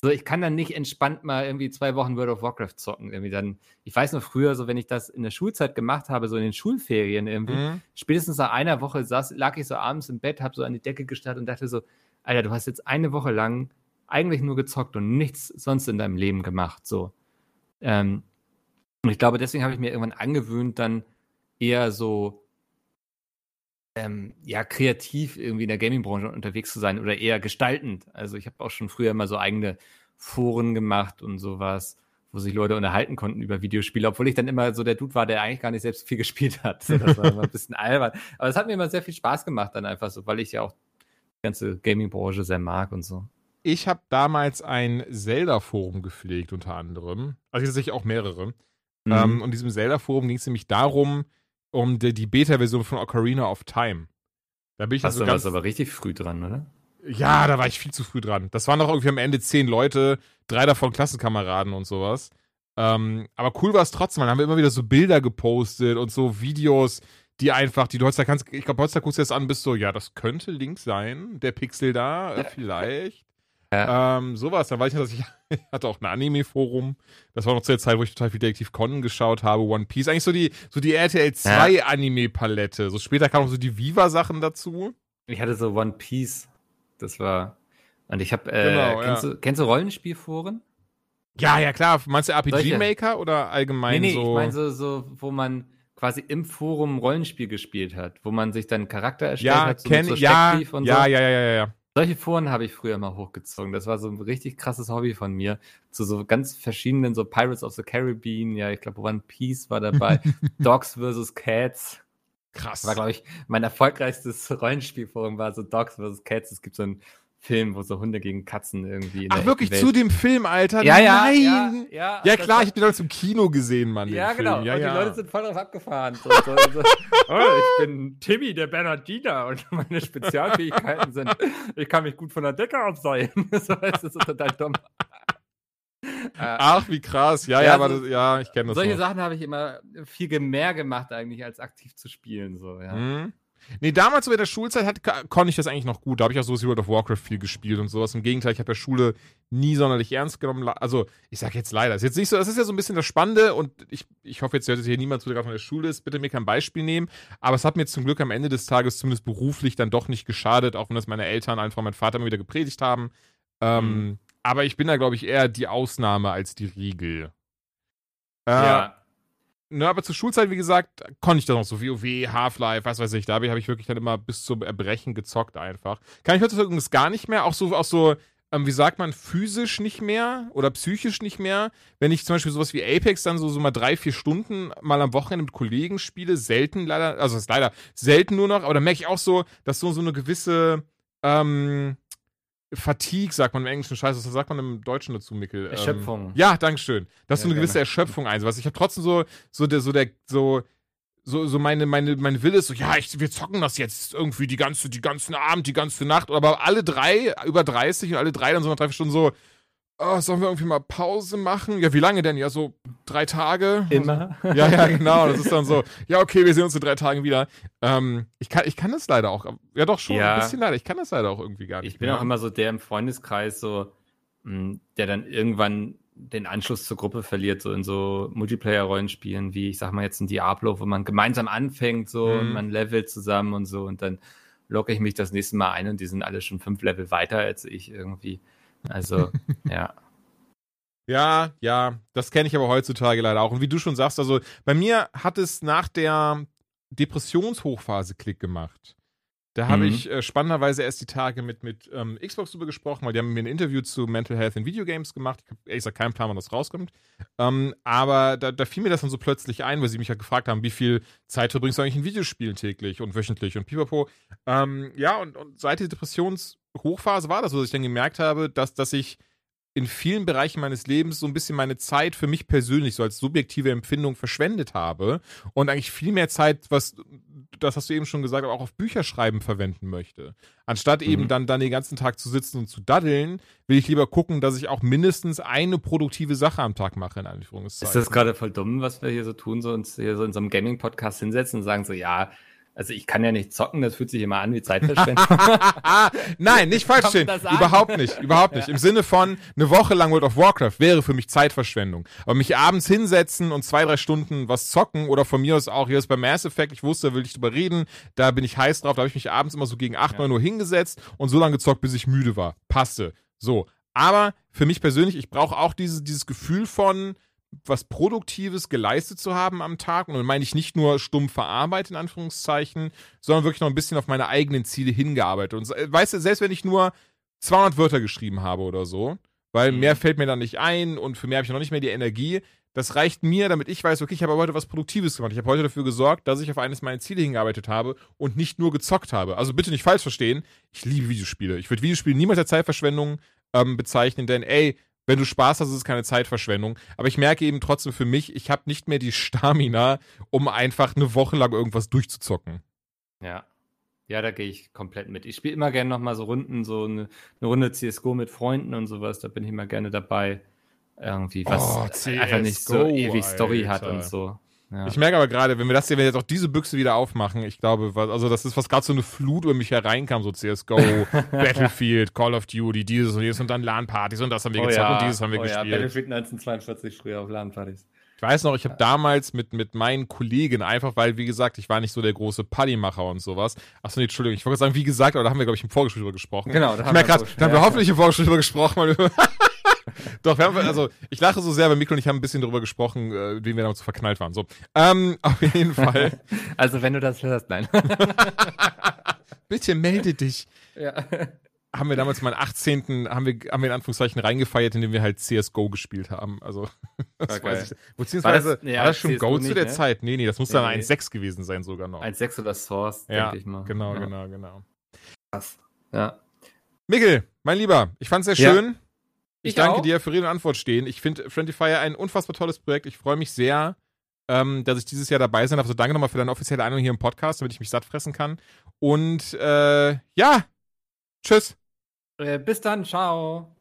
so, ich kann dann nicht entspannt mal irgendwie zwei Wochen World of Warcraft zocken. Irgendwie dann, ich weiß noch früher, so wenn ich das in der Schulzeit gemacht habe, so in den Schulferien irgendwie, Mhm. spätestens nach einer Woche saß, lag ich so abends im Bett, habe so an die Decke gestarrt und dachte so, Alter, du hast jetzt eine Woche lang eigentlich nur gezockt und nichts sonst in deinem Leben gemacht. So. Ähm, und ich glaube, deswegen habe ich mir irgendwann angewöhnt, dann eher so ähm, ja, kreativ irgendwie in der Gaming-Branche unterwegs zu sein oder eher gestaltend. Also ich habe auch schon früher immer so eigene Foren gemacht und sowas, wo sich Leute unterhalten konnten über Videospiele, obwohl ich dann immer so der Dude war, der eigentlich gar nicht selbst viel gespielt hat. So, das war immer ein bisschen albern. Aber es hat mir immer sehr viel Spaß gemacht dann einfach so, weil ich ja auch die ganze Gaming-Branche sehr mag und so. Ich habe damals ein Zelda-Forum gepflegt, unter anderem. Also tatsächlich auch mehrere. Mhm. Ähm, und in diesem Zelda-Forum ging es nämlich darum, um die, die Beta-Version von Ocarina of Time. Da bin ich Hast also du ganz. aber richtig früh dran, oder? Ja, da war ich viel zu früh dran. Das waren doch irgendwie am Ende zehn Leute, drei davon Klassenkameraden und sowas. Ähm, aber cool war es trotzdem. Dann haben wir immer wieder so Bilder gepostet und so Videos, die einfach, die du heutzutage kannst, ich glaube, heutzutage guckst du jetzt an, bist so, ja, das könnte links sein, der Pixel da, äh, vielleicht. Ähm, sowas. Dann weiß ich, dass ich, ich hatte auch ein Anime-Forum. Das war noch zu der Zeit, wo ich total viel Detektiv Conan geschaut habe, One Piece. Eigentlich so die, so die RTL 2 Anime-Palette. So später kamen auch so die Viva-Sachen dazu. Ich hatte so One Piece. Das war. Und ich habe. Äh, Genau, kennst, ja. du, kennst du Rollenspielforen? Ja, ja, klar. Meinst du RPG Solche. Maker oder allgemein nee, nee, so? ich meine so, so, wo man quasi im Forum Rollenspiel gespielt hat, wo man sich dann Charakter erstellt ja, hat, so kenn, so ja, ja, so. ja, ja, ja, ja. Solche Foren habe ich früher mal hochgezogen. Das war so ein richtig krasses Hobby von mir. Zu so ganz verschiedenen, so Pirates of the Caribbean, ja, ich glaube One Piece war dabei, Dogs vs. Cats. Krass. Das war, glaube ich, mein erfolgreichstes Rollenspielforum war so Dogs vs. Cats. Es gibt so einen Film, wo so Hunde gegen Katzen irgendwie in Ach, der wirklich Welt zu dem Film, Alter? ja, ja, Nein! ja, ja, Ja, klar, ich hab den damals im Kino gesehen, Mann. Ja, genau. Film. Ja, und ja. die Leute sind voll drauf abgefahren. So, so, so. Oh, ich bin Timmy, der Bernardiner, und meine Spezialfähigkeiten sind, ich kann mich gut von der Decke abseilen. so, das ist total dumm. Äh, Ach, wie krass. Ja, ja, Ja, aber das, ja, ich kenne das solche noch. Sachen habe ich immer viel mehr gemacht, eigentlich, als aktiv zu spielen. So, ja. Mhm. Nee, damals so in der Schulzeit hat, konnte ich das eigentlich noch gut. Da habe ich auch so World of Warcraft viel gespielt und sowas. Im Gegenteil, ich habe ja Schule nie sonderlich ernst genommen. Also, ich sag jetzt leider. Ist jetzt nicht so, das ist ja so ein bisschen das Spannende und ich, ich hoffe jetzt hört hier niemand zu, der gerade von der Schule ist. Bitte mir kein Beispiel nehmen. Aber es hat mir zum Glück am Ende des Tages zumindest beruflich dann doch nicht geschadet, auch wenn das meine Eltern, einfach mein Vater immer wieder gepredigt haben. Ähm, Aber ich bin da, glaube ich, eher die Ausnahme als die Regel. Äh, ja. Ne, aber zur Schulzeit, wie gesagt, konnte ich das noch so wie WoW, Half-Life, was weiß ich. Da habe ich, hab ich wirklich dann immer bis zum Erbrechen gezockt einfach. Kann ich heutzutage übrigens gar nicht mehr. Auch so, auch so ähm, wie sagt man, physisch nicht mehr oder psychisch nicht mehr. Wenn ich zum Beispiel sowas wie Apex dann so, so mal drei, vier Stunden mal am Wochenende mit Kollegen spiele, selten leider, also das ist leider selten nur noch, aber da merke ich auch so, dass so, so eine gewisse ähm, Fatigue, sagt man im Englischen, scheiße, was sagt man im Deutschen dazu, Mikkel? Ähm, Erschöpfung. ja, Dankeschön. Dass Ja, so eine gewisse gerne. Erschöpfung einsetzt. Ich habe trotzdem so, so der, so der, so, so, so meine, meine, meine Wille ist so, ja, ich, wir zocken das jetzt irgendwie die ganze, die ganzen Abend, die ganze Nacht. Aber alle drei, über 30 und alle drei dann so nach drei Stunden so, oh, sollen wir irgendwie mal Pause machen? Ja, wie lange denn? Ja, so drei Tage. Immer. Ja, ja, genau. Das ist dann so, ja, okay, wir sehen uns in drei Tagen wieder. Ähm, ich, kann, ich kann das leider auch. Ja, doch schon Ja. ein bisschen leider. Ich kann das leider auch irgendwie gar nicht. Ich bin mehr. auch immer so der im Freundeskreis, so, mh, der dann irgendwann den Anschluss zur Gruppe verliert, so in so Multiplayer-Rollenspielen, wie ich sag mal jetzt ein Diablo, wo man gemeinsam anfängt, so Mhm. und man levelt zusammen und so und dann locke ich mich das nächste Mal ein und die sind alle schon fünf Level weiter als ich irgendwie. Also, ja. Ja, ja, das kenne ich aber heutzutage leider auch. Und wie du schon sagst, also bei mir hat es nach der Depressionshochphase Klick gemacht. Da habe Mhm. ich äh, spannenderweise erst die Tage mit, mit ähm, Xbox drüber gesprochen, weil die haben mir ein Interview zu Mental Health in Videogames gemacht. Ich habe ehrlich gesagt keinen Plan, wann das rauskommt. Ähm, aber da, da fiel mir das dann so plötzlich ein, weil sie mich ja gefragt haben, wie viel Zeit verbringst du eigentlich in Videospielen täglich und wöchentlich und pipapo. Ähm, ja, und, und seit der Depressionshochphase war das dass ich dann gemerkt habe, dass, dass ich in vielen Bereichen meines Lebens so ein bisschen meine Zeit für mich persönlich so als subjektive Empfindung verschwendet habe und eigentlich viel mehr Zeit, was das hast du eben schon gesagt, auch auf Bücherschreiben verwenden möchte. Anstatt eben Mhm. dann, dann den ganzen Tag zu sitzen und zu daddeln, will ich lieber gucken, dass ich auch mindestens eine produktive Sache am Tag mache, in Anführungszeichen. Ist das gerade voll dumm, was wir hier so tun, so uns hier so in so einem Gaming-Podcast hinsetzen und sagen so, ja, also ich kann ja nicht zocken, das fühlt sich immer an wie Zeitverschwendung. Nein, nicht falsch stehen. Überhaupt nicht, überhaupt nicht. Im Sinne von, eine Woche lang World of Warcraft wäre für mich Zeitverschwendung. Aber mich abends hinsetzen und zwei, drei Stunden was zocken oder von mir aus auch, hier ist bei Mass Effect, ich wusste, da will ich drüber reden, da bin ich heiß drauf, da habe ich mich abends immer so gegen 8, 9 Uhr hingesetzt und so lange gezockt, bis ich müde war. Passte. So. Aber für mich persönlich, ich brauche auch dieses, dieses Gefühl von, was Produktives geleistet zu haben am Tag. Und dann meine ich nicht nur stumpfe Arbeit in Anführungszeichen, sondern wirklich noch ein bisschen auf meine eigenen Ziele hingearbeitet. Und weißt du, selbst wenn ich nur 200 Wörter geschrieben habe oder so, weil Mhm. mehr fällt mir dann nicht ein und für mehr habe ich noch nicht mehr die Energie. Das reicht mir, damit ich weiß, okay, ich habe heute was Produktives gemacht. Ich habe heute dafür gesorgt, dass ich auf eines meiner Ziele hingearbeitet habe und nicht nur gezockt habe. Also bitte nicht falsch verstehen. Ich liebe Videospiele. Ich würde Videospiele niemals als Zeitverschwendung ähm, bezeichnen, denn ey, wenn du Spaß hast, ist es keine Zeitverschwendung. Aber ich merke eben trotzdem für mich, ich habe nicht mehr die Stamina, um einfach eine Woche lang irgendwas durchzuzocken. ja. Ja, da gehe ich komplett mit. Ich spiele immer gerne noch mal so Runden, so eine, eine Runde CSGO mit Freunden und sowas, da bin ich immer gerne dabei. Irgendwie, was Oh, einfach nicht so ewig Story hat Alter. und so. Ja. Ich merke aber gerade, wenn wir das hier, wenn wir jetzt auch diese Büchse wieder aufmachen, ich glaube, was, also das ist was gerade so eine Flut über mich hereinkam, so CSGO, Battlefield, Call of Duty, dieses und jenes und dann LAN-Partys und das haben wir gezockt und dieses haben wir oh ja, gespielt. Battlefield 1942 früher auf LAN-Partys. Ich weiß noch, ich habe damals mit, mit meinen Kollegen, einfach weil, wie gesagt, ich war nicht so der große Partymacher und sowas. Achso, nee, Entschuldigung, ich wollte sagen, wie gesagt, aber da haben wir, glaube ich, im Vorgespräch drüber gesprochen. Genau, da Ich haben merke wir gerade, so- da haben wir ja. hoffentlich im Vorgespräch drüber gesprochen. Doch, wir haben, also, ich lache so sehr, weil Mikro und ich haben ein bisschen drüber gesprochen, äh, wie wir damals so verknallt waren. So, ähm, auf jeden Fall. Also, wenn du das hörst, nein. Bitte melde dich. ja. Haben wir damals meinen 18. haben wir, haben wir in Anführungszeichen reingefeiert, indem wir halt CSGO gespielt haben. Also, das Okay. weiß ich. Beziehungsweise, war War das, das- ja, schon CS:GO Go zu nicht, der ne? Zeit? Nee, nee, das muss Nee, dann nee. 1.6 gewesen sein sogar noch. 1.6 oder Source, ja, denke ich mal. genau, ja. genau, genau. Krass. Ja. Mikkel, mein Lieber, ich fand's sehr Ja. Ich, Ich danke auch. dir für Rede und Antwort stehen. Ich finde Friendly Fire ein unfassbar tolles Projekt. Ich freue mich sehr, ähm, dass ich dieses Jahr dabei sein darf. Also danke nochmal für deine offizielle Einladung hier im Podcast, damit ich mich satt fressen kann. Und äh, ja, tschüss. Äh, bis dann, ciao.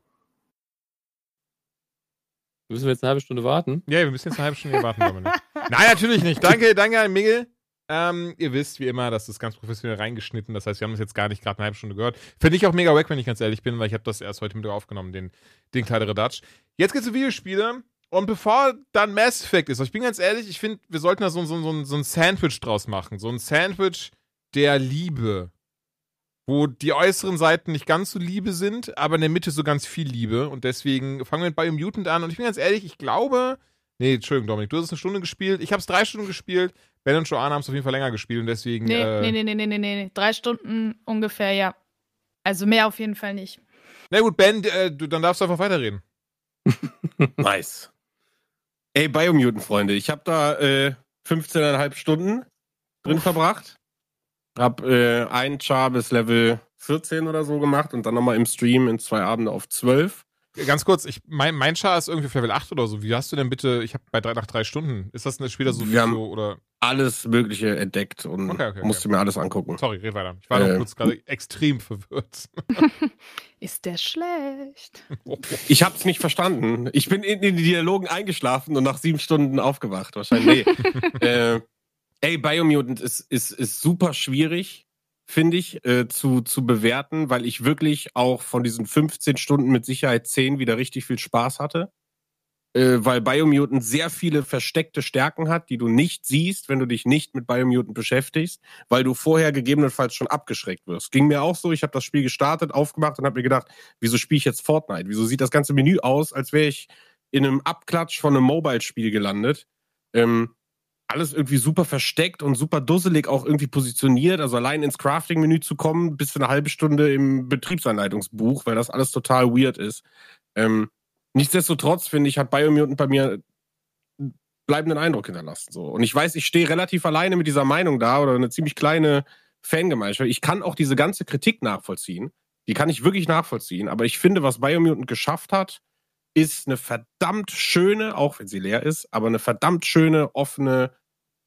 Müssen wir jetzt eine halbe Stunde warten? Ja, wir müssen jetzt eine halbe Stunde warten, Dominik. Nein, natürlich nicht. Danke, danke an Miguel. Ähm, ihr wisst, wie immer, das ist ganz professionell reingeschnitten. Das heißt, wir haben das jetzt gar nicht gerade eine halbe Stunde gehört. Finde ich auch mega wack, wenn ich ganz ehrlich bin, weil ich habe das erst heute Mittag aufgenommen, den, den kleinere Dutch. Jetzt geht's um Videospiele. Und bevor dann Mass Effect ist, ich bin ganz ehrlich, ich finde, wir sollten da so, so, so, so ein Sandwich draus machen. So ein Sandwich der Liebe. Wo die äußeren Seiten nicht ganz so Liebe sind, aber in der Mitte so ganz viel Liebe. Und deswegen fangen wir mit Biomutant an. Und ich bin ganz ehrlich, ich glaube, Nee, Entschuldigung, Dominik, du hast es eine Stunde gespielt. Ich habe es drei Stunden gespielt. Ben und Joanna haben es auf jeden Fall länger gespielt und deswegen. Nee, äh, nee, nee, nee, nee, nee, nee. Drei Stunden ungefähr, ja. Also mehr auf jeden Fall nicht. Na gut, Ben, äh, du, dann darfst du einfach weiterreden. Nice. Ey, Biomutant-Freunde, ich habe da äh, 15,5 Stunden drin verbracht. Hab äh, ein Char bis Level 14 oder so gemacht und dann nochmal im Stream in zwei Abende auf 12. Ganz kurz, ich, mein, mein Char ist irgendwie auf Level 8 oder so. Wie hast du denn bitte, ich habe bei drei, nach drei Stunden, ist das ein Spiel, das so viel haben- so, oder, Alles Mögliche entdeckt und Okay, okay, musste mir alles angucken. sorry, red weiter. Ich war noch Äh. kurz gerade extrem verwirrt. Ist der schlecht? Ich hab's nicht verstanden. Ich bin in den Dialogen eingeschlafen und nach sieben Stunden aufgewacht. Wahrscheinlich. Nee. äh, ey, Biomutant ist, ist, ist super schwierig, finde ich, äh, zu, zu bewerten, weil ich wirklich auch von diesen 15 Stunden mit Sicherheit 10 wieder richtig viel Spaß hatte. Äh, weil Biomutant sehr viele versteckte Stärken hat, die du nicht siehst, wenn du dich nicht mit Biomutant beschäftigst, weil du vorher gegebenenfalls schon abgeschreckt wirst. Ging mir auch so, ich habe das Spiel gestartet, aufgemacht und habe mir gedacht, wieso spiele ich jetzt Fortnite? Wieso sieht das ganze Menü aus, als wäre ich in einem Abklatsch von einem Mobile-Spiel gelandet? Ähm, alles irgendwie super versteckt und super dusselig auch irgendwie positioniert. Also allein ins Crafting-Menü zu kommen, bis zu eine halbe Stunde im Betriebsanleitungsbuch, weil das alles total weird ist. Ähm, nichtsdestotrotz, finde ich, hat Biomutant bei mir bleibenden Eindruck hinterlassen. So. Und ich weiß, ich stehe relativ alleine mit dieser Meinung da oder eine ziemlich kleine Fangemeinschaft. Ich kann auch diese ganze Kritik nachvollziehen. Die kann ich wirklich nachvollziehen. Aber ich finde, was Biomutant geschafft hat, ist eine verdammt schöne, auch wenn sie leer ist, aber eine verdammt schöne, offene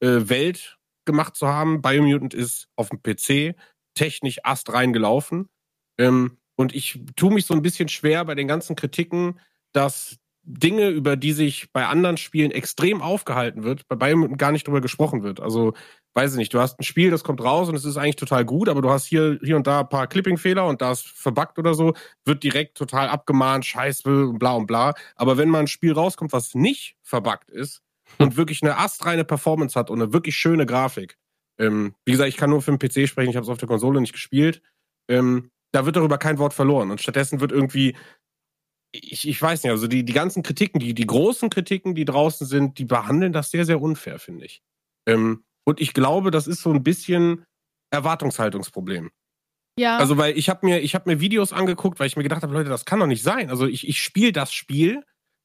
äh, Welt gemacht zu haben. Biomutant ist auf dem PC technisch astrein gelaufen. Ähm, und ich tue mich so ein bisschen schwer bei den ganzen Kritiken, dass Dinge, über die sich bei anderen Spielen extrem aufgehalten wird, bei Biomutant gar nicht drüber gesprochen wird. Also, weiß ich nicht, du hast ein Spiel, das kommt raus und es ist eigentlich total gut, aber du hast hier, hier und da ein paar Clipping-Fehler und da ist verbuggt oder so, wird direkt total abgemahnt, scheiße und bla und bla. Aber wenn mal ein Spiel rauskommt, was nicht verbuggt ist und wirklich eine astreine Performance hat und eine wirklich schöne Grafik, ähm, wie gesagt, ich kann nur für den PC sprechen, ich habe es auf der Konsole nicht gespielt, ähm, da wird darüber kein Wort verloren. Und stattdessen wird irgendwie ich, ich weiß nicht, also die, die ganzen Kritiken, die, die großen Kritiken, die draußen sind, die behandeln das sehr, sehr unfair, finde ich. Ähm, und ich glaube, das ist so ein bisschen Erwartungshaltungsproblem. Ja. Also, weil ich habe mir, ich hab mir Videos angeguckt, weil ich mir gedacht habe, Leute, das kann doch nicht sein. Also, ich, ich spiele das Spiel,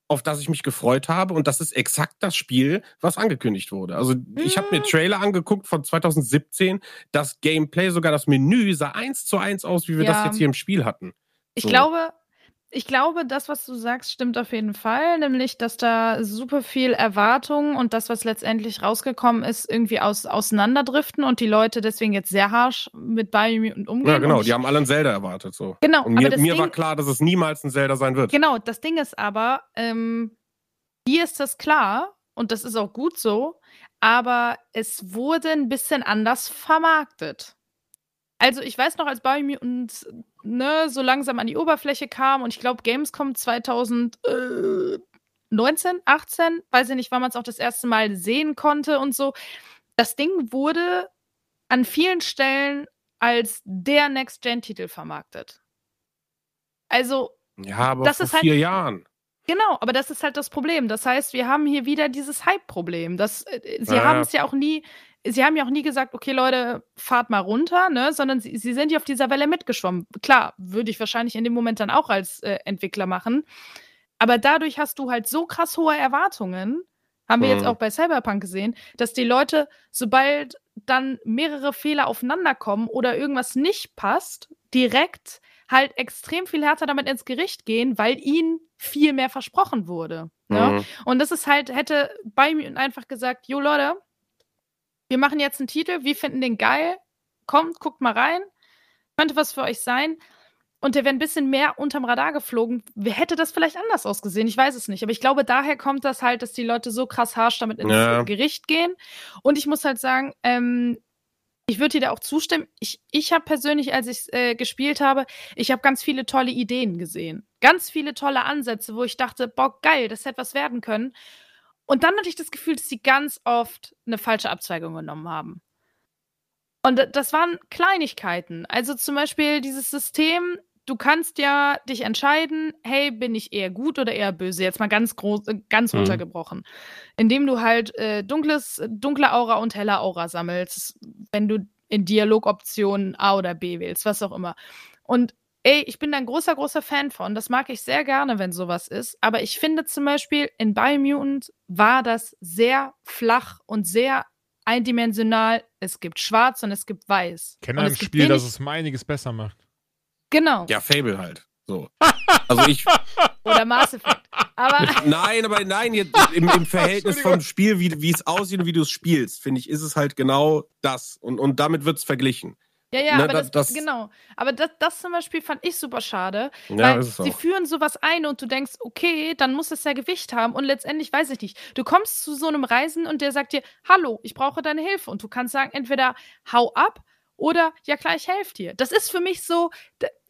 auf das ich mich gefreut habe, und das ist exakt das Spiel, was angekündigt wurde. Also, ich habe mir Trailer angeguckt von 2017. Das Gameplay, sogar das Menü, sah eins zu eins aus, wie wir Ja. das jetzt hier im Spiel hatten. Ich So. glaube, ich glaube, das, was du sagst, stimmt auf jeden Fall, nämlich, dass da super viel Erwartung und das, was letztendlich rausgekommen ist, irgendwie aus, auseinanderdriften und die Leute deswegen jetzt sehr harsch mit Biomutant umgehen. Ja, genau, und die haben alle ein Zelda erwartet. So. Genau, Und mir, mir Ding, war klar, dass es niemals ein Zelda sein wird. Genau, das Ding ist aber, ähm, hier ist das klar und das ist auch gut so, aber es wurde ein bisschen anders vermarktet. Also ich weiß noch, als Biomutant ne, so langsam an die Oberfläche kam und ich glaube Gamescom 2019, 18, weiß ich nicht, wann man es auch das erste Mal sehen konnte und so. Das Ding wurde an vielen Stellen als der Next-Gen-Titel vermarktet. Also Ja, aber Das vor ist halt- vier Jahren. Genau, aber das ist halt das Problem. Das heißt, wir haben hier wieder dieses Hype-Problem. Das, äh, Sie Ja, haben es ja auch nie, Sie haben ja auch nie gesagt, okay, Leute, fahrt mal runter, ne? Sondern sie, sie sind ja auf dieser Welle mitgeschwommen. Klar, würde ich wahrscheinlich in dem Moment dann auch als äh, Entwickler machen. Aber dadurch hast du halt so krass hohe Erwartungen, haben wir jetzt Mhm. auch bei Cyberpunk gesehen, dass die Leute, sobald dann mehrere Fehler aufeinander kommen oder irgendwas nicht passt, direkt halt extrem viel härter damit ins Gericht gehen, weil ihnen viel mehr versprochen wurde. Ne? Mhm. Und das ist halt, hätte bei mir einfach gesagt, jo Leute, wir machen jetzt einen Titel, wir finden den geil, kommt, guckt mal rein, könnte was für euch sein. Und der wäre ein bisschen mehr unterm Radar geflogen. Wer hätte das vielleicht anders ausgesehen? Ich weiß es nicht. Aber ich glaube, daher kommt das halt, dass die Leute so krass harsch damit ins Ja. Gericht gehen. Und ich muss halt sagen, ähm, ich würde dir da auch zustimmen. Ich, ich habe persönlich, als ich äh, gespielt habe, ich habe ganz viele tolle Ideen gesehen. Ganz viele tolle Ansätze, wo ich dachte, boah, geil, das hätte was werden können. Und dann hatte ich das Gefühl, dass sie ganz oft eine falsche Abzweigung genommen haben. Und da- das waren Kleinigkeiten. Also zum Beispiel dieses System, du kannst ja dich entscheiden, hey, bin ich eher gut oder eher böse? Jetzt mal ganz groß, äh, ganz Mhm. runtergebrochen. Indem du halt äh, dunkles, dunkle Aura und helle Aura sammelst, wenn du in Dialogoptionen A oder B wählst, was auch immer. Und ey, ich bin da ein großer, großer Fan von. Das mag ich sehr gerne, wenn sowas ist. Aber ich finde zum Beispiel, in Biomutant war das sehr flach und sehr eindimensional. Es gibt schwarz und es gibt weiß. Kenne ein Spiel, das es einiges besser macht. Genau. Ja, Fable halt. So. Also ich, Oder Mass Effect. Aber nein, aber nein, jetzt im, im Verhältnis vom Spiel, wie, wie es aussieht und wie du es spielst, finde ich, ist es halt genau das. Und, und damit wird es verglichen. Ja, ja, Ne, aber das, das- genau. Aber das, das zum Beispiel fand ich super schade. Ja, weil sie auch. führen sowas ein und du denkst, okay, dann muss es ja Gewicht haben und letztendlich weiß ich nicht. Du kommst zu so einem Reisen und der sagt dir, hallo, ich brauche deine Hilfe und du kannst sagen, entweder hau ab oder ja klar, ich helfe dir. Das ist für mich so,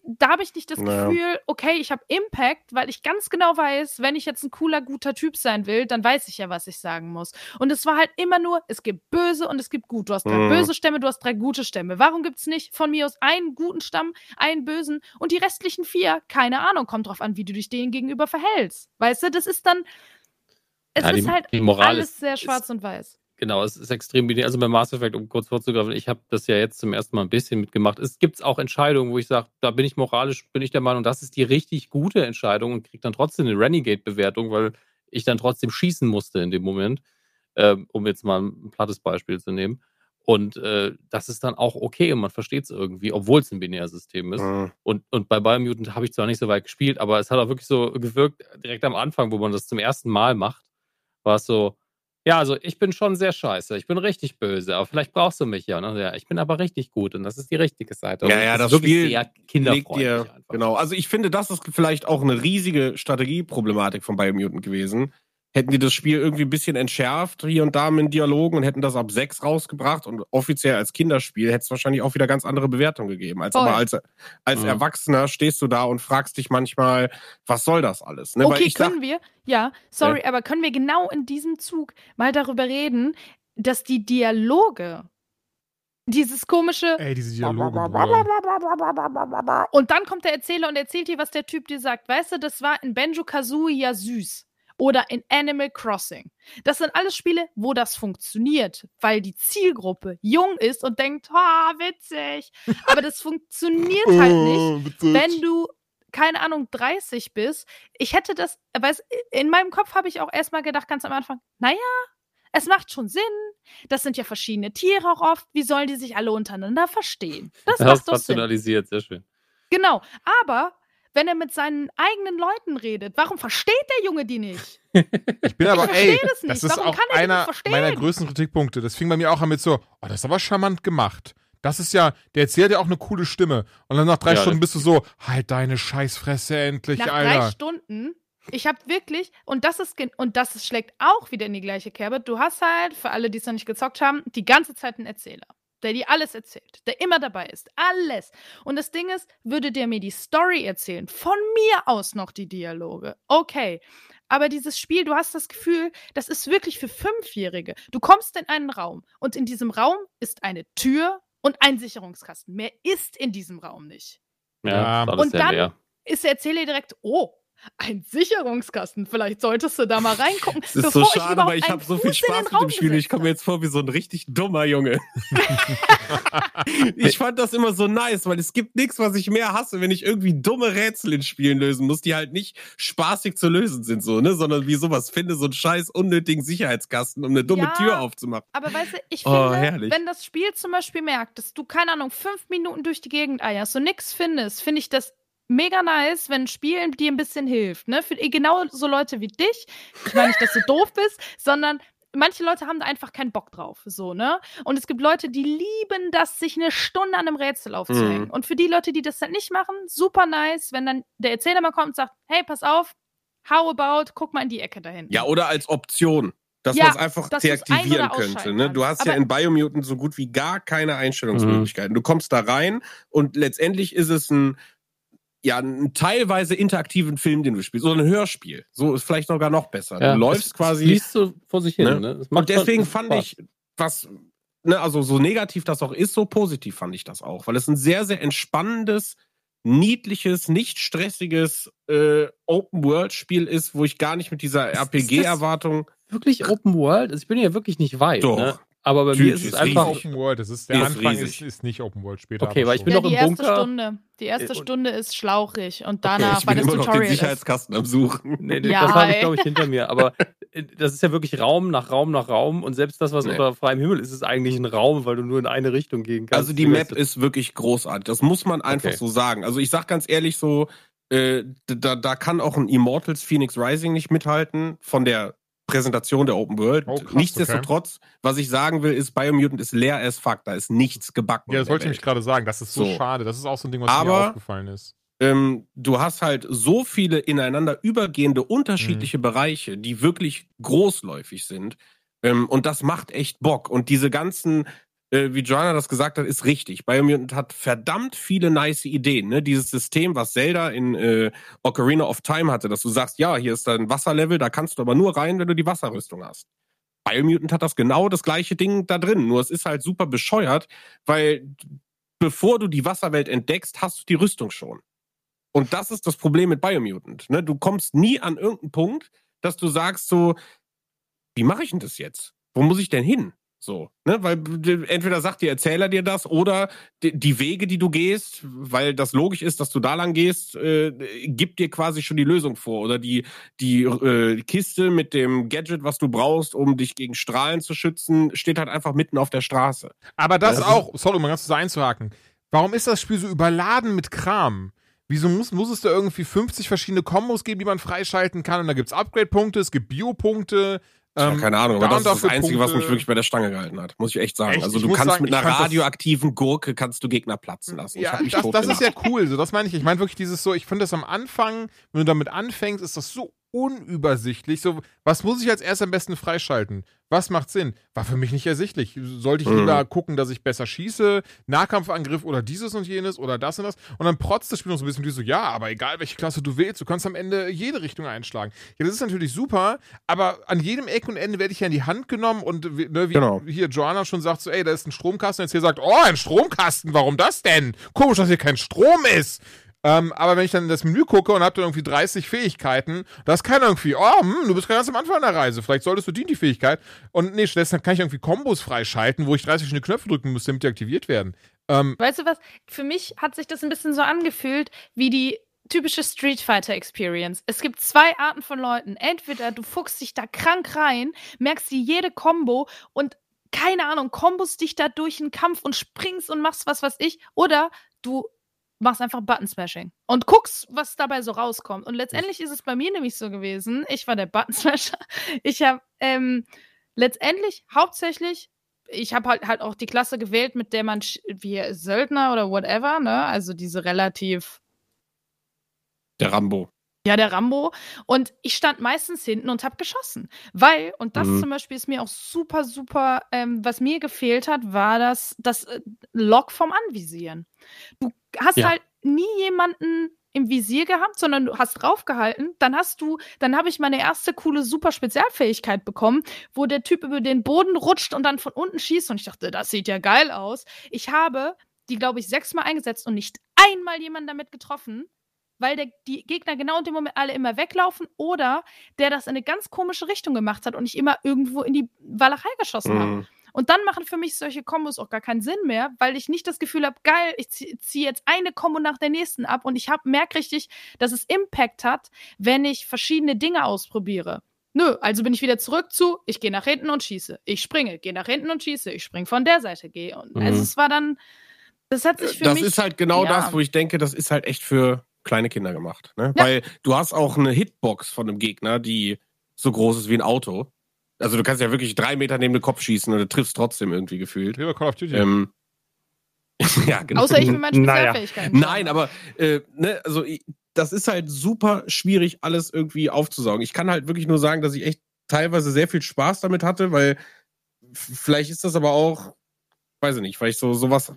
da, habe ich nicht das Ja. Gefühl, okay, ich habe Impact, weil ich ganz genau weiß, wenn ich jetzt ein cooler, guter Typ sein will, dann weiß ich ja, was ich sagen muss. Und es war halt immer nur, es gibt böse und es gibt gut. Du hast drei Mhm. böse Stämme, du hast drei gute Stämme. Warum gibt es nicht von mir aus einen guten Stamm, einen bösen und die restlichen vier? Keine Ahnung, kommt drauf an, wie du dich denen gegenüber verhältst. Weißt du, das ist dann, es Ja, die- ist halt die Moral alles ist- sehr ist- schwarz und weiß. Genau, es ist extrem binär. Also bei Mass Effect, um kurz vorzugreifen, ich habe das ja jetzt zum ersten Mal ein bisschen mitgemacht. Es gibt auch Entscheidungen, wo ich sage, da bin ich moralisch, bin ich der Meinung, das ist die richtig gute Entscheidung und kriege dann trotzdem eine Renegade-Bewertung, weil ich dann trotzdem schießen musste in dem Moment, ähm, um jetzt mal ein plattes Beispiel zu nehmen. Und äh, das ist dann auch okay und man versteht es irgendwie, obwohl es ein Binärsystem ist. Mhm. Und, und bei Biomutant habe ich zwar nicht so weit gespielt, aber es hat auch wirklich so gewirkt, direkt am Anfang, wo man das zum ersten Mal macht, war es so, ja, also ich bin schon sehr scheiße, ich bin richtig böse, aber vielleicht brauchst du mich ja. Ne? ja ich bin aber richtig gut und das ist die richtige Seite. Ja, Und ja, ist das wirklich Spiel sehr Legt kinderfreundlich dir, einfach. genau. Also ich finde, das ist vielleicht auch eine riesige Strategieproblematik von Biomutant gewesen. Hätten die das Spiel irgendwie ein bisschen entschärft, hier und da mit Dialogen und hätten das ab sechs rausgebracht und offiziell als Kinderspiel hätte es wahrscheinlich auch wieder ganz andere Bewertungen gegeben. Als Voll. aber als, als Mhm. Erwachsener stehst du da und fragst dich manchmal, was soll das alles? Ne? Weil Okay, ich sag, können wir, ja, sorry, aber können wir genau in diesem Zug mal darüber reden, dass die Dialoge, dieses komische, Ey, diese Dialoge. Und dann kommt der Erzähler und erzählt dir, was der Typ dir sagt. Weißt du, das war in Benjo Kazooie ja süß. Oder in Animal Crossing. Das sind alles Spiele, wo das funktioniert, weil die Zielgruppe jung ist und denkt, ha, witzig. Aber das funktioniert halt nicht, wenn du, keine Ahnung, 30 bist. Ich hätte das, weiß, in meinem Kopf habe ich auch erstmal gedacht, ganz am Anfang, naja, es macht schon Sinn. Das sind ja verschiedene Tiere auch oft. Wie sollen die sich alle untereinander verstehen? Das Das macht doch Sinn. rationalisiert, sehr schön. Genau. Aber wenn er mit seinen eigenen Leuten redet, warum versteht der Junge die nicht? Ich bin aber, Ich verstehe ey, das nicht. das ist Warum auch kann er die nicht einer verstehen? meiner größten Kritikpunkte. Das fing bei mir auch an mit so, oh, das ist aber charmant gemacht. Das ist ja, der erzählt ja auch eine coole Stimme. Und dann nach drei Ja, Stunden bist du so, halt deine Scheißfresse endlich, Nach drei Alter. Stunden, ich habe wirklich, und das ist und das ist, schlägt auch wieder in die gleiche Kerbe. Du hast halt, für alle, die es noch nicht gezockt haben, die ganze Zeit einen Erzähler. Der dir alles erzählt, der immer dabei ist. Alles. Und das Ding ist, würde der mir die Story erzählen, von mir aus noch die Dialoge. Okay. Aber dieses Spiel, du hast das Gefühl, das ist wirklich für Fünfjährige. Du kommst in einen Raum und in diesem Raum ist eine Tür und ein Sicherungskasten. Mehr ist in diesem Raum nicht. Ja, Und dann- leer. ist der Erzähler direkt, oh, ein Sicherungskasten. Vielleicht solltest du da mal reingucken. Es ist bevor so schade, weil ich habe so viel Spaß mit dem Spiel. Ich komme mir jetzt vor wie so ein richtig dummer Junge. ich fand das immer so nice, weil es gibt nichts, was ich mehr hasse, wenn ich irgendwie dumme Rätsel in Spielen lösen muss, die halt nicht spaßig zu lösen sind, so, ne, sondern wie sowas finde, so einen scheiß unnötigen Sicherheitskasten, um eine dumme Ja. Tür aufzumachen. Aber weißt du, ich Oh, finde, herrlich. wenn das Spiel zum Beispiel merkt, dass du, keine Ahnung, fünf Minuten durch die Gegend eierst und nix findest, finde ich das mega nice, wenn ein Spiel dir ein bisschen hilft. Ne? Für genau so Leute wie dich. Ich meine nicht, dass du doof bist, sondern manche Leute haben da einfach keinen Bock drauf. So, ne? Und es gibt Leute, die lieben das, sich eine Stunde an einem Rätsel aufzuhängen. Mhm. Und für die Leute, die das dann nicht machen, super nice, wenn dann der Erzähler mal kommt und sagt, hey, pass auf, how about, guck mal in die Ecke da hinten. Ja, oder als Option. Dass Ja, man es einfach deaktivieren könnte. Ne? Du hast ja in Biomutant so gut wie gar keine Einstellungsmöglichkeiten. Du kommst da rein und letztendlich ist es ein, ja, ein teilweise interaktiven Film, den du spielst. Oder ein Hörspiel. So ist vielleicht sogar noch besser. Ja, du läufst es, quasi. Es liest so vor sich hin. Ne? Ne? Und deswegen fand Spaß. ich, was, ne, also so negativ das auch ist, so positiv fand ich das auch. Weil es ein sehr, sehr entspannendes, niedliches, nicht stressiges äh, Open-World-Spiel ist, wo ich gar nicht mit dieser RPG-Erwartung. wirklich Open World. Also ich bin ja wirklich nicht weit. Doch. Ne? Aber bei Natürlich, mir ist es ist einfach. riesig. Open World, das ist, der Ist Anfang riesig. ist, ist nicht Open World später. Okay, aber weil ich bin ja, noch die im erste Bunker. Stunde. Die erste und- Stunde ist schlauchig und danach, ich weil bin das immer noch den Tutorial ist. Sicherheitskasten am Suchen. Nee, nee, Ja, das habe ich, glaube ich, hinter mir. Aber äh, das ist ja wirklich Raum nach Raum nach Raum. Und selbst das, was Nee. unter freiem Himmel ist, ist eigentlich ein Raum, weil du nur in eine Richtung gehen kannst. Also die Map ist wirklich großartig. Das muss man einfach Okay. so sagen. Also ich sag ganz ehrlich so, äh, da, da kann auch ein Immortals Phoenix Rising nicht mithalten von der Präsentation der Open World. Oh, krass, Nichtsdestotrotz, was ich sagen will, ist Biomutant ist leer as fuck. Da ist nichts gebacken. Ja, das wollte ich Welt. gerade sagen. Das ist so, So. schade. Das ist auch so ein Ding, was mir Aber- aufgefallen ist. ähm, du hast halt so viele ineinander übergehende unterschiedliche Bereiche, die wirklich großläufig sind. Ähm, und das macht echt Bock. Und diese ganzen, äh, wie Joanna das gesagt hat, ist richtig. Biomutant hat verdammt viele nice Ideen. Ne? Dieses System, was Zelda in äh, Ocarina of Time hatte, dass du sagst, ja, hier ist ein Wasserlevel, da kannst du aber nur rein, wenn du die Wasserrüstung hast. Biomutant hat das genau das gleiche Ding da drin. Nur es ist halt super bescheuert, weil bevor du die Wasserwelt entdeckst, hast du die Rüstung schon. Und das ist das Problem mit Biomutant. Ne? Du kommst nie an irgendeinen Punkt, dass du sagst so, wie mache ich denn das jetzt? Wo muss ich denn hin? So, ne? Weil entweder sagt der Erzähler dir das oder die, Wege, die du gehst, weil das logisch ist, dass du da lang gehst, äh, gibt dir quasi schon die Lösung vor. Oder die, die äh, Kiste mit dem Gadget, was du brauchst, um dich gegen Strahlen zu schützen, steht halt einfach mitten auf der Straße. Aber das, ist- auch, sorry, um mal ganz kurz einzuhaken. Warum ist das Spiel so überladen mit Kram? Wieso muss, muss es da irgendwie 50 verschiedene Kombos geben, die man freischalten kann? Und da gibt's Upgrade-Punkte, es gibt Bio-Punkte. Ja, ähm, keine Ahnung, aber da das ist das Einzige, was mich Punkte. wirklich bei der Stange gehalten hat, muss ich echt sagen. Echt? Also du kannst sagen, mit einer radioaktiven Gurke kannst du Gegner platzen lassen. Ja, das, das ist ja cool. So, das meine ich. Ich meine wirklich dieses so, ich finde das am Anfang, wenn du damit anfängst, ist das so unübersichtlich. So, was muss ich als erst am besten freischalten? Was macht Sinn? War für mich nicht ersichtlich. Sollte ich Mhm. lieber gucken, dass ich besser schieße, Nahkampfangriff oder dieses und jenes oder das und das? Und dann protzt das Spiel noch so ein bisschen wie so, ja, aber egal welche Klasse du wählst, du kannst am Ende jede Richtung einschlagen. Ja, das ist natürlich super, aber an jedem Eck und Ende werde ich ja in die Hand genommen und wie- ne, wie Genau. hier Joanna schon sagt, so, ey, da ist ein Stromkasten, jetzt hier sagt, oh, ein Stromkasten, warum das denn? Komisch, dass hier kein Strom ist. Ähm, aber wenn ich dann in das Menü gucke und habe dann irgendwie 30 Fähigkeiten, da ist keiner irgendwie, oh, hm, du bist ganz am Anfang der Reise, vielleicht solltest du die, die Fähigkeit. Und nee, stattdessen kann ich irgendwie Kombos freischalten, wo ich 30 verschiedene Knöpfe drücken muss, damit die aktiviert werden. Ähm, Weißt du was? Für mich hat sich das ein bisschen so angefühlt wie die typische Street Fighter Experience. Es gibt zwei Arten von Leuten. Entweder du fuchst dich da krank rein, merkst dir jede Combo und keine Ahnung, kombos dich da durch einen Kampf und springst und machst was, was ich. Oder du machst einfach Button Smashing und guckst, was dabei so rauskommt. Und letztendlich ist es bei mir nämlich so gewesen. Ich war der Button Smasher. Ich habe ähm, letztendlich hauptsächlich ich habe halt halt auch die Klasse gewählt, mit der man wie Söldner oder whatever, ne? Also diese relativ Der Rambo. Ja, der Rambo. Und ich stand meistens hinten und habe geschossen. Weil, und das Mhm. zum Beispiel ist mir auch super, super, ähm, was mir gefehlt hat, war das, das äh, Lock vom Anvisieren. Du hast Ja. halt nie jemanden im Visier gehabt, sondern du hast draufgehalten. Dann hast du, dann habe ich meine erste coole super Spezialfähigkeit bekommen, wo der Typ über den Boden rutscht und dann von unten schießt. Und ich dachte, das sieht ja geil aus. Ich habe die, glaube ich, sechsmal eingesetzt und nicht einmal jemanden damit getroffen weil der, die Gegner genau in dem Moment alle immer weglaufen oder der das in eine ganz komische Richtung gemacht hat und ich immer irgendwo in die Walachei geschossen habe. Mhm. Und dann machen für mich solche Kombos auch gar keinen Sinn mehr, weil ich nicht das Gefühl habe, geil, ich ziehe zieh jetzt eine Kombo nach der nächsten ab und ich merke richtig, dass es Impact hat, wenn ich verschiedene Dinge ausprobiere. Nö, also bin ich wieder zurück zu, ich gehe nach hinten und schieße. Ich springe, gehe nach hinten und schieße. Ich springe von der Seite, gehe. Und Mhm. also es war dann, das hat sich für das mich. ist halt genau ja. das, wo ich denke, das ist halt echt für kleine Kinder gemacht. Ne? Ja. Weil du hast auch eine Hitbox von einem Gegner, die so groß ist wie ein Auto. Also du kannst ja wirklich drei Meter neben den Kopf schießen und du triffst trotzdem irgendwie gefühlt. Lieber Call of Duty. Ähm, ja, genau. Außer ich mit meinen Naja. Spezialfähigkeiten. Nein, aber äh, ne, also ich, das ist halt super schwierig, alles irgendwie aufzusaugen. Ich kann halt wirklich nur sagen, dass ich echt teilweise sehr viel Spaß damit hatte, weil vielleicht ist das aber auch, weiß ich nicht, weil ich so sowas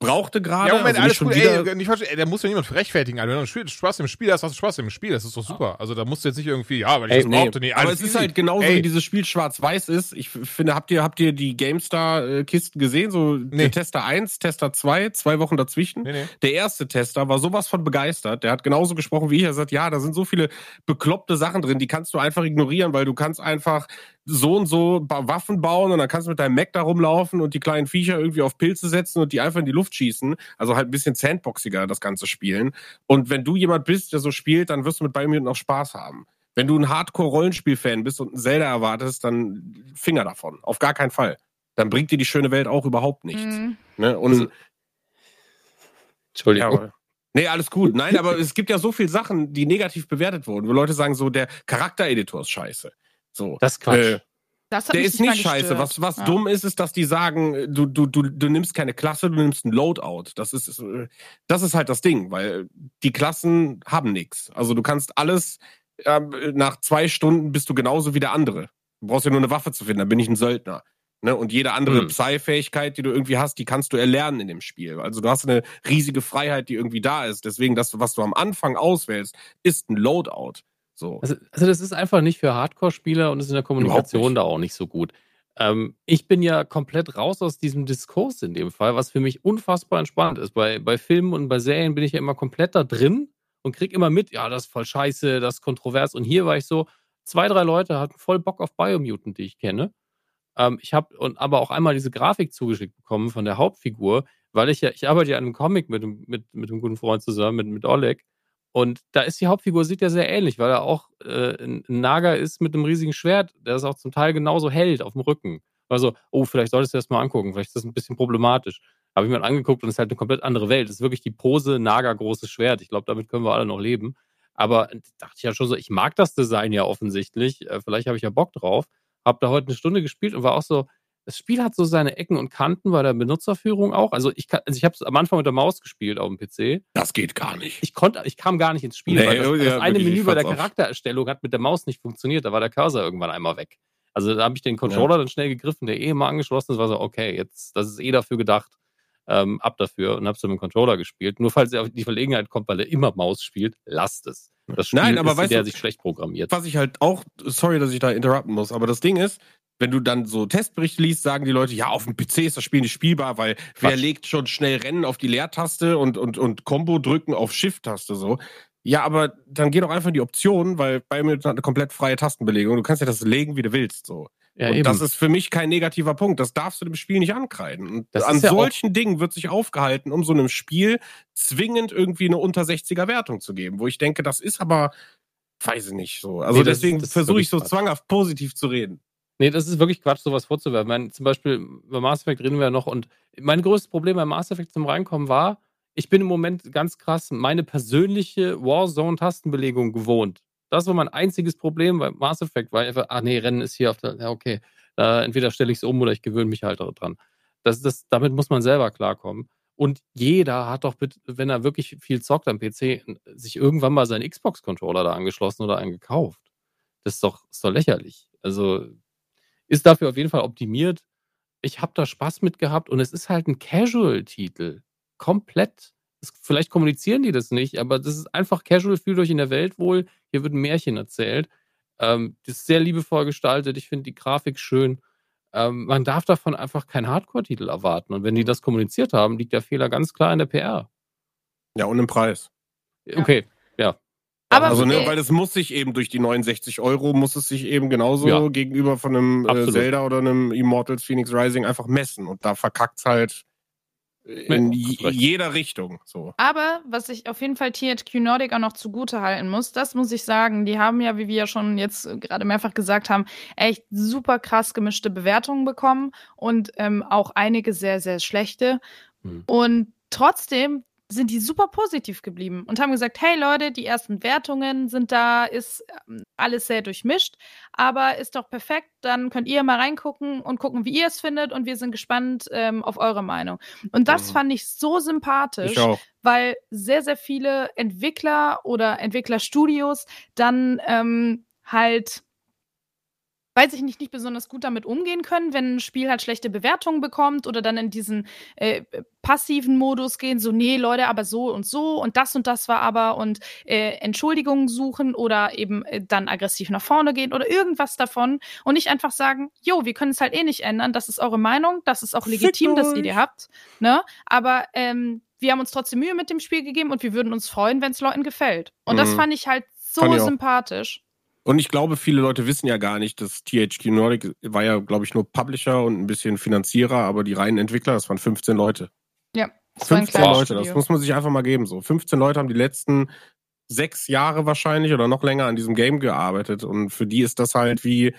brauchte gerade. Ja, Moment, also alles schon gut. wieder- Ey, nicht falsch, ey, da muss ja niemand rechtfertigen. Alter. Wenn du Spiel- Spaß im Spiel hast, hast du Spaß im Spiel. Das ist doch super. Also da musst du jetzt nicht irgendwie, ja, weil ich Ey, das Nee, brauchte. Nee, aber alles es ist halt genauso Ey. wie dieses Spiel Schwarz-Weiß ist. Ich finde, habt ihr, habt ihr die GameStar-Kisten gesehen? So Nee. der Tester 1, Tester 2, zwei Wochen dazwischen. Nee, nee. Der erste Tester war sowas von begeistert. Der hat genauso gesprochen wie ich. Er sagt, ja, da sind so viele bekloppte Sachen drin, die kannst du einfach ignorieren, weil du kannst einfach so und so Waffen bauen und dann kannst du mit deinem Mac da rumlaufen und die kleinen Viecher irgendwie auf Pilze setzen und die einfach in die Luft schießen. Also halt ein bisschen sandboxiger das ganze Spielen. Und wenn du jemand bist, der so spielt, dann wirst du mit Biomutant auch Spaß haben. Wenn du ein Hardcore-Rollenspiel-Fan bist und ein Zelda erwartest, dann Finger davon. Auf gar keinen Fall. Dann bringt dir die schöne Welt auch überhaupt nichts. Mhm. Ne? Und Also, ja, Entschuldigung. aber, nee, alles gut. Nein, aber es gibt ja so viele Sachen, die negativ bewertet wurden, wo Leute sagen, so der Charaktereditor ist scheiße. So. das ist Quatsch. Äh, Das hat der ist nicht scheiße. Was, was Ja. dumm ist, ist, dass die sagen, du, du, du, du nimmst keine Klasse, du nimmst ein Loadout. Das ist, äh, das ist halt das Ding, weil die Klassen haben nichts. Also du kannst alles, ähm, nach zwei Stunden bist du genauso wie der andere. Du brauchst ja nur eine Waffe zu finden, dann bin ich ein Söldner. Ne? Und jede andere Hm. Psy-Fähigkeit, die du irgendwie hast, die kannst du erlernen in dem Spiel. Also du hast eine riesige Freiheit, die irgendwie da ist. Deswegen, das, was du am Anfang auswählst, ist ein Loadout. So. Also, also das ist einfach nicht für Hardcore-Spieler und ist in der Kommunikation da auch nicht so gut. Ähm, ich bin ja komplett raus aus diesem Diskurs in dem Fall, was für mich unfassbar entspannt ist. Bei, bei Filmen und bei Serien bin ich ja immer komplett da drin und krieg immer mit, ja, das ist voll scheiße, das ist kontrovers. Und hier war ich so, zwei, drei Leute hatten voll Bock auf Biomutant, die ich kenne. Ähm, ich habe aber auch einmal diese Grafik zugeschickt bekommen von der Hauptfigur, weil ich ja, ich arbeite ja an einem Comic mit, mit, mit einem guten Freund zusammen, mit, mit Oleg. Und da ist die Hauptfigur, sieht ja sehr ähnlich, weil er auch äh, ein Nager ist mit einem riesigen Schwert, der es auch zum Teil genauso hält auf dem Rücken. Also, oh, vielleicht solltest du das mal angucken, vielleicht ist das ein bisschen problematisch. Habe ich mir angeguckt und es ist halt eine komplett andere Welt. Es ist wirklich die Pose Nager großes Schwert. Ich glaube, damit können wir alle noch leben. Aber dachte ich ja schon so, ich mag das Design ja offensichtlich. Äh, vielleicht habe ich ja Bock drauf. Habe da heute eine Stunde gespielt und war auch so, das Spiel hat so seine Ecken und Kanten bei der Benutzerführung auch. Also ich, also ich habe es am Anfang mit der Maus gespielt auf dem PC. Das geht gar nicht. Ich konnte, ich kam gar nicht ins Spiel, Nee, weil das, ja, das eine Menü bei der Charaktererstellung hat mit der Maus nicht funktioniert. Da war der Cursor irgendwann einmal weg. Also da habe ich den Controller dann schnell gegriffen, der eh immer angeschlossen ist, war so, okay, jetzt, das ist eh dafür gedacht, ähm, ab dafür und habe es mit dem Controller gespielt. Nur falls ihr auf die Verlegenheit kommt, weil er immer Maus spielt, lasst es. Das Spiel Nein, aber ist weißt der du- sich schlecht programmiert. Was ich halt auch, sorry, dass ich da interrupten muss, aber das Ding ist, wenn du dann so Testberichte liest, sagen die Leute, ja, auf dem PC ist das Spiel nicht spielbar, weil wer Quatsch. legt schon schnell Rennen auf die Leertaste und, und, und Combo drücken auf Shift-Taste so. Ja, aber dann geh doch einfach in die Optionen, weil bei mir hat eine komplett freie Tastenbelegung. Du kannst ja das legen, wie du willst. So. Ja, und das ist für mich kein negativer Punkt. Das darfst du dem Spiel nicht ankreiden. Und Das an ja solchen Dingen wird sich aufgehalten, um so einem Spiel zwingend irgendwie eine unter 60er Wertung zu geben, wo ich denke, das ist aber, weiß ich nicht so. Also Nee, deswegen versuche ich so zwanghaft positiv zu reden. Nee, das ist wirklich Quatsch, sowas vorzuwerfen. Meine, zum Beispiel bei Mass Effect reden wir ja noch und mein größtes Problem bei Mass Effect zum Reinkommen war, ich bin im Moment ganz krass meine persönliche Warzone-Tastenbelegung gewohnt. Das war mein einziges Problem bei Mass Effect, weil einfach, ah nee, Rennen ist hier auf der, ja okay, da entweder stelle ich es um oder ich gewöhne mich halt dran. Das, das, damit muss man selber klarkommen. Und jeder hat doch, wenn er wirklich viel zockt am PC, sich irgendwann mal seinen Xbox-Controller da angeschlossen oder einen gekauft. Das ist doch, ist doch lächerlich. Also ist dafür auf jeden Fall optimiert. Ich habe da Spaß mit gehabt und es ist halt ein Casual-Titel. Komplett. Es, vielleicht kommunizieren die das nicht, aber das ist einfach Casual, fühlt euch in der Welt wohl. Hier wird ein Märchen erzählt. Ähm, das ist sehr liebevoll gestaltet. Ich finde die Grafik schön. Ähm, man darf davon einfach keinen Hardcore-Titel erwarten. Und wenn die das kommuniziert haben, liegt der Fehler ganz klar in der PR. Ja, und im Preis. Okay. Aber also, ne, äh, weil es muss sich eben durch die 69 Euro, muss es sich eben genauso Ja. gegenüber von einem äh. Zelda oder einem Immortals Phoenix Rising einfach messen. Und da verkackt's halt in jeder Richtung. So. Aber was ich auf jeden Fall THQ Nordic auch noch zugute halten muss, das muss ich sagen, die haben ja, wie wir ja schon jetzt äh, gerade mehrfach gesagt haben, echt super krass gemischte Bewertungen bekommen und ähm, auch einige sehr, sehr schlechte. Hm. Und trotzdem sind die super positiv geblieben und haben gesagt, hey Leute, die ersten Wertungen sind da, ist ähm, alles sehr durchmischt, aber ist doch perfekt, dann könnt ihr mal reingucken und gucken, wie ihr es findet und wir sind gespannt ähm, auf eure Meinung. Und das Mhm. fand ich so sympathisch Ich weil sehr, sehr viele Entwickler oder Entwicklerstudios dann ähm, halt, weiß ich nicht, nicht besonders gut damit umgehen können, wenn ein Spiel halt schlechte Bewertungen bekommt oder dann in diesen äh, passiven Modus gehen, so, nee, Leute, aber so und so und das und das war aber und äh, Entschuldigungen suchen oder eben äh, dann aggressiv nach vorne gehen oder irgendwas davon und nicht einfach sagen, jo, wir können es halt eh nicht ändern, das ist eure Meinung, das ist auch legitim, dass ihr die habt, ne? Aber ähm, wir haben uns trotzdem Mühe mit dem Spiel gegeben und wir würden uns freuen, wenn es Leuten gefällt. Und das Mhm. fand ich halt so sympathisch. Und ich glaube, viele Leute wissen ja gar nicht, dass THQ Nordic war ja, glaube ich, nur Publisher und ein bisschen Finanzierer, aber die reinen Entwickler, das waren 15 Leute. Ja, das war ein 15 kleines Leute, das Studio. muss man sich einfach mal geben. So 15 Leute haben die letzten sechs Jahre wahrscheinlich oder noch länger an diesem Game gearbeitet und für die ist das halt wie,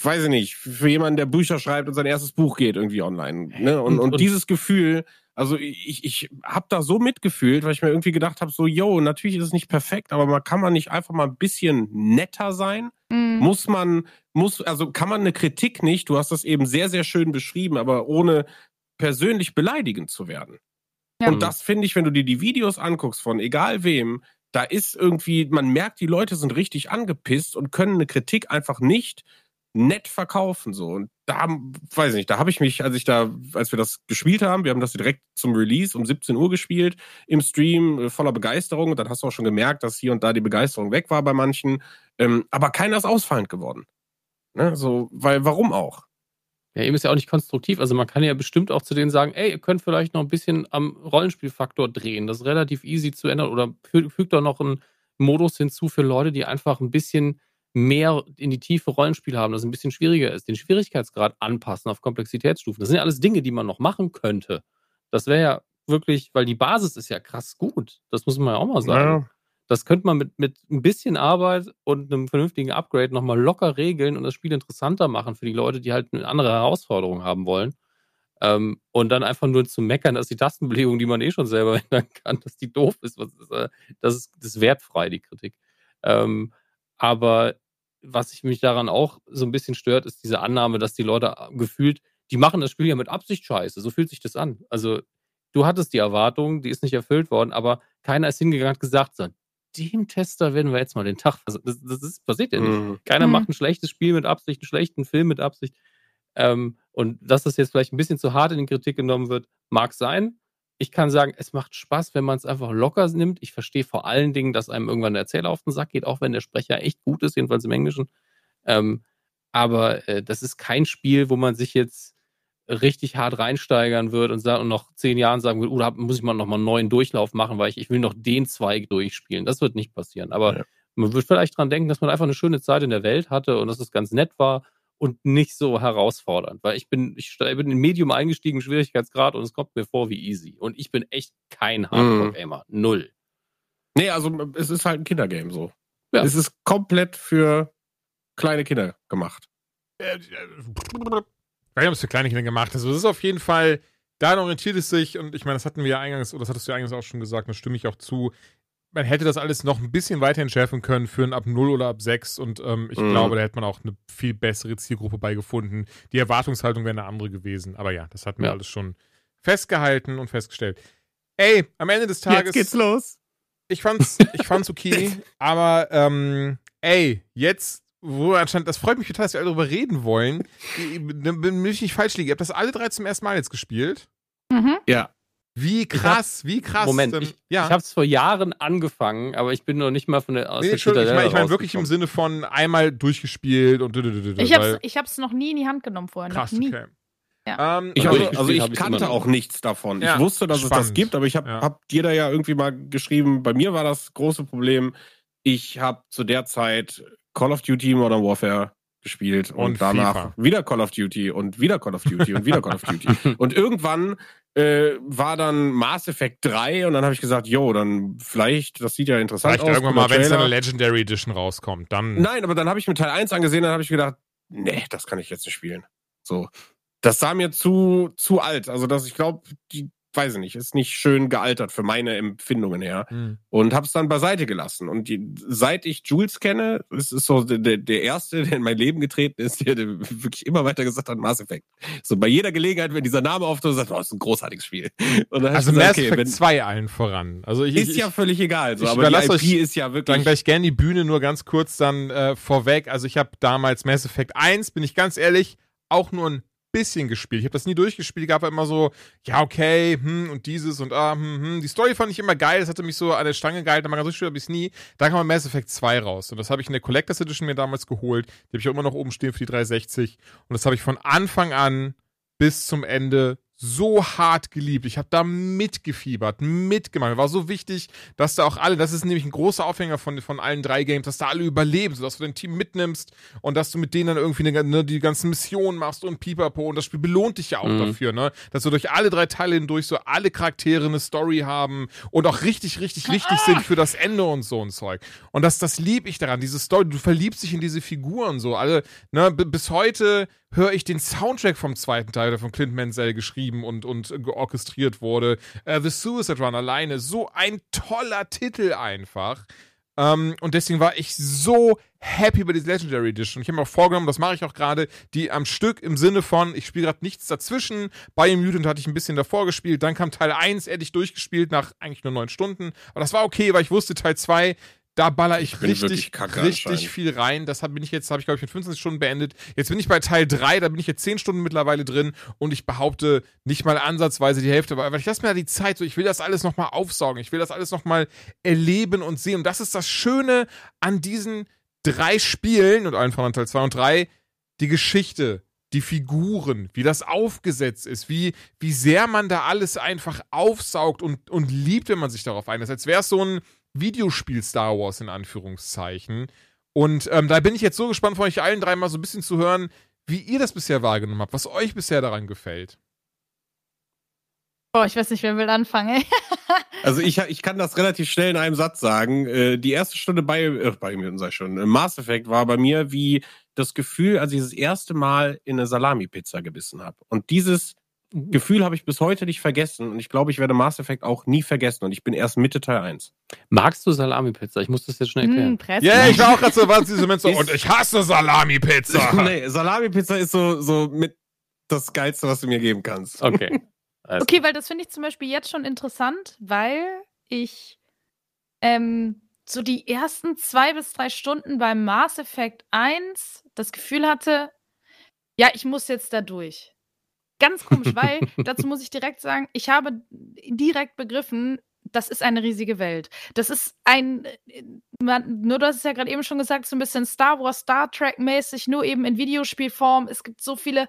weiß ich nicht, für jemanden, der Bücher schreibt und sein erstes Buch geht irgendwie online. Ne? Und, Und- und, und- dieses Gefühl, also ich, ich habe da so mitgefühlt, weil ich mir irgendwie gedacht habe, so, yo, natürlich ist es nicht perfekt, aber man kann man nicht einfach mal ein bisschen netter sein? Mhm. muss man, muss, also kann man eine Kritik nicht, du hast das eben sehr, sehr schön beschrieben, aber ohne persönlich beleidigend zu werden. Ja. Und das finde ich, wenn du dir die Videos anguckst von egal wem, da ist irgendwie, man merkt, die Leute sind richtig angepisst und können eine Kritik einfach nicht nett verkaufen so und da weiß ich nicht, da habe ich mich, als ich da, als wir das gespielt haben, wir haben das direkt zum Release um 17 Uhr gespielt im Stream äh, voller Begeisterung und dann hast du auch schon gemerkt, dass hier und da die Begeisterung weg war bei manchen, ähm, aber keiner ist ausfallend geworden. Ne? So, weil warum auch? Ja, eben ist ja auch nicht konstruktiv. Also man kann ja bestimmt auch zu denen sagen, ey, ihr könnt vielleicht noch ein bisschen am Rollenspielfaktor drehen. Das ist relativ easy zu ändern. Oder fü fügt doch noch einen Modus hinzu für Leute, die einfach ein bisschen mehr in die tiefe Rollenspiel haben, das ein bisschen schwieriger ist, den Schwierigkeitsgrad anpassen auf Komplexitätsstufen. Das sind ja alles Dinge, die man noch machen könnte. Das wäre ja wirklich, weil die Basis ist ja krass gut. Das muss man ja auch mal sagen. Ja. Das könnte man mit, mit ein bisschen Arbeit und einem vernünftigen Upgrade nochmal locker regeln und das Spiel interessanter machen für die Leute, die halt eine andere Herausforderung haben wollen. Ähm, und dann einfach nur zu meckern, dass die Tastenbelegung, die man eh schon selber ändern kann, dass die doof ist. Was ist äh, das, ist das ist wertfrei, die Kritik. Ähm, aber was ich mich daran auch so ein bisschen stört, ist diese Annahme, dass die Leute gefühlt, die machen das Spiel ja mit Absicht scheiße. So fühlt sich das an. Also, du hattest die Erwartung, die ist nicht erfüllt worden, aber keiner ist hingegangen und hat gesagt, so, dem Tester werden wir jetzt mal den Tag. Also, das, das ist, passiert ja nicht. Mhm. Keiner Mhm. macht ein schlechtes Spiel mit Absicht, einen schlechten Film mit Absicht. Ähm, und dass das jetzt vielleicht ein bisschen zu hart in die Kritik genommen wird, mag sein. Ich kann sagen, es macht Spaß, wenn man es einfach locker nimmt. Ich verstehe vor allen Dingen, dass einem irgendwann der Erzähler auf den Sack geht, auch wenn der Sprecher echt gut ist, jedenfalls im Englischen. Ähm, aber äh, das ist kein Spiel, wo man sich jetzt richtig hart reinsteigern wird und, und noch zehn Jahren sagen wird, oh, da muss ich mal noch mal einen neuen Durchlauf machen, weil ich, ich will noch den Zweig durchspielen. Das wird nicht passieren. Aber Ja. man wird vielleicht dran denken, dass man einfach eine schöne Zeit in der Welt hatte und dass es ganz nett war und nicht so herausfordernd. Weil ich bin, ich bin in Medium eingestiegen, Schwierigkeitsgrad und es kommt mir vor wie easy. Und ich bin echt kein Hardcore-Gamer. Null. Nee, also es ist halt ein Kindergame so. Ja. Es ist komplett für kleine Kinder gemacht. Äh, äh, nicht, ob es für kleine Kinder gemacht. Also, es ist auf jeden Fall, daran orientiert es sich und ich meine, das hatten wir ja eingangs, oder das hattest du ja eingangs auch schon gesagt, da stimme ich auch zu. Man hätte das alles noch ein bisschen weiter entschärfen können für ein ab 0 oder ab 6 und ähm, ich Mhm. glaube, da hätte man auch eine viel bessere Zielgruppe bei gefunden. Die Erwartungshaltung wäre eine andere gewesen. Aber ja, das hatten wir Ja. alles schon festgehalten und festgestellt. Ey, am Ende des Tages. los. Ich fand's, ich fand's okay, aber ähm, ey, jetzt, wo anscheinend, das freut mich total, dass wir alle darüber reden wollen. Ich- Bin bin ich nicht falsch liege. Ihr habt das alle drei zum ersten Mal jetzt gespielt. Mhm. Ja. Wie krass, wie krass. Moment, ähm, ich, ja. ich habe es vor Jahren angefangen, aber ich bin noch nicht mal von der aus nee, der ich meine ich mein wirklich im. Sinne von einmal durchgespielt und Ich ich hab's noch nie in die Hand genommen vorher. krass, noch nie. okay. Ja. Ähm, Ich, Also also, ich also kannte auch nichts davon. Ja, ich wusste, dass es das spannend. gibt, aber ich habe Ja. hab dir da ja irgendwie mal geschrieben, bei mir war das große Problem, ich habe zu der Zeit Call of Duty Modern Warfare gespielt und, Und danach FIFA. wieder Call of Duty und wieder Call of Duty und wieder Call of Duty. Und irgendwann äh, war dann Mass Effect 3 und dann habe ich gesagt, jo, dann vielleicht, das sieht ja interessant vielleicht aus. irgendwann cooler mal, wenn es eine Legendary Edition rauskommt, dann. Nein, aber dann habe ich mir Teil 1 angesehen, dann habe ich gedacht, nee, das kann ich jetzt nicht spielen. So. Das sah mir zu, zu alt. Also, das, ich glaube, die, weiß ich nicht, ist nicht schön gealtert für meine Empfindungen her. Hm. Und habe es dann beiseite gelassen. Und die, seit ich Jules kenne, es ist so der, der Erste, der in mein Leben getreten ist, der, der wirklich immer weiter gesagt hat, Mass Effect. So bei jeder Gelegenheit, wenn dieser Name auftaucht, sagt, oh, das ist ein großartiges Spiel. Dann Also Mass okay, Effect wenn, 2 allen voran. Also ich, ist ich, ja völlig egal. So, ich aber die IP euch ist ja dann wirklich. gleich gerne die Bühne, nur ganz kurz dann äh, vorweg. Also ich habe damals Mass Effect 1, bin ich ganz ehrlich, auch nur ein bisschen gespielt. Ich habe das nie durchgespielt, gab immer so, ja, okay, hm, und dieses und ah, hm, hm. Die Story fand ich immer geil, das hatte mich so an der Stange gehalten, aber ganz durchgespielt habe ich es nie. Dann kam Mass Effect 2 raus und das habe ich in der Collectors Edition mir damals geholt. Die habe ich auch immer noch oben stehen für die 360 und das habe ich von Anfang an bis zum Ende so hart geliebt. Ich habe da mitgefiebert, mitgemacht. War so wichtig, dass da auch alle, das ist nämlich ein großer Aufhänger von, von allen drei Games, dass da alle überleben, sodass du dein Team mitnimmst und dass du mit denen dann irgendwie eine, ne, die ganzen Missionen machst und pipapo. Und das Spiel belohnt dich ja auch Mhm. dafür, ne? Dass du durch alle drei Teile hindurch so alle Charaktere eine Story haben und auch richtig, richtig wichtig sind für das Ende und so ein Zeug. Und das, das lieb ich daran, diese Story. Du verliebst dich in diese Figuren so. Alle, ne, b- bis heute höre ich den Soundtrack vom zweiten Teil, der von Clint Mansell geschrieben und, und äh, georchestriert wurde. Äh, The Suicide Run alleine. So ein toller Titel einfach. Ähm, und deswegen war ich so happy über diese Legendary Edition. Ich habe mir auch vorgenommen, das mache ich auch gerade, die am Stück im Sinne von, ich spiele gerade nichts dazwischen. Biomutant hatte ich ein bisschen davor gespielt, dann kam Teil 1 endlich durchgespielt nach eigentlich nur neun Stunden. Aber das war okay, weil ich wusste, Teil 2, da baller ich, bin richtig, richtig viel rein. Das bin ich jetzt, habe ich glaube ich mit 15 Stunden beendet. Jetzt bin ich bei Teil 3, da bin ich jetzt 10 Stunden mittlerweile drin und ich behaupte nicht mal ansatzweise die Hälfte, weil weil ich lasse mir da die Zeit so, ich will das alles nochmal aufsaugen, ich will das alles nochmal erleben und sehen. Und das ist das Schöne an diesen drei Spielen und allen voran Teil 2 und 3, die Geschichte, die Figuren, wie das aufgesetzt ist, wie, wie sehr man da alles einfach aufsaugt und, und liebt, wenn man sich darauf einlässt. Als wäre es so ein Videospiel Star Wars in Anführungszeichen. Und ähm, da bin ich jetzt so gespannt, von euch allen drei mal so ein bisschen zu hören, wie ihr das bisher wahrgenommen habt, was euch bisher daran gefällt. Oh, ich weiß nicht, wer will anfangen. Also ich, ich kann das relativ schnell in einem Satz sagen. Äh, die erste Stunde bei, äh, bei mir, sei schon, äh, Mass Effect war bei mir wie das Gefühl, als ich das erste Mal in eine Salami-Pizza gebissen habe. Und dieses Gefühl habe ich bis heute nicht vergessen. Und ich glaube, ich werde Mass Effect auch nie vergessen. Und ich bin erst Mitte Teil 1. Magst du Salami-Pizza? Ich muss das jetzt schnell erklären. Hm, Presse. Ja, yeah, ich war auch gerade so, war diese Moment so, und ich hasse Salami-Pizza. nee, Salami-Pizza ist so, so mit das Geilste, was du mir geben kannst. Okay. Also, Okay, weil das finde ich zum Beispiel jetzt schon interessant, weil ich ähm, so die ersten zwei bis drei Stunden beim Mass Effect 1 das Gefühl hatte, ja, ich muss jetzt da durch. Ganz komisch, weil dazu muss ich direkt sagen, ich habe direkt begriffen, das ist eine riesige Welt. Das ist ein, äh, man, nur du hast es ja gerade eben schon gesagt, so ein bisschen Star Wars, Star Trek mäßig, nur eben in Videospielform. Es gibt so viele,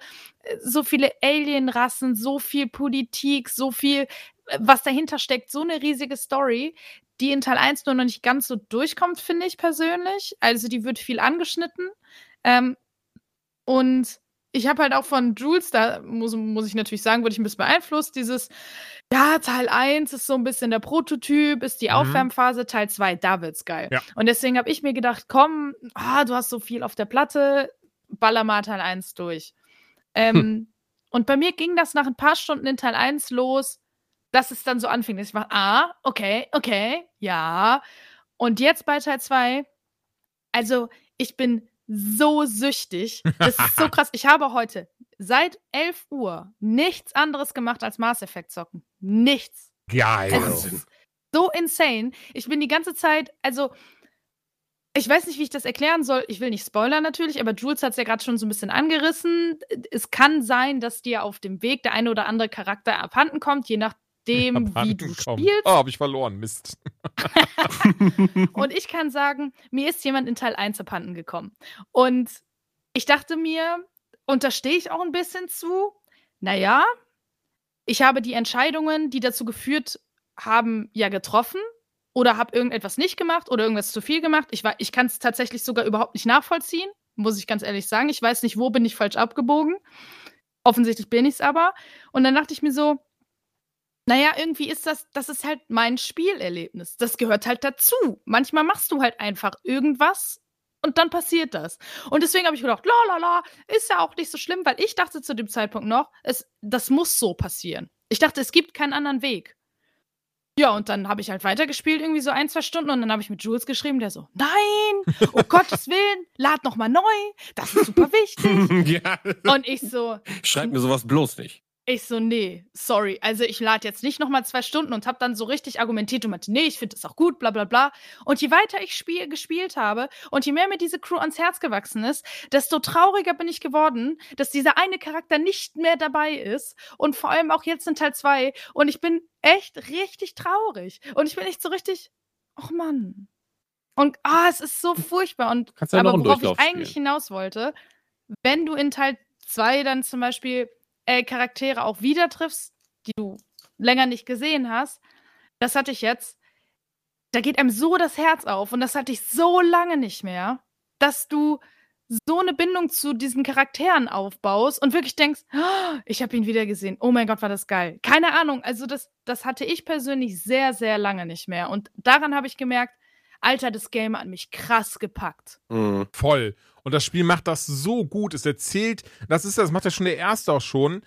äh, so viele Alienrassen, so viel Politik, so viel, äh, was dahinter steckt, so eine riesige Story, die in Teil 1 nur noch nicht ganz so durchkommt, finde ich persönlich. Also die wird viel angeschnitten. Ähm, und ich habe halt auch von Jules, da muss, muss ich natürlich sagen, wurde ich ein bisschen beeinflusst, dieses, ja, Teil 1 ist so ein bisschen der Prototyp, ist die Mhm. Aufwärmphase, Teil 2, da wird's geil. Ja. Und deswegen habe ich mir gedacht, komm, ah, du hast so viel auf der Platte, baller mal Teil 1 durch. Ähm, Und bei mir ging das nach ein paar Stunden in Teil 1 los, dass es dann so anfing, dass ich war, ah, okay, okay, ja. Und jetzt bei Teil 2, also ich bin so süchtig. Das ist so krass. Ich habe heute seit 11 Uhr nichts anderes gemacht als Mass Effect zocken. Nichts. Geil. Wahnsinn. so insane. Ich bin die ganze Zeit, also ich weiß nicht, wie ich das erklären soll. Ich will nicht spoilern natürlich, aber Jules hat es ja gerade schon so ein bisschen angerissen. Es kann sein, dass dir auf dem Weg der eine oder andere Charakter abhanden kommt, je nachdem, wie du Komm. spielst. Oh, hab ich verloren. Mist. Und ich kann sagen, mir ist jemand in Teil 1 abhanden gekommen. Und ich dachte mir, und da stehe ich auch ein bisschen zu, naja, ich habe die Entscheidungen, die dazu geführt haben, ja getroffen oder habe irgendetwas nicht gemacht oder irgendwas zu viel gemacht. Ich, ich kann es tatsächlich sogar überhaupt nicht nachvollziehen, muss ich ganz ehrlich sagen. Ich weiß nicht, wo bin ich falsch abgebogen. Offensichtlich bin ich es aber. Und dann dachte ich mir so, naja, irgendwie ist das, das ist halt mein Spielerlebnis. Das gehört halt dazu. Manchmal machst du halt einfach irgendwas und dann passiert das. Und deswegen habe ich gedacht, la la la, ist ja auch nicht so schlimm, weil ich dachte zu dem Zeitpunkt noch, es, das muss so passieren. Ich dachte, es gibt keinen anderen Weg. Ja, und dann habe ich halt weitergespielt, irgendwie so ein, zwei Stunden, und dann habe ich mit Jules geschrieben, der so, nein, um Gottes Willen, lad noch mal neu, das ist super wichtig. ja. Und ich so, Schreib mir sowas bloß nicht. Ich so, nee, sorry. Also ich lade jetzt nicht nochmal zwei Stunden und habe dann so richtig argumentiert und meinte, nee, ich finde das auch gut, bla bla bla. Und je weiter ich spiel, gespielt habe und je mehr mir diese Crew ans Herz gewachsen ist, desto trauriger bin ich geworden, dass dieser eine Charakter nicht mehr dabei ist. Und vor allem auch jetzt in Teil 2. Und ich bin echt richtig traurig. Und ich bin echt so richtig, ach Mann. Und ah, es ist so furchtbar. Und Kannst aber worauf ich eigentlich hinaus wollte, wenn du in Teil 2 dann zum Beispiel äh, Charaktere auch wieder triffst, die du länger nicht gesehen hast, das hatte ich jetzt, da geht einem so das Herz auf und das hatte ich so lange nicht mehr, dass du so eine Bindung zu diesen Charakteren aufbaust und wirklich denkst, "Ah, ich habe ihn wieder gesehen. Oh mein Gott, war das geil. Keine Ahnung, also das, das hatte ich persönlich sehr, sehr lange nicht mehr. Und daran habe ich gemerkt, Alter, das Game hat mich krass gepackt. Mhm. Voll. Und das Spiel macht das so gut. Es erzählt, das ist das macht ja schon der erste auch schon.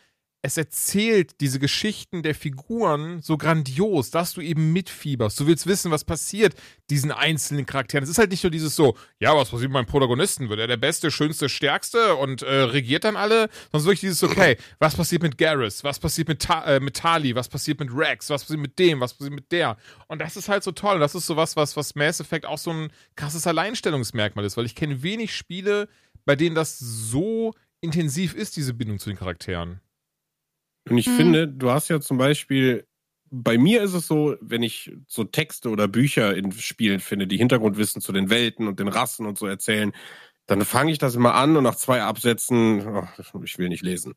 Es erzählt diese Geschichten der Figuren so grandios, dass du eben mitfieberst. Du willst wissen, was passiert diesen einzelnen Charakteren. Es ist halt nicht nur dieses so, ja, was passiert mit meinem Protagonisten? Wird er der Beste, Schönste, Stärkste und äh, regiert dann alle? Sondern wirklich dieses, okay, was passiert mit Garrus? Was passiert mit, Ta äh, mit Tali? Was passiert mit Rex? Was passiert mit dem? Was passiert mit der? Und das ist halt so toll. Das ist so was, was, was Mass Effect auch so ein krasses Alleinstellungsmerkmal ist, weil ich kenne wenig Spiele, bei denen das so intensiv ist, diese Bindung zu den Charakteren. Und ich Mhm. finde, du hast ja zum Beispiel, bei mir ist es so, wenn ich so Texte oder Bücher in Spielen finde, die Hintergrundwissen zu den Welten und den Rassen und so erzählen, dann fange ich das immer an und nach zwei Absätzen, oh, ich will nicht lesen.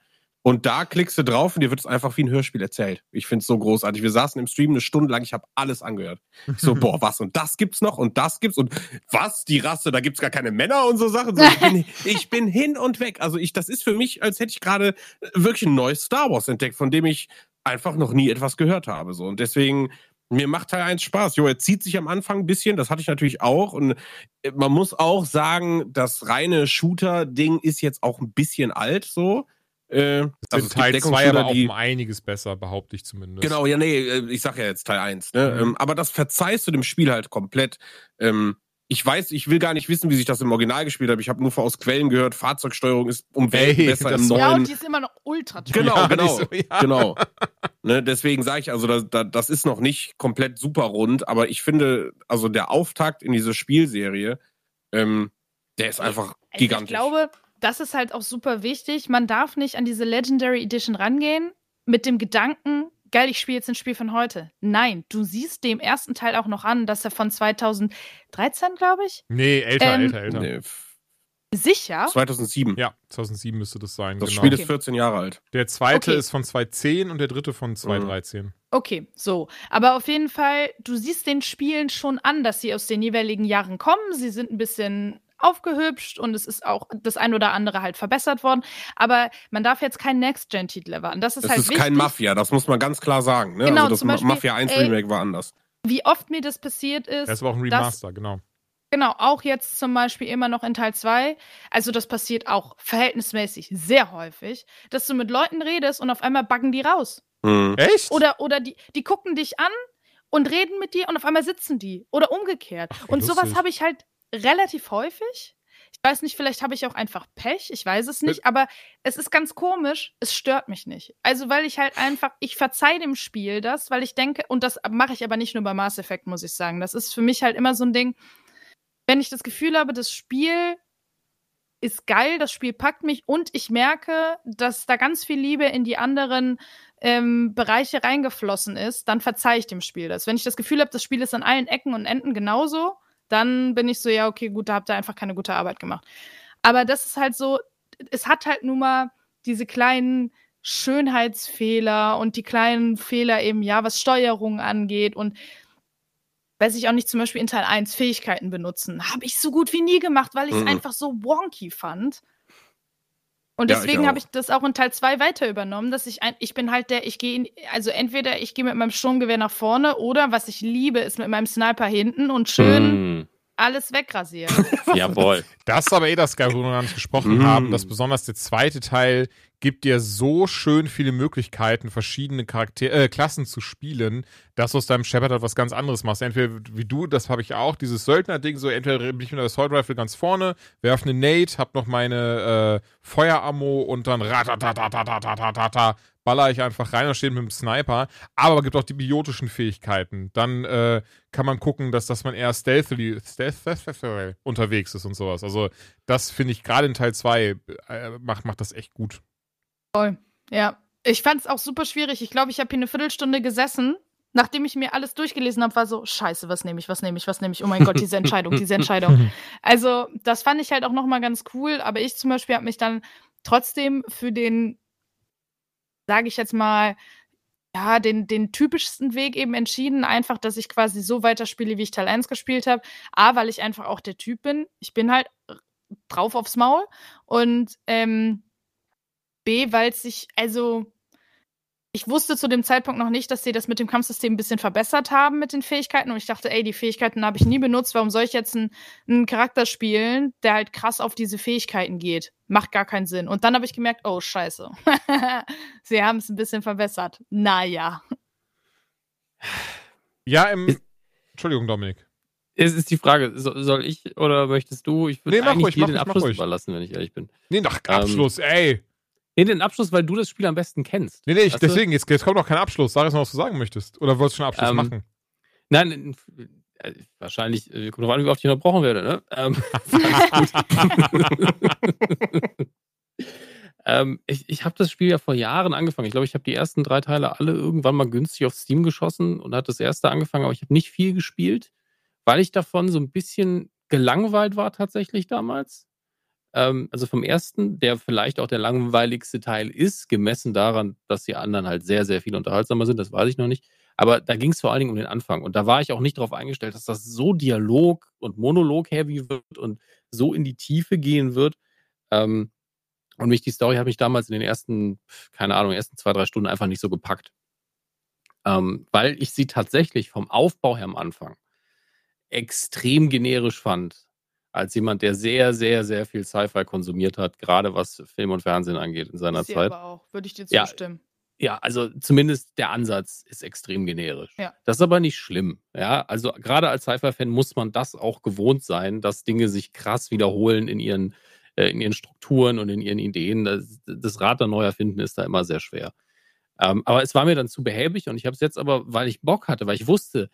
Und da klickst du drauf und dir wird es einfach wie ein Hörspiel erzählt. Ich finde es so großartig. Wir saßen im Stream eine Stunde lang, ich habe alles angehört. Ich so, boah, was und das gibt's noch und das gibt's und was, die Rasse, da gibt's gar keine Männer und so Sachen. So, ich, bin, ich bin hin und weg. Also ich, das ist für mich, als hätte ich gerade wirklich ein neues Star Wars entdeckt, von dem ich einfach noch nie etwas gehört habe. So. Und deswegen, mir macht Teil 1 Spaß. Jo, er zieht sich am Anfang ein bisschen, das hatte ich natürlich auch. Und äh, man muss auch sagen, das reine Shooter-Ding ist jetzt auch ein bisschen alt so. Äh, also Teil 2 aber auch um einiges besser, behaupte ich zumindest. Genau, ja, nee, äh, ich sag ja jetzt Teil 1. Ne? Mhm. Ähm, aber das verzeihst du dem Spiel halt komplett. Ähm, ich weiß, ich will gar nicht wissen, wie sich das im Original gespielt hat. Ich habe nur aus Quellen gehört, Fahrzeugsteuerung ist um Welten hey, besser im neuen. Ja, und die ist immer noch ultra toll. Genau, ja, genau, so, ja. genau. Ne, deswegen sage ich, also das, das ist noch nicht komplett super rund, aber ich finde, also der Auftakt in diese Spielserie, ähm, der ist einfach also gigantisch. Ich glaube, das ist halt auch super wichtig. Man darf nicht an diese Legendary Edition rangehen mit dem Gedanken, geil, ich spiele jetzt ein Spiel von heute. Nein, du siehst dem ersten Teil auch noch an, dass er von 2013, glaube ich. Nee, älter, ähm, älter, älter. Nee. Sicher? 2007. Ja, 2007 müsste das sein. Das genau. Spiel ist 14 Jahre alt. Der zweite okay. ist von 2010 und der dritte von 2013. Mhm. Okay, so. Aber auf jeden Fall, du siehst den Spielen schon an, dass sie aus den jeweiligen Jahren kommen. Sie sind ein bisschen aufgehübscht und es ist auch das ein oder andere halt verbessert worden. Aber man darf jetzt keinen Next-Gen-Titel erwarten. Das ist es halt ist wichtig. kein Mafia, das muss man ganz klar sagen. Ne? Genau, also das zum Beispiel, Mafia 1 ey, Remake war anders. Wie oft mir das passiert ist. Das war auch ein Remaster, dass, genau. Genau, auch jetzt zum Beispiel immer noch in Teil 2. Also das passiert auch verhältnismäßig sehr häufig, dass du mit Leuten redest und auf einmal buggen die raus. Hm. Echt? Oder, oder die, die gucken dich an und reden mit dir und auf einmal sitzen die. Oder umgekehrt. Ach, und sowas habe ich halt relativ häufig. Ich weiß nicht, vielleicht habe ich auch einfach Pech, ich weiß es nicht, aber es ist ganz komisch, es stört mich nicht. Also, weil ich halt einfach, ich verzeih dem Spiel das, weil ich denke, und das mache ich aber nicht nur bei Mass Effect, muss ich sagen. Das ist für mich halt immer so ein Ding, wenn ich das Gefühl habe, das Spiel ist geil, das Spiel packt mich und ich merke, dass da ganz viel Liebe in die anderen ähm, Bereiche reingeflossen ist, dann verzeihe ich dem Spiel das. Wenn ich das Gefühl habe, das Spiel ist an allen Ecken und Enden genauso, dann bin ich so, ja, okay, gut, da habt ihr einfach keine gute Arbeit gemacht. Aber das ist halt so, es hat halt nun mal diese kleinen Schönheitsfehler und die kleinen Fehler eben, ja, was Steuerung angeht und weiß ich auch nicht, zum Beispiel in Teil 1 Fähigkeiten benutzen. Habe ich so gut wie nie gemacht, weil ich es mhm. einfach so wonky fand. Und deswegen ja, habe ich das auch in Teil 2 weiter übernommen, dass ich ein, ich bin halt der, ich gehe also entweder ich gehe mit meinem Sturmgewehr nach vorne oder was ich liebe, ist mit meinem Sniper hinten und schön mm. alles wegrasieren. Jawohl. Das ist aber eh das Geil, worüber wir noch nicht gesprochen mm. haben, dass besonders der zweite Teil gibt dir so schön viele Möglichkeiten, verschiedene Charakter äh, Klassen zu spielen, dass du aus deinem Shepard halt was ganz anderes machst. Entweder wie du, das habe ich auch, dieses Söldner-Ding, so entweder bin ich mit der Assault Rifle ganz vorne, werf eine Nate, hab noch meine äh, Feuerammo und dann ratatatatatatatata baller ich einfach rein und stehe mit dem Sniper. Aber gibt auch die biotischen Fähigkeiten. Dann äh, kann man gucken, dass, dass man eher stealthily, stealth, unterwegs ist und sowas. Also das finde ich gerade in Teil 2 äh, macht, macht das echt gut. Voll. Ja. Ich fand es auch super schwierig. Ich glaube, ich habe hier eine Viertelstunde gesessen. Nachdem ich mir alles durchgelesen habe, war so, scheiße, was nehme ich, was nehme ich, was nehme ich? Oh mein Gott, diese Entscheidung, diese Entscheidung. Also, das fand ich halt auch nochmal ganz cool. Aber ich zum Beispiel habe mich dann trotzdem für den, sage ich jetzt mal, ja, den, den typischsten Weg eben entschieden. Einfach, dass ich quasi so weiterspiele, wie ich Teil 1 gespielt habe. A, weil ich einfach auch der Typ bin. Ich bin halt drauf aufs Maul. Und ähm, B, weil es sich, also ich wusste zu dem Zeitpunkt noch nicht, dass sie das mit dem Kampfsystem ein bisschen verbessert haben mit den Fähigkeiten. Und ich dachte, ey, die Fähigkeiten habe ich nie benutzt. Warum soll ich jetzt einen, einen, Charakter spielen, der halt krass auf diese Fähigkeiten geht? Macht gar keinen Sinn. Und dann habe ich gemerkt, oh, scheiße. sie haben es ein bisschen verbessert. Naja. Ja, im. Entschuldigung, Dominik. Es ist die Frage, soll ich oder möchtest du? Ich würde nee, eigentlich ruhig, dir den Abschluss überlassen, wenn ich ehrlich bin. Nee, nach Abschluss, ähm, ey. Nee, den Abschluss, weil du das Spiel am besten kennst. Nee, nee, ich, deswegen, jetzt, jetzt kommt noch kein Abschluss. Sag jetzt mal, was du sagen möchtest. Oder wolltest du schon Abschluss ähm, machen? Nein, äh, wahrscheinlich, äh, kommt drauf an, wie oft ich unterbrochen werde, ne? Ähm, ähm, ich ich habe das Spiel ja vor Jahren angefangen. Ich glaube, ich habe die ersten drei Teile alle irgendwann mal günstig auf Steam geschossen und hat das erste angefangen, aber ich habe nicht viel gespielt, weil ich davon so ein bisschen gelangweilt war tatsächlich damals. Ähm, also vom ersten, der vielleicht auch der langweiligste Teil ist, gemessen daran, dass die anderen halt sehr, sehr viel unterhaltsamer sind, das weiß ich noch nicht. Aber da ging es vor allen Dingen um den Anfang. Und da war ich auch nicht darauf eingestellt, dass das so Dialog- und Monolog-heavy wird und so in die Tiefe gehen wird. Ähm, und mich, die Story hat mich damals in den ersten, keine Ahnung, ersten zwei, drei Stunden einfach nicht so gepackt. Ähm, weil ich sie tatsächlich vom Aufbau her am Anfang extrem generisch fand. Als jemand, der sehr, sehr, sehr viel Sci-Fi konsumiert hat, gerade was Film und Fernsehen angeht in seiner Zeit. aber auch, würde ich dir Ja. zustimmen. Ja, also zumindest der Ansatz ist extrem generisch. Ja. Das ist aber nicht schlimm. Ja, also gerade als Sci-Fi-Fan muss man das auch gewohnt sein, dass Dinge sich krass wiederholen in ihren, äh, in ihren Strukturen und in ihren Ideen. Das, das Rad der Neuerfinden ist da immer sehr schwer. Ähm, aber es war mir dann zu behäbig und ich habe es jetzt aber, weil ich Bock hatte, weil ich wusste,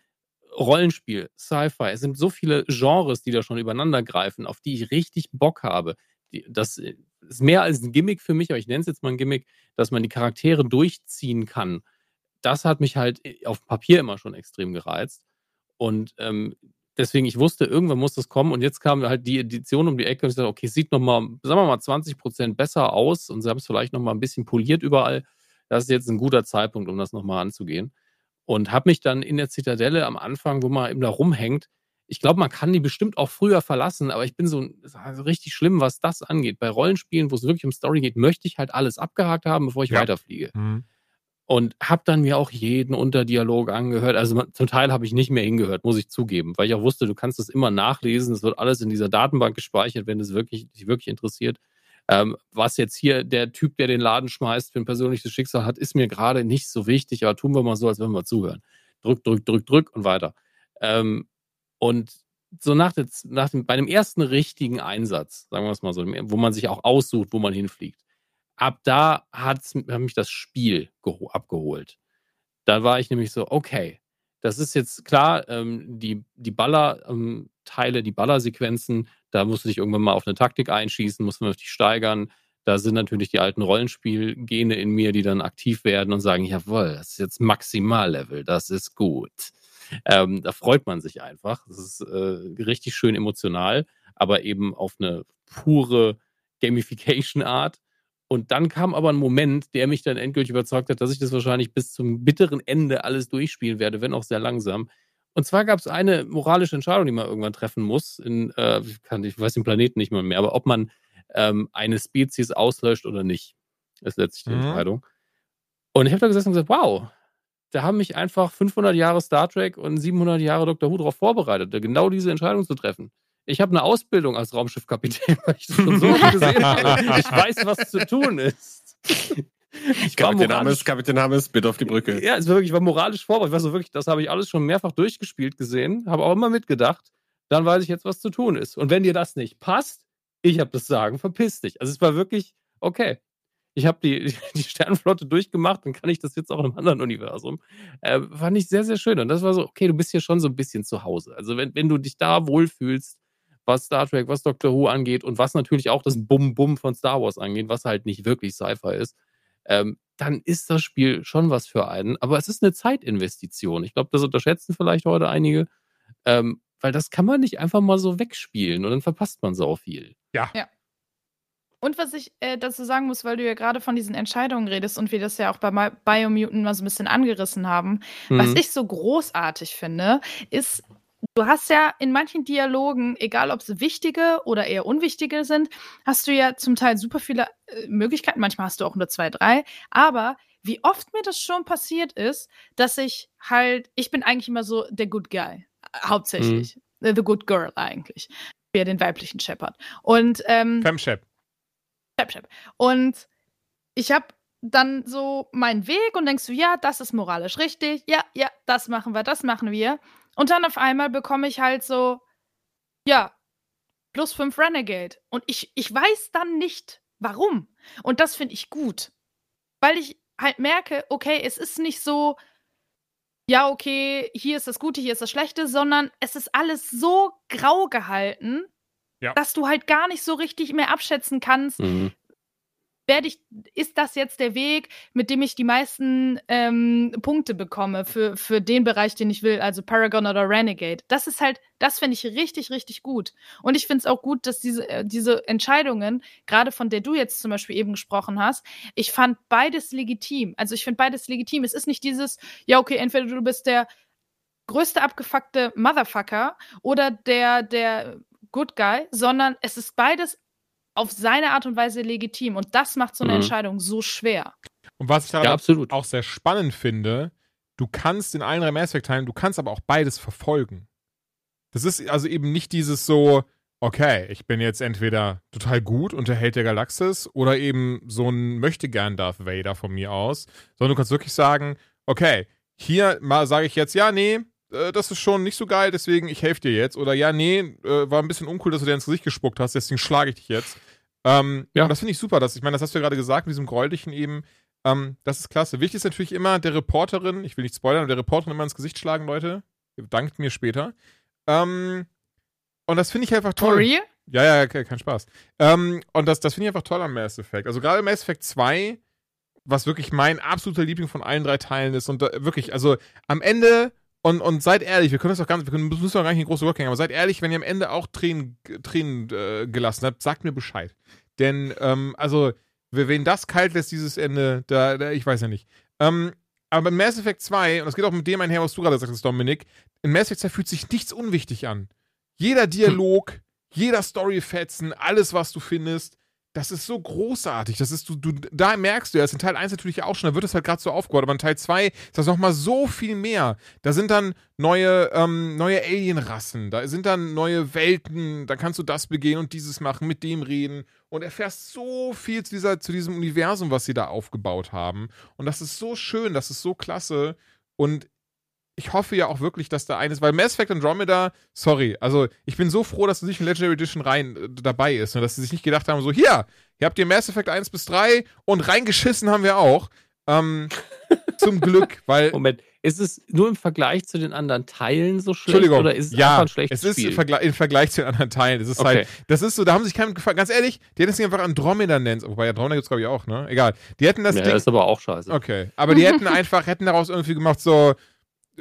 Rollenspiel, Sci-Fi, es sind so viele Genres, die da schon übereinander greifen, auf die ich richtig Bock habe. Das ist mehr als ein Gimmick für mich, aber ich nenne es jetzt mal ein Gimmick, dass man die Charaktere durchziehen kann. Das hat mich halt auf Papier immer schon extrem gereizt. Und ähm, deswegen, ich wusste, irgendwann muss das kommen. Und jetzt kam halt die Edition um die Ecke und ich dachte, okay, es sieht nochmal, sagen wir mal, 20 Prozent besser aus und sie haben es vielleicht nochmal ein bisschen poliert überall. Das ist jetzt ein guter Zeitpunkt, um das nochmal anzugehen. Und habe mich dann in der Zitadelle am Anfang, wo man eben da rumhängt, ich glaube, man kann die bestimmt auch früher verlassen, aber ich bin so also richtig schlimm, was das angeht. Bei Rollenspielen, wo es wirklich um Story geht, möchte ich halt alles abgehakt haben, bevor ich Ja. weiterfliege. Mhm. Und habe dann mir auch jeden Unterdialog angehört. Also zum Teil habe ich nicht mehr hingehört, muss ich zugeben, weil ich auch wusste, du kannst das immer nachlesen. Es wird alles in dieser Datenbank gespeichert, wenn es wirklich, dich wirklich interessiert. Ähm, was jetzt hier der Typ, der den Laden schmeißt, für ein persönliches Schicksal hat, ist mir gerade nicht so wichtig, aber tun wir mal so, als wenn wir zuhören. Drück, drück, drück, drück und weiter. Ähm, und so nach, der, nach dem, bei dem ersten richtigen Einsatz, sagen wir es mal so, wo man sich auch aussucht, wo man hinfliegt, ab da hat mich das Spiel geho- abgeholt. Da war ich nämlich so, okay, das ist jetzt klar, ähm, die, die Baller-Teile, die Ballersequenzen, da musst du dich irgendwann mal auf eine Taktik einschießen, musst dich steigern. Da sind natürlich die alten Rollenspielgene in mir, die dann aktiv werden und sagen, jawohl, das ist jetzt Maximallevel, das ist gut. Ähm, da freut man sich einfach. Das ist äh, richtig schön emotional, aber eben auf eine pure Gamification-Art. Und dann kam aber ein Moment, der mich dann endgültig überzeugt hat, dass ich das wahrscheinlich bis zum bitteren Ende alles durchspielen werde, wenn auch sehr langsam. Und zwar gab es eine moralische Entscheidung, die man irgendwann treffen muss. In, äh, ich, kann, ich weiß den Planeten nicht mal mehr, aber ob man ähm, eine Spezies auslöscht oder nicht, ist letztlich die Mhm. Entscheidung. Und ich habe da gesessen und gesagt, wow, da haben mich einfach 500 Jahre Star Trek und 700 Jahre Dr. Who darauf vorbereitet, genau diese Entscheidung zu treffen. Ich habe eine Ausbildung als Raumschiffkapitän, weil ich das schon so gesehen habe. Ich weiß, was zu tun ist. Ich war Kapitän Hammes, Kapitän Hammes, bitte auf die Brücke. ja, es war wirklich, ich war moralisch vorbereitet. Ich weiß so wirklich, das habe ich alles schon mehrfach durchgespielt gesehen, habe auch immer mitgedacht. Dann weiß ich jetzt, was zu tun ist. Und wenn dir das nicht passt, ich habe das Sagen, verpiss dich. Also es war wirklich, okay. Ich habe die, die Sternenflotte durchgemacht, dann kann ich das jetzt auch in einem anderen Universum. Äh, fand ich sehr, sehr schön. Und das war so, okay, du bist hier schon so ein bisschen zu Hause. Also wenn, wenn du dich da wohlfühlst, was Star Trek, was Doctor Who angeht und was natürlich auch das Bum-Bum von Star Wars angeht, was halt nicht wirklich Sci-Fi ist, ähm, dann ist das Spiel schon was für einen. Aber es ist eine Zeitinvestition. Ich glaube, das unterschätzen vielleicht heute einige, ähm, weil das kann man nicht einfach mal so wegspielen und dann verpasst man so viel. Und was ich äh, dazu sagen muss, weil du ja gerade von diesen Entscheidungen redest und wir das ja auch bei Biomutant mal so ein bisschen angerissen haben, was Mhm. ich so großartig finde, ist, du hast ja in manchen Dialogen, egal ob es wichtige oder eher unwichtige sind, hast du ja zum Teil super viele äh, Möglichkeiten. Manchmal hast du auch nur zwei, drei. Aber wie oft mir das schon passiert ist, dass ich halt, ich bin eigentlich immer so der Good Guy, äh, hauptsächlich. Äh, The Good Girl eigentlich. Wer den weiblichen Shepard. Und ähm, Femshep. Shep, Shep. Und ich habe dann so meinen Weg und denkst du, ja, das ist moralisch richtig, ja, ja, das machen wir, das machen wir. Und dann auf einmal bekomme ich halt so, ja, plus fünf Renegade. Und ich, ich weiß dann nicht, warum. Und das finde ich gut. Weil ich halt merke, okay, es ist nicht so, ja, okay, hier ist das Gute, hier ist das Schlechte, sondern es ist alles so grau gehalten, Ja. dass du halt gar nicht so richtig mehr abschätzen kannst, Mhm. Werde ich, ist das jetzt der Weg, mit dem ich die meisten ähm, Punkte bekomme für, für den Bereich, den ich will, also Paragon oder Renegade. Das ist halt, das finde ich richtig, richtig gut. Und ich finde es auch gut, dass diese, äh, diese Entscheidungen, gerade von der du jetzt zum Beispiel eben gesprochen hast, ich fand beides legitim. Also ich finde beides legitim. Es ist nicht dieses, ja, okay, entweder du bist der größte abgefuckte Motherfucker oder der, der Good Guy, sondern es ist beides auf seine Art und Weise legitim. Und das macht so eine Mhm. Entscheidung so schwer. Und was ich daran Ja, absolut. auch sehr spannend finde, du kannst in allen drei Mass Effect Teilen, du kannst aber auch beides verfolgen. Das ist also eben nicht dieses so, okay, ich bin jetzt entweder total gut und der Held der Galaxis oder eben so ein Möchtegern Darth Vader von mir aus, sondern du kannst wirklich sagen, okay, hier mal sage ich jetzt, ja, nee, äh, das ist schon nicht so geil, deswegen ich helfe dir jetzt. Oder ja, nee, äh, war ein bisschen uncool, dass du dir ins Gesicht gespuckt hast, deswegen schlage ich dich jetzt. Ähm, Ja. Und das finde ich super. Dass, ich meine, das hast du ja gerade gesagt, mit diesem Gräulichen eben. Ähm, das ist klasse. Wichtig ist natürlich immer der Reporterin, ich will nicht spoilern, aber der Reporterin immer ins Gesicht schlagen, Leute. Ihr dankt mir später. Ähm, und das finde ich einfach For toll. real? Ja, ja, ke- kein Spaß. Ähm, und das, das finde ich einfach toll am Mass Effect. Also gerade Mass Effect 2, was wirklich mein absoluter Liebling von allen drei Teilen ist. Und da, wirklich, also am Ende, und, und seid ehrlich, wir können das doch ganz, wir können, müssen doch gar nicht in große Rückgänge, aber seid ehrlich, wenn ihr am Ende auch Tränen, Tränen äh, gelassen habt, sagt mir Bescheid. Denn, ähm, also, wen das kalt lässt, dieses Ende, da, da ich weiß ja nicht. Ähm, aber bei Mass Effect 2, und das geht auch mit dem einher, was du gerade sagst, Dominik, in Mass Effect 2 fühlt sich nichts unwichtig an. Jeder Dialog, jeder Storyfetzen, alles, was du findest, das ist so großartig. Das ist, du, du, da merkst du ja, das in Teil 1 natürlich auch schon, da wird es halt gerade so aufgebaut, aber in Teil 2 ist das nochmal so viel mehr. Da sind dann neue, ähm, neue Alienrassen, da sind dann neue Welten, da kannst du das begehen und dieses machen, mit dem reden und erfährst so viel zu, dieser, zu diesem Universum, was sie da aufgebaut haben. Und das ist so schön, das ist so klasse. Und ich hoffe ja auch wirklich, dass da eines, weil Mass Effect Andromeda, sorry, also ich bin so froh, dass es nicht in Legendary Edition rein äh, dabei ist, und dass sie sich nicht gedacht haben, so hier, hier habt ihr Mass Effect 1 bis 3 und reingeschissen haben wir auch. Ähm, zum Glück, weil Moment, ist es nur im Vergleich zu den anderen Teilen so schlecht Entschuldigung, oder ist es ja, einfach ein schlechtes es ist im Vergleich, im Vergleich zu den anderen Teilen. Es ist Okay. halt, das ist so, da haben sich keinem gefallen. Ganz ehrlich, die hätten es nicht einfach Andromeda nennen. Wobei Andromeda gibt es glaube ich auch, ne? Egal. Die hätten das ja, Ding ist aber auch scheiße. Okay, aber die hätten einfach, hätten daraus irgendwie gemacht, so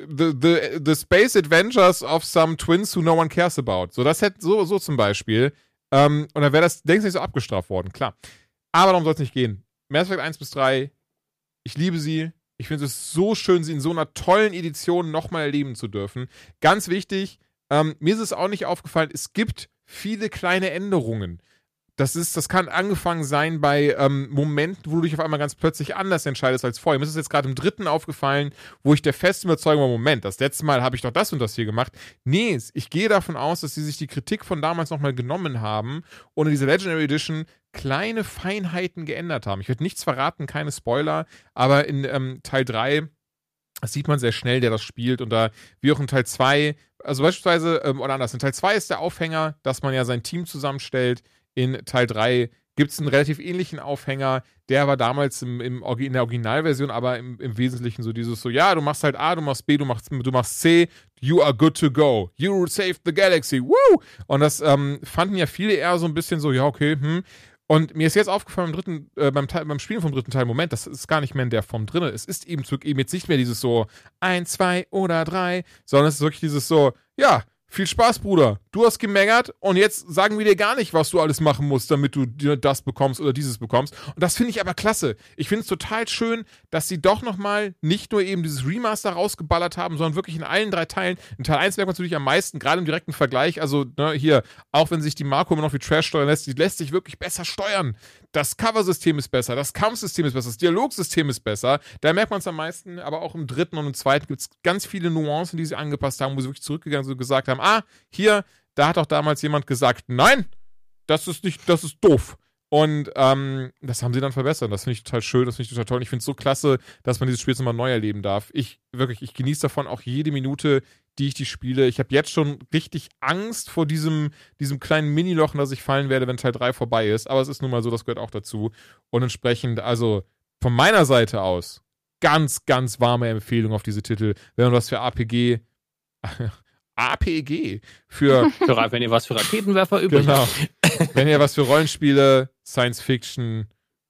the, the, the Space Adventures of some Twins who no one cares about. So, das hätte, so, so zum Beispiel. Ähm, und dann wäre das, du, nicht so abgestraft worden, klar. Aber darum soll es nicht gehen. Mass Effect 1 bis 3, ich liebe sie. Ich finde es so schön, sie in so einer tollen Edition nochmal erleben zu dürfen. Ganz wichtig, ähm, mir ist es auch nicht aufgefallen, es gibt viele kleine Änderungen. Das ist, das kann angefangen sein bei ähm, Momenten, wo du dich auf einmal ganz plötzlich anders entscheidest als vorher. Mir ist es jetzt gerade im dritten aufgefallen, wo ich der festen Überzeugung war, Moment, das letzte Mal habe ich doch das und das hier gemacht. Nee, ich gehe davon aus, dass sie sich die Kritik von damals nochmal genommen haben und in dieser Legendary Edition kleine Feinheiten geändert haben. Ich werde nichts verraten, keine Spoiler, aber in ähm, Teil 3 das sieht man sehr schnell, der das spielt. Und da, wie auch in Teil 2, also beispielsweise, ähm, oder anders, in Teil 2 ist der Aufhänger, dass man ja sein Team zusammenstellt. In Teil 3 gibt es einen relativ ähnlichen Aufhänger. Der war damals im, im, in der Originalversion, aber im, im Wesentlichen so dieses so, ja, du machst halt A, du machst B, du machst, du machst C, you are good to go. You saved the galaxy. Woo! Und das ähm, fanden ja viele eher so ein bisschen so, ja, okay, hm. Und mir ist jetzt aufgefallen beim dritten, äh, beim, Teil, beim Spielen vom dritten Teil, Moment, das ist gar nicht mehr in der Form drin. Es ist eben, eben jetzt nicht mehr dieses so ein, zwei oder drei, sondern es ist wirklich dieses so, ja, viel Spaß, Bruder. Du hast gemeckert und jetzt sagen wir dir gar nicht, was du alles machen musst, damit du dir das bekommst oder dieses bekommst. Und das finde ich aber klasse. Ich finde es total schön, dass sie doch nochmal nicht nur eben dieses Remaster rausgeballert haben, sondern wirklich in allen drei Teilen. In Teil 1 merkt man natürlich am meisten, gerade im direkten Vergleich. Also ne, hier, auch wenn sich die Marco immer noch wie Trash steuern lässt, die lässt sich wirklich besser steuern. Das Cover-System ist besser, das Kampfsystem ist besser, das Dialogsystem ist besser. Da merkt man es am meisten, aber auch im dritten und im zweiten gibt es ganz viele Nuancen, die sie angepasst haben, wo sie wirklich zurückgegangen sind und gesagt haben, ah, hier, da hat auch damals jemand gesagt, nein, das ist nicht, das ist doof. Und ähm, das haben sie dann verbessert. Das finde ich total schön, das finde ich total toll. Und ich finde es so klasse, dass man dieses Spiel jetzt nochmal neu erleben darf. Ich wirklich, ich genieße davon auch jede Minute, die ich die spiele. Ich habe jetzt schon richtig Angst vor diesem, diesem kleinen Miniloch, in das ich fallen werde, wenn Teil 3 vorbei ist. Aber es ist nun mal so, das gehört auch dazu. Und entsprechend, also von meiner Seite aus, ganz, ganz warme Empfehlung auf diese Titel. Wenn man was für APG, APG, für Für, wenn ihr was für Raketenwerfer übrig Genau. habt. Wenn ihr was für Rollenspiele, Science Fiction,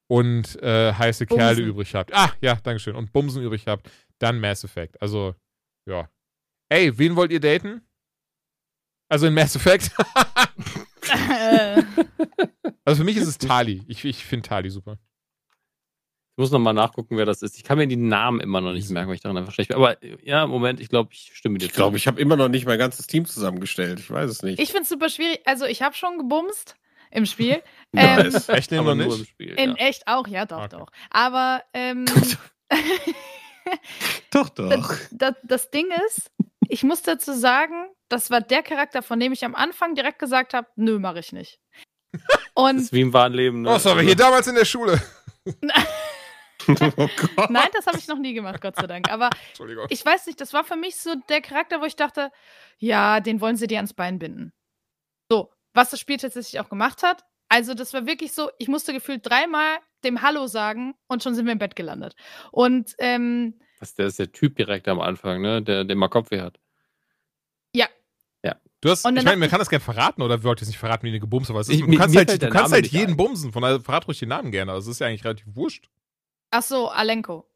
und äh, heiße Bumsen. Kerle übrig habt. Ah, ja, Dankeschön. Und Bumsen übrig habt, dann Mass Effect. Also, ja. Ey, wen wollt ihr daten? Also in Mass Effect? Also für mich ist es Tali. Ich, ich finde Tali super. Ich muss nochmal nachgucken, wer das ist. Ich kann mir die Namen immer noch nicht merken, weil ich daran einfach schlecht bin. Aber ja, Moment, ich glaube, ich stimme dir Ich glaube, ich habe immer noch nicht mein ganzes Team zusammengestellt. Ich weiß es nicht. ich finde es super schwierig. Also, ich habe schon gebumst im Spiel. ähm. Echt nehmen aber wir nur im nicht? Spiel. in ja. echt auch, ja, doch, Okay. doch. Aber ähm, doch, doch. das, das, das Ding ist, ich muss dazu sagen, das war der Charakter, von dem ich am Anfang direkt gesagt habe, nö, mache ich nicht. Das Und ist wie im wahren Leben. Ne? Oh, das war hier damals in der Schule. oh nein, das habe ich noch nie gemacht, Gott sei Dank. Aber Entschuldigung. ich weiß nicht, das war für mich so der Charakter, wo ich dachte, ja, den wollen sie dir ans Bein binden. So, was das Spiel tatsächlich auch gemacht hat. Also, das war wirklich so, ich musste gefühlt dreimal dem Hallo sagen und schon sind wir im Bett gelandet. Und ähm, Das, der ist der Typ direkt am Anfang, ne? Der, der mal Kopfweh hat. Du hast, ich meine, man kann das gerne verraten oder wollt ihr es nicht verraten, wie eine gebumst, aber es ist, Ich- du kannst halt, du kannst halt jeden ein. bumsen, von daher verrat ruhig den Namen gerne. Also es ist ja eigentlich relativ wurscht. ach so, Alenko.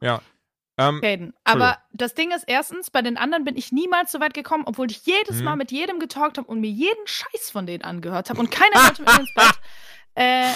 Ähm, Caden. Aber das Ding ist, erstens, bei den anderen bin ich niemals so weit gekommen, obwohl ich jedes Mhm. Mal mit jedem getalkt habe und mir jeden Scheiß von denen angehört habe und keiner wollte mit mir ins Bett. Äh,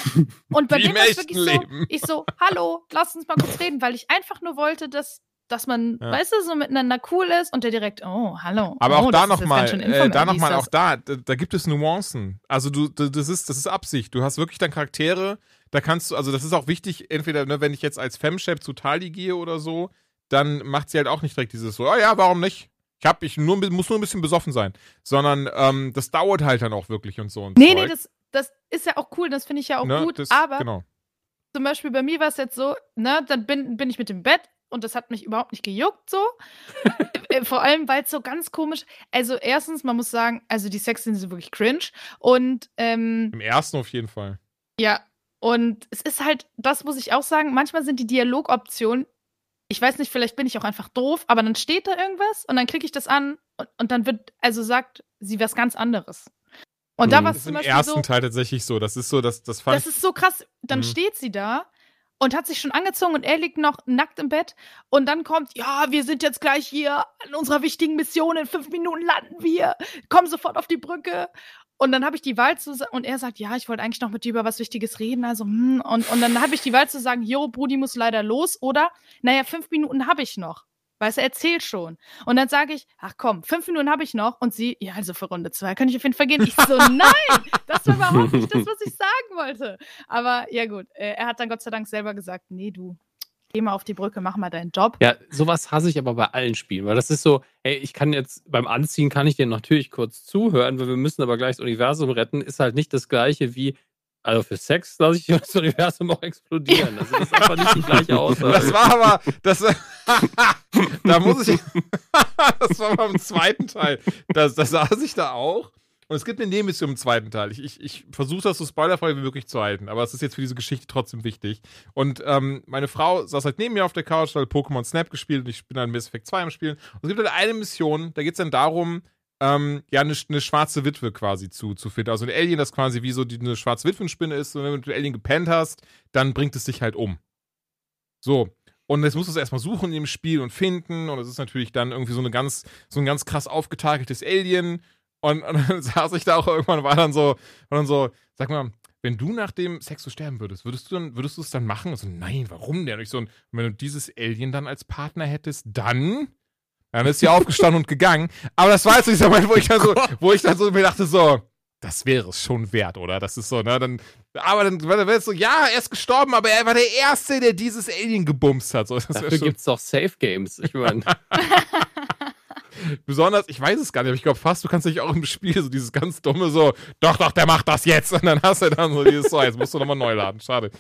und bei dem war es wirklich so, Leben. ich so, hallo, lass uns mal kurz reden, weil ich einfach nur wollte, dass, dass man, Ja. weißt du, so miteinander cool ist und der direkt, oh, hallo. Aber oh, auch da nochmal, äh, da nochmal, auch da, da, da gibt es Nuancen. Also du, du, das ist, das ist Absicht. Du hast wirklich dann Charaktere, da kannst du, also das ist auch wichtig, entweder, ne, wenn ich jetzt als Femchef zu Tali gehe oder so, dann macht sie halt auch nicht direkt dieses so, oh ja, warum nicht? Ich hab, ich nur, muss nur ein bisschen besoffen sein. Sondern ähm, das dauert halt dann auch wirklich und so. Und Nee, Zeug, nee, das, das ist ja auch cool, das finde ich ja auch ne? gut, das, aber Genau. zum Beispiel bei mir war es jetzt so, ne, dann bin, bin ich mit dem Bett und das hat mich überhaupt nicht gejuckt so. Äh, Vor allem, weil es so ganz komisch, also erstens, man muss sagen, also die Sexszenen sind wirklich cringe und ähm, Im ersten auf jeden Fall. ja, und es ist halt, das muss ich auch sagen, manchmal sind die Dialogoptionen, ich weiß nicht, vielleicht bin ich auch einfach doof, aber dann steht da irgendwas und dann klicke ich das an und, und dann wird, also sagt sie was ganz anderes. Und da Mhm. war Das es zum im Beispiel ersten so, Teil tatsächlich so. Das ist so, das, das fand das ist so krass. Dann Mhm. steht sie da und hat sich schon angezogen und er liegt noch nackt im Bett. Und dann kommt, ja, wir sind jetzt gleich hier an unserer wichtigen Mission. In fünf Minuten landen wir. Komm sofort auf die Brücke. Und dann habe ich die Wahl zu sa- und er sagt, ja, ich wollte eigentlich noch mit dir über was Wichtiges reden. Also, hm. und, und dann habe ich die Wahl zu sagen, jo, Brudi muss leider los. Oder, naja, fünf Minuten habe ich noch. Weißt du, erzähl schon. Und dann sage ich, ach komm, fünf Minuten habe ich noch. Und sie, ja, also für Runde zwei kann ich auf jeden Fall gehen. Ich so, nein, das war überhaupt nicht das, was ich sagen wollte. Aber ja gut, äh, er hat dann Gott sei Dank selber gesagt, nee, du, geh mal auf die Brücke, mach mal deinen Job. Ja, sowas hasse ich aber bei allen Spielen, weil das ist so, ey, ich kann jetzt beim Anziehen kann ich dir natürlich kurz zuhören, weil wir müssen aber gleich das Universum retten, ist halt nicht das gleiche wie, also für Sex lasse ich das Universum auch explodieren. Das ist einfach nicht die gleiche Aussage. Das war aber, das, da muss ich, das war beim zweiten Teil. Da, da saß ich da auch. Und es gibt eine Nebenmission im zweiten Teil. Ich, ich, ich versuche das so spoilerfrei wie möglich zu halten, aber es ist jetzt für diese Geschichte trotzdem wichtig. Und ähm, meine Frau saß halt neben mir auf der Couch, hat Pokémon Snap gespielt und ich bin dann Mass Effect 2 am Spielen. Und es gibt halt eine Mission, da geht es dann darum, ähm, ja, eine, eine schwarze Witwe quasi zu, zu finden. Also ein Alien, das quasi wie so die, eine schwarze Witwenspinne ist. Und wenn du ein Alien gepennt hast, dann bringt es dich halt um. So. Und jetzt musst du es erstmal suchen im Spiel und finden. Und es ist natürlich dann irgendwie so eine ganz, so ein ganz krass aufgetakeltes Alien. Und, und dann saß ich da auch irgendwann, war dann so, war dann so, sag mal, wenn du nach dem Sex so sterben würdest, würdest du dann, würdest du es dann machen? Und so, nein, warum denn? Und ich so, und wenn du dieses Alien dann als Partner hättest, dann? Dann ist sie aufgestanden und gegangen. Aber das war jetzt so dieser Moment, wo ich dann so, wo ich dann so mir dachte, so, das wäre es schon wert, oder? Das ist so, ne? Dann, aber dann war es so, ja, er ist gestorben, aber er war der Erste, der dieses Alien gebumst hat. So, das Dafür schon, gibt es doch Safe Games. Ich meine, besonders, ich weiß es gar nicht, aber ich glaube fast, du kannst dich auch im Spiel so dieses ganz dumme so, doch, doch, der macht das jetzt. Und dann hast du dann so dieses, so, jetzt musst du nochmal neu laden. Schade.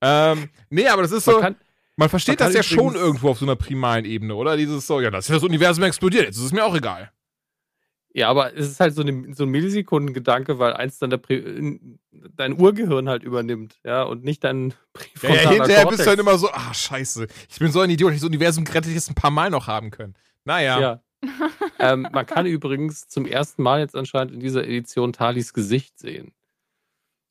Ähm, nee, aber das ist so. man kann, Man versteht Man das ja schon irgendwo auf so einer primalen Ebene, oder? Dieses so, ja, das ist das Universum explodiert, jetzt ist es mir auch egal. ja, aber es ist halt so, eine, so ein Millisekundengedanke, weil eins dann der dein Urgehirn halt übernimmt, ja, und nicht dein Ja, präfrontaler ja, hinterher Kortex. bist du halt immer so, ah, scheiße, ich bin so ein Idiot, ich das Universum gerettet, ich es ein paar Mal noch haben können. Naja. Ja. ähm, man kann übrigens zum ersten Mal jetzt anscheinend in dieser Edition Talis Gesicht sehen.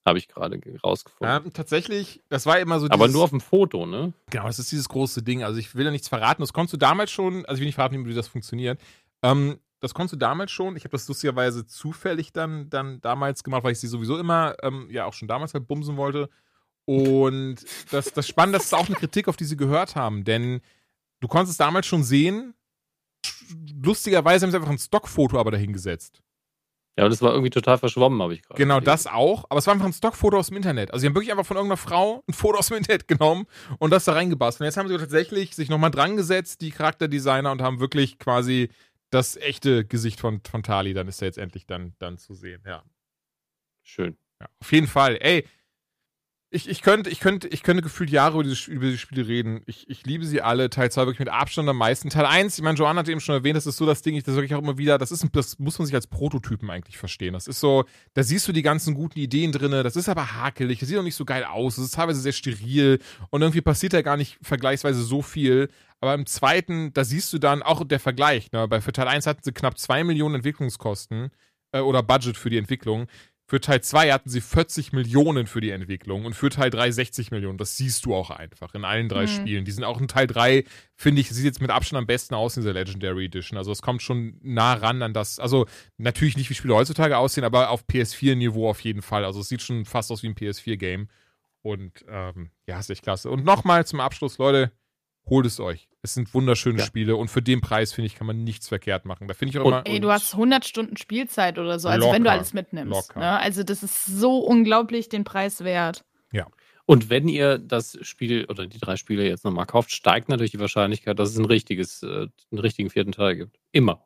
Habe ich gerade ge- rausgefunden. Ja, tatsächlich, das war immer so Aber dieses, nur auf dem Foto, ne? Genau, das ist dieses große Ding. Also ich will ja nichts verraten. Das konntest du damals schon, also ich will nicht verraten, wie das funktioniert. Ähm, das konntest du damals schon. Ich habe das lustigerweise zufällig dann, dann damals gemacht, weil ich sie sowieso immer, ähm, ja auch schon damals halt bumsen wollte. Und das, das Spannende, das ist auch eine Kritik, auf die sie gehört haben. Denn du konntest es damals schon sehen. Lustigerweise haben sie einfach ein Stockfoto aber dahingesetzt. Ja, und das war irgendwie total verschwommen, habe ich gerade. Genau, gelesen. das auch. Aber es war einfach ein Stockfoto aus dem Internet. Also sie haben wirklich einfach von irgendeiner Frau ein Foto aus dem Internet genommen und das da reingebastelt. Und jetzt haben sie tatsächlich sich nochmal dran gesetzt, die Charakterdesigner, und haben wirklich quasi das echte Gesicht von, von Tali. Dann ist er jetzt endlich dann, dann zu sehen. Ja. Schön. ja. Auf jeden Fall. Ey, ich, ich, könnte, ich, könnte, ich könnte gefühlt Jahre über diese, über diese Spiele reden. Ich, ich liebe sie alle. Teil 2 wirklich mit Abstand am meisten. Teil 1, ich meine, Joanna hat eben schon erwähnt, das ist so das Ding, ich das wirklich auch immer wieder, das ist ein, das muss man sich als Prototypen eigentlich verstehen. Das ist so, da siehst du die ganzen guten Ideen drinne, das ist aber hakelig, das sieht auch nicht so geil aus, das ist teilweise sehr steril und irgendwie passiert da gar nicht vergleichsweise so viel. Aber im zweiten, da siehst du dann auch der Vergleich. Ne? Bei, für Teil 1 hatten sie knapp 2 Millionen Entwicklungskosten äh, oder Budget für die Entwicklung. Für Teil 2 hatten sie 40 Millionen für die Entwicklung und für Teil 3 60 Millionen. Das siehst du auch einfach in allen drei Mhm. Spielen. Die sind auch in Teil 3, finde ich, sieht jetzt mit Abstand am besten aus in dieser Legendary Edition. Also es kommt schon nah ran an das, also natürlich nicht wie Spiele heutzutage aussehen, aber auf PS4-Niveau auf jeden Fall. Also es sieht schon fast aus wie ein PS4-Game. Und ähm, ja, ist echt klasse. Und nochmal zum Abschluss, Leute, holt es euch. Es sind wunderschöne Ja. Spiele und für den Preis, finde ich, kann man nichts verkehrt machen. Da finde ich auch Und- immer. Ey, du hast 100 Stunden Spielzeit oder so, also wenn du Locker. alles mitnimmst. Locker. Ne? Also das ist so unglaublich den Preis wert. Und wenn ihr das Spiel oder die drei Spiele jetzt nochmal kauft, steigt natürlich die Wahrscheinlichkeit, dass es ein richtiges, äh, einen richtigen vierten Teil gibt. Immer.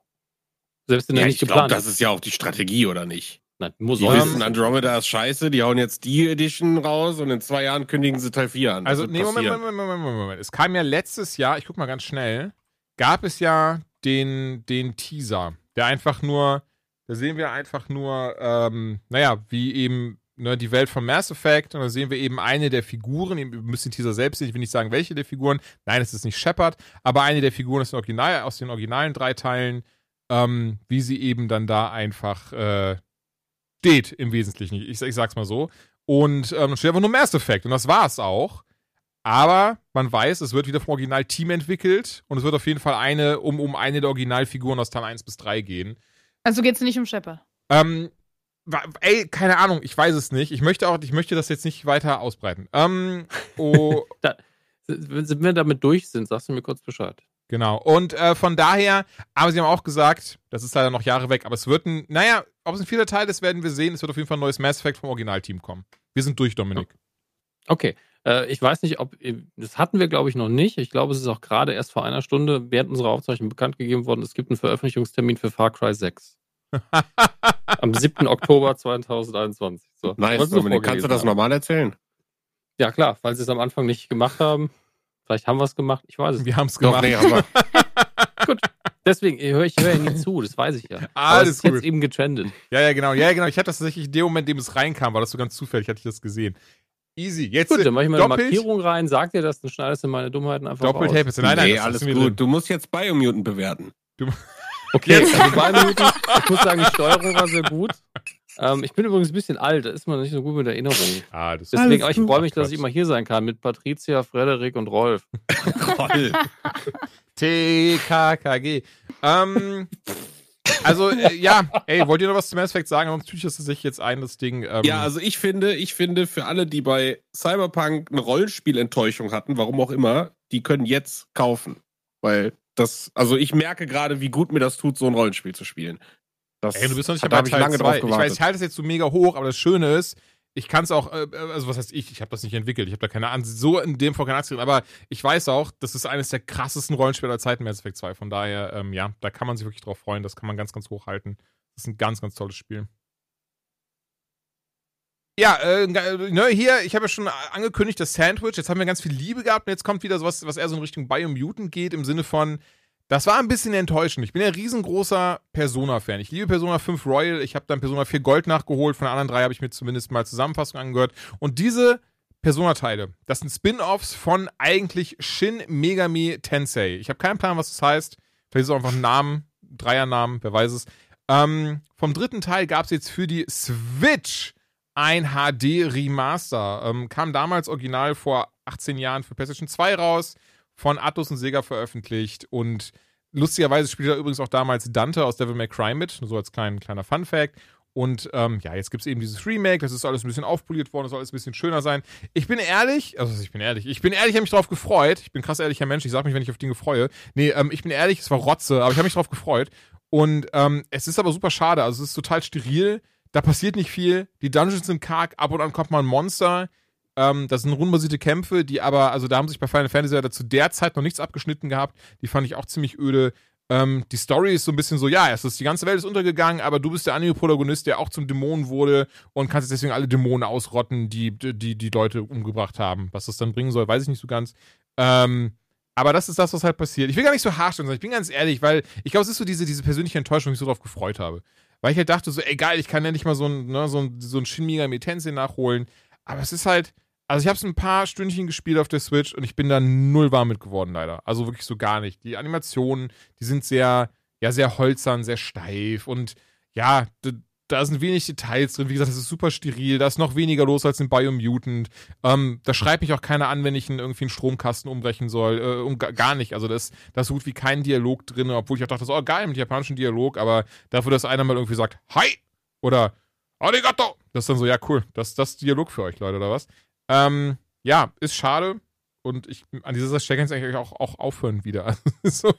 Selbst wenn er Ja, nicht ich glaube, geplant das ist ja auch die Strategie, oder nicht? Nein, muss Die wissen, Andromeda ist scheiße, die hauen jetzt die Edition raus und in zwei Jahren kündigen sie Teil 4 an. Das Also, nee, Moment. Moment, Moment, Moment, Moment. Es kam ja letztes Jahr, ich guck mal ganz schnell, gab es ja den, den Teaser, der einfach nur, da sehen wir einfach nur, ähm, naja, wie eben ne, die Welt von Mass Effect und da sehen wir eben eine der Figuren, ihr müsst den Teaser selbst sehen, ich will nicht sagen, welche der Figuren, nein, es ist nicht Shepard, aber eine der Figuren aus den, Original, aus den originalen drei Teilen, ähm, wie sie eben dann da einfach äh, steht im Wesentlichen, ich, ich sag's mal so. Und ähm, dann steht einfach nur Mass Effect und das war's auch. Aber man weiß, es wird wieder vom Original-Team entwickelt und es wird auf jeden Fall eine, um, um eine der Originalfiguren aus Teil 1 bis 3 gehen. Also geht's nicht um Shepard. Ähm, ey, keine Ahnung, ich weiß es nicht. Ich möchte auch, ich möchte das jetzt nicht weiter ausbreiten. Ähm, oh, Wenn wir damit durch sind, sagst du mir kurz Bescheid. Genau. Und äh, von daher, aber sie haben auch gesagt, das ist leider noch Jahre weg, aber es wird ein, naja, ob es ein vierter Teil ist, werden wir sehen. Es wird auf jeden Fall ein neues Mass Effect vom Originalteam kommen. Wir sind durch, Dominik. Okay. Äh, ich weiß nicht, ob. Das hatten wir, glaube ich, noch nicht. Ich glaube, es ist auch gerade erst vor einer Stunde während unserer Aufzeichnung bekannt gegeben worden. Es gibt einen Veröffentlichungstermin für Far Cry 6. Am 7. Oktober 2021. So, Nice, Dominik, kannst du das haben. normal erzählen? Ja, klar, weil sie es am Anfang nicht gemacht haben. Vielleicht haben wir es gemacht, ich weiß es nicht. Wir haben es gemacht. nee, aber Deswegen höre ich höre ja nie zu, das weiß ich ja. Aber Alles es ist jetzt gut. eben getrendet. Ja, ja, genau. Ja, genau. Ich hatte das tatsächlich in dem Moment, in dem es reinkam, war das so ganz zufällig, hatte ich das gesehen. Easy. Jetzt Gut, dann mache ich mal eine Markierung rein, sag dir das, dann schneidest du meine Dummheiten einfach doppelt raus. Nein, nein, nee, das alles gut. drin. Du musst jetzt Biomutant bewerten. Okay, also zwei Minuten. Ich muss sagen, die Steuerung war sehr gut. Ähm, ich bin übrigens ein bisschen alt, da ist man nicht so gut mit Erinnerungen. Ah, das Deswegen, Alles aber ich freue mich, dass ich immer hier sein kann mit Patricia, Frederik und Rolf. Roll. TKKG. ähm, also, äh, ja, ey, wollt ihr noch was zum Mass Effect sagen? Sonst tue ich das tatsächlich jetzt ein, das Ding. Ähm, Ja, also ich finde, ich finde, für alle, die bei Cyberpunk eine Rollenspielenttäuschung hatten, warum auch immer, die können jetzt kaufen. Weil das, also ich merke gerade, wie gut mir das tut, so ein Rollenspiel zu spielen. Das, Ey, du bist noch nicht da dabei lange drauf zwei. Ich gewartet. weiß, ich halte das jetzt so mega hoch, aber das Schöne ist, ich kann es auch, äh, also was heißt ich, ich habe das nicht entwickelt, ich habe da keine Ahnung, so in dem Fall keine Ahnung, aber ich weiß auch, das ist eines der krassesten Rollenspiele aller Zeiten, Mass Effect 2, von daher, ähm, ja, da kann man sich wirklich drauf freuen, das kann man ganz, ganz hoch halten. Das ist ein ganz, ganz tolles Spiel. Ja, äh, ne, hier, ich habe ja schon angekündigt, das Sandwich, jetzt haben wir ganz viel Liebe gehabt und jetzt kommt wieder sowas, was eher so in Richtung Biomutant geht, im Sinne von, das war ein bisschen enttäuschend. Ich bin ja riesengroßer Persona-Fan. Ich liebe Persona 5 Royal. Ich habe dann Persona 4 Gold nachgeholt. Von den anderen drei habe ich mir zumindest mal Zusammenfassungen angehört. Und diese Persona-Teile, das sind Spin-Offs von eigentlich Shin Megami Tensei. Ich habe keinen Plan, was das heißt. Vielleicht ist es auch einfach ein Namen, Dreiernamen, wer weiß es. Ähm, vom dritten Teil gab es jetzt für die Switch ein HD-Remaster. Ähm, kam damals original vor 18 Jahren für PlayStation 2 raus, von Atlus und Sega veröffentlicht und lustigerweise spielte er übrigens auch damals Dante aus Devil May Cry mit, so als klein, kleiner Fun-Fact. Und ähm, ja, jetzt gibt es eben dieses Remake, das ist alles ein bisschen aufpoliert worden, das soll alles ein bisschen schöner sein. Ich bin ehrlich, also ich bin ehrlich, ich bin ehrlich, ich habe mich drauf gefreut. Ich bin krass ehrlicher Mensch, ich sag mich, wenn ich auf Dinge freue. Nee, ähm, ich bin ehrlich, es war Rotze, aber ich habe mich drauf gefreut. Und ähm, es ist aber super schade, also es ist total steril, da passiert nicht viel, die Dungeons sind karg, ab und an kommt mal ein Monster. Ähm, das sind rundenbasierte Kämpfe, die aber, also da haben sich bei Final Fantasy ja der Zeit noch nichts abgeschnitten gehabt. Die fand ich auch ziemlich öde. Ähm, die Story ist so ein bisschen so, ja, es ist, die ganze Welt ist untergegangen, aber du bist der Anime-Protagonist, der auch zum Dämonen wurde und kannst jetzt deswegen alle Dämonen ausrotten, die, die die Leute umgebracht haben. Was das dann bringen soll, weiß ich nicht so ganz. Ähm, aber das ist das, was halt passiert. Ich will gar nicht so harsch sein, ich bin ganz ehrlich, weil ich glaube, es ist so diese, diese persönliche Enttäuschung, wo ich so drauf gefreut habe. Weil ich halt dachte, so, ey geil, ich kann ja nicht mal so ein, ne, so ein, so ein Shin Megami Tensei nachholen. Aber es ist halt, also ich habe es ein paar Stündchen gespielt auf der Switch und ich bin da null warm mit geworden, leider. Also wirklich so gar nicht. Die Animationen, die sind sehr, ja, sehr holzern, sehr steif und ja, da sind wenig Details drin. Wie gesagt, es ist super steril. Da ist noch weniger los als in Biomutant. Ähm, da schreibt mich auch keiner an, wenn ich einen, irgendwie einen Stromkasten umbrechen soll. Äh, um, gar nicht. Also das, da ist so gut wie kein Dialog drin, obwohl ich auch dachte, so, oh geil, mit japanischen Dialog, aber dafür, dass einer mal irgendwie sagt, Hi! Oder Arigato! Das ist dann so, ja, cool. Das, das ist Dialog für euch, Leute, oder was? Ähm, ja, ist schade. Und ich an dieser Stelle kann es eigentlich auch, auch aufhören wieder. so.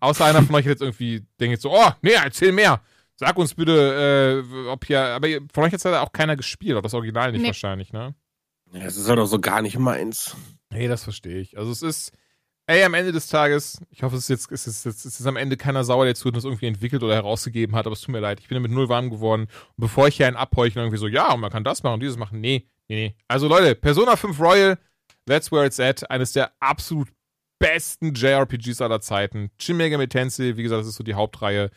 Außer einer von euch jetzt irgendwie denkt so, oh, nee, erzähl mehr. Sag uns bitte, äh, ob hier, aber von euch hat ja auch keiner gespielt, auch das Original nicht nee. wahrscheinlich, ne? Ja, es ist halt auch so gar nicht meins. Nee, das verstehe ich. Also es ist, ey, am Ende des Tages, ich hoffe, es ist jetzt, es ist, es ist am Ende keiner sauer, der zu das irgendwie entwickelt oder herausgegeben hat, aber es tut mir leid, ich bin damit null warm geworden. Und bevor ich hier einen abheuche irgendwie so, ja, und man kann das machen und dieses machen, nee, Nee, nee. Also Leute, Persona 5 Royal, that's where it's at. Eines der absolut besten JRPGs aller Zeiten. Shin Megami Tensei, wie gesagt, das ist so die Hauptreihe.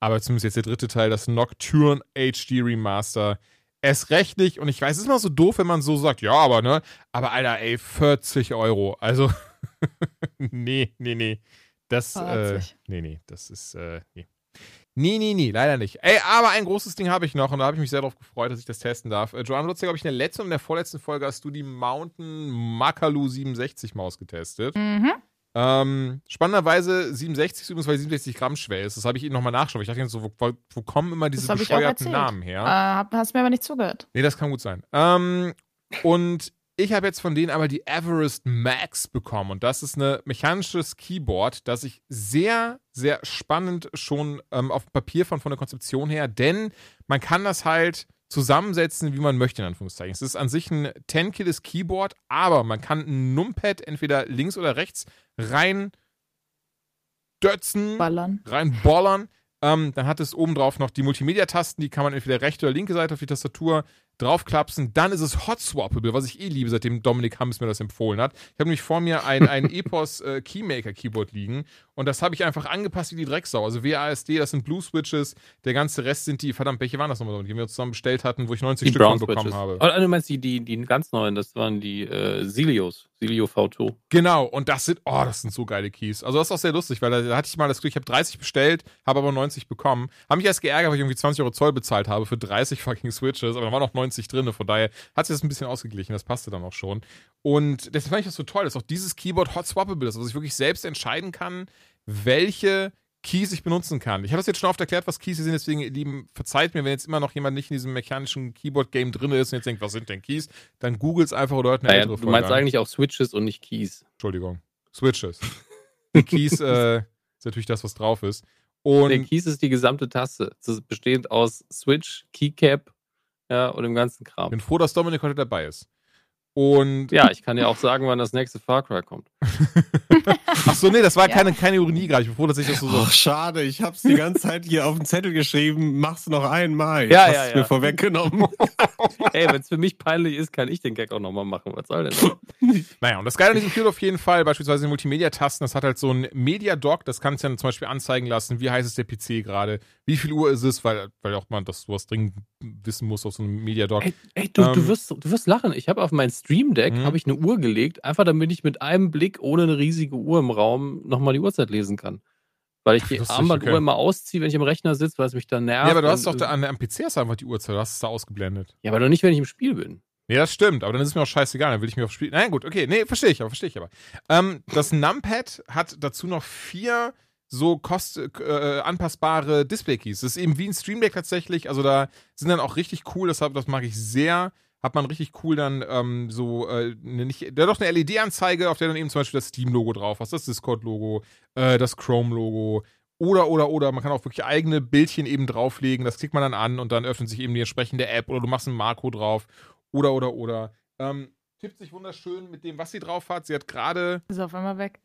Aber zumindest jetzt der dritte Teil, das Nocturne HD Remaster. Es recht nicht. Und ich weiß, es ist immer so doof, wenn man so sagt, ja, aber ne, aber Alter, ey, 40 Euro. Also, nee, nee, nee. Das, äh, nee, nee, das ist, äh, nee. Nee, nee, nee, leider nicht. Ey, aber ein großes Ding habe ich noch und da habe ich mich sehr darauf gefreut, dass ich das testen darf. Äh, Joanne, du hast ja, glaube ich, in der letzten und in der vorletzten Folge hast du die Mountain Makalu 67 Maus getestet. Mhm. Ähm, spannenderweise 67 ist übrigens, weil 67 Gramm schwer ist. Das habe ich eben nochmal nachgeschaut. Ich dachte so, wo, wo, kommen immer diese bescheuerten Namen her? Äh, hast mir aber nicht zugehört. Nee, das kann gut sein. Ähm, und ich habe jetzt von denen aber die Everest Max bekommen und das ist ein mechanisches Keyboard, das ich sehr, sehr spannend schon ähm, auf Papier fand von der Konzeption her, denn man kann das halt zusammensetzen, wie man möchte, in Anführungszeichen. Es ist an sich ein 10-Kills Keyboard, aber man kann ein Numpad entweder links oder rechts rein dötzen, ballern. rein bollern. Ähm, dann hat es oben drauf noch die Multimedia-Tasten, die kann man entweder rechte oder linke Seite auf die Tastatur draufklapsen, dann ist es Hot Swappable, was ich eh liebe, seitdem Dominik Hammes mir das empfohlen hat. Ich habe nämlich vor mir ein, ein Epos äh, Keymaker Keyboard liegen und das habe ich einfach angepasst wie die Drecksau. Also WASD, das sind Blue Switches, der ganze Rest sind die, verdammt, welche waren das nochmal, die wir zusammen bestellt hatten, wo ich 90 die Stück von bekommen Switches. habe. Oh, du meinst die, die, die ganz neuen, das waren die äh, Silios, Silio V2. Genau, und das sind, oh, das sind so geile Keys. Also das ist auch sehr lustig, weil da, da hatte ich mal das Glück, ich habe 30 bestellt, habe aber 90 bekommen. Habe mich erst geärgert, weil ich irgendwie 20 Euro Zoll bezahlt habe für 30 fucking Switches, aber da waren noch 90 drin, von daher hat sich das ein bisschen ausgeglichen, das passte dann auch schon. Und deswegen fand ich das so toll, dass auch dieses Keyboard hot swappable ist, dass ich wirklich selbst entscheiden kann, welche Keys ich benutzen kann. Ich habe das jetzt schon oft erklärt, was Keys sind, deswegen, lieben, verzeiht mir, wenn jetzt immer noch jemand nicht in diesem mechanischen Keyboard-Game drin ist und jetzt denkt, was sind denn Keys, dann googelt es einfach oder hört eine naja, Du meinst an. eigentlich auch Switches und nicht Keys. Entschuldigung. Switches. Die Keys äh, ist natürlich das, was drauf ist. Und Der Keys ist die gesamte Taste. bestehend aus Switch, Keycap ja, und dem ganzen Kram. Bin froh, dass Dominik heute dabei ist. Und ja, ich kann ja auch sagen, wann das nächste Far Cry kommt. Ach so, nee, das war ja. keine, keine Ironie gerade. Ich bin froh, dass ich das so Ach, schade, ich hab's die ganze Zeit hier auf den Zettel geschrieben, mach's noch einmal. Ja, Hast ja, ja. mir vorweggenommen. Ey, wenn's für mich peinlich ist, kann ich den Gag auch nochmal machen. Was soll denn? naja, und das Geile an diesem Cube auf jeden Fall, beispielsweise die Multimedia-Tasten, das hat halt so ein Media-Dock, das kann es ja zum Beispiel anzeigen lassen, wie heiß ist der PC gerade, wie viel Uhr ist es, weil, weil auch man das sowas dringend wissen muss auf so einem Media-Dock. Ey, ey du, ähm, du, wirst, du wirst lachen. Ich habe auf mein Stream Deck mhm. habe ich eine Uhr gelegt, einfach damit ich mit einem Blick ohne eine riesige Uhr im Raum nochmal die Uhrzeit lesen kann. Weil ich die Armbanduhr okay. immer ausziehe, wenn ich am Rechner sitze, weil es mich dann nervt. Ja, aber du hast doch da an, am PC hast du einfach die Uhrzeit, du hast es da ausgeblendet. Ja, aber doch nicht, wenn ich im Spiel bin. Nee, das stimmt, aber dann ist es mir auch scheißegal, dann will ich mir aufs Spiel. Nein, gut, okay, nee, verstehe ich aber, verstehe ich aber. Ähm, das Numpad hat dazu noch vier so kost äh, anpassbare Display-Keys. Das ist eben wie ein Stream Deck tatsächlich, also da sind dann auch richtig cool, deshalb, das mag ich sehr. Hat man richtig cool dann ähm, so, äh, ne, nicht, da doch eine LED-Anzeige, auf der dann eben zum Beispiel das Steam-Logo drauf ist, das Discord-Logo, äh, das Chrome-Logo, oder, oder, oder. Man kann auch wirklich eigene Bildchen eben drauflegen. Das klickt man dann an und dann öffnet sich eben die entsprechende App oder du machst ein Marco drauf. Oder, oder, oder. Ähm, tippt sich wunderschön mit dem, was sie drauf hat. Sie hat gerade. Ist auf einmal weg.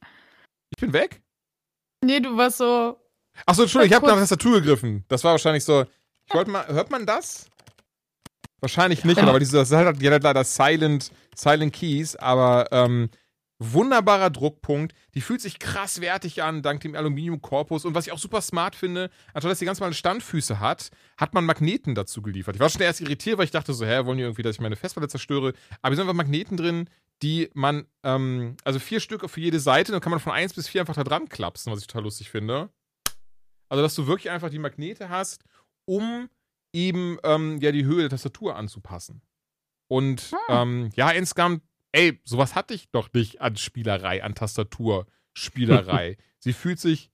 Ich bin weg? Nee, du warst so. Achso, Entschuldigung, ich habe nach der Tastatur gegriffen. Das war wahrscheinlich so. Ich wollte mal. Hört man das? Wahrscheinlich nicht, Ja. aber diese, das hat, die hat leider Silent, Silent Keys, aber ähm, wunderbarer Druckpunkt. Die fühlt sich krass wertig an, dank dem Aluminiumkorpus. Und was ich auch super smart finde, anstatt dass die ganz normale Standfüße hat, hat man Magneten dazu geliefert. Ich war schon erst irritiert, weil ich dachte so, hä, wollen die irgendwie, dass ich meine Festplatte zerstöre? Aber hier sind einfach Magneten drin, die man, ähm, also vier Stück für jede Seite, dann kann man von eins bis vier einfach da dran klapsen, was ich total lustig finde. Also, dass du wirklich einfach die Magnete hast, um eben ähm, ja die Höhe der Tastatur anzupassen. Und ähm, ja, insgesamt, ey, sowas hatte ich doch nicht an Spielerei, an Tastaturspielerei. Sie fühlt sich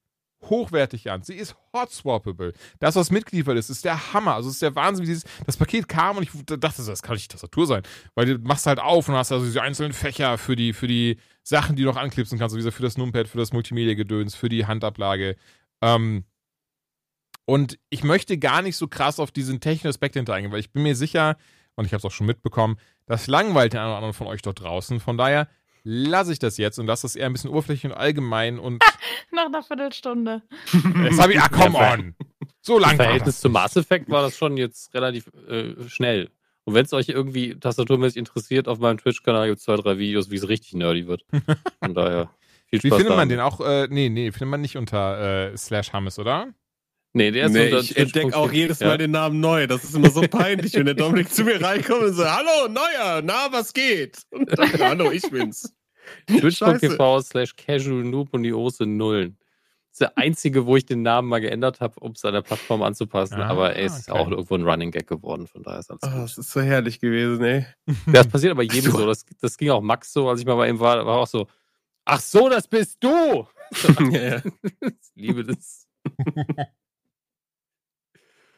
hochwertig an. Sie ist hot-swappable. Das, was mitgeliefert ist, ist der Hammer. Also es ist der Wahnsinn, wie dieses, das Paket kam und ich dachte, das kann nicht die Tastatur sein. Weil du machst halt auf und hast also diese einzelnen Fächer für die, für die Sachen, die du noch anklipsen kannst. Also für das Numpad, für das Multimedia-Gedöns, für die Handablage. Ähm, und ich möchte gar nicht so krass auf diesen technischen Aspekt hinter eingehen, weil ich bin mir sicher, und ich habe es auch schon mitbekommen, das langweilt den einen oder anderen von euch dort draußen. Von daher lasse ich das jetzt und lasse das eher ein bisschen oberflächlich und allgemein und Nach einer Viertelstunde. jetzt habe ich, ah, come on. So Im lang war Verhältnis zu Mass Effect war das schon jetzt relativ äh, schnell. Und wenn es euch irgendwie tastaturmäßig interessiert, auf meinem Twitch-Kanal gibt es zwei, drei Videos, wie es richtig nerdy wird. Von daher viel Wie Spaß findet man den auch? Äh, nee, nee, findet man nicht unter äh, slash Hammes, oder? Nee, der ist Nee, unter ich entdecke auch jedes Mal Ja. den Namen neu. Das ist immer so peinlich, wenn der Dominik zu mir reinkommt und so, hallo, Neuer, na, was geht? Und dann, hallo, ich bin's. Twitch.tv slash casual noob und die O sind Nullen. Das ist der einzige, wo ich den Namen mal geändert habe, um es an der Plattform anzupassen. Ah, aber er ist okay. auch irgendwo ein Running Gag geworden, von daher ist alles Oh, das ist so herrlich gewesen, ey. Das passiert aber jedem So. Das, das ging auch Max so, als ich mal bei ihm war, war auch so, ach so, das bist du! Ich liebe das.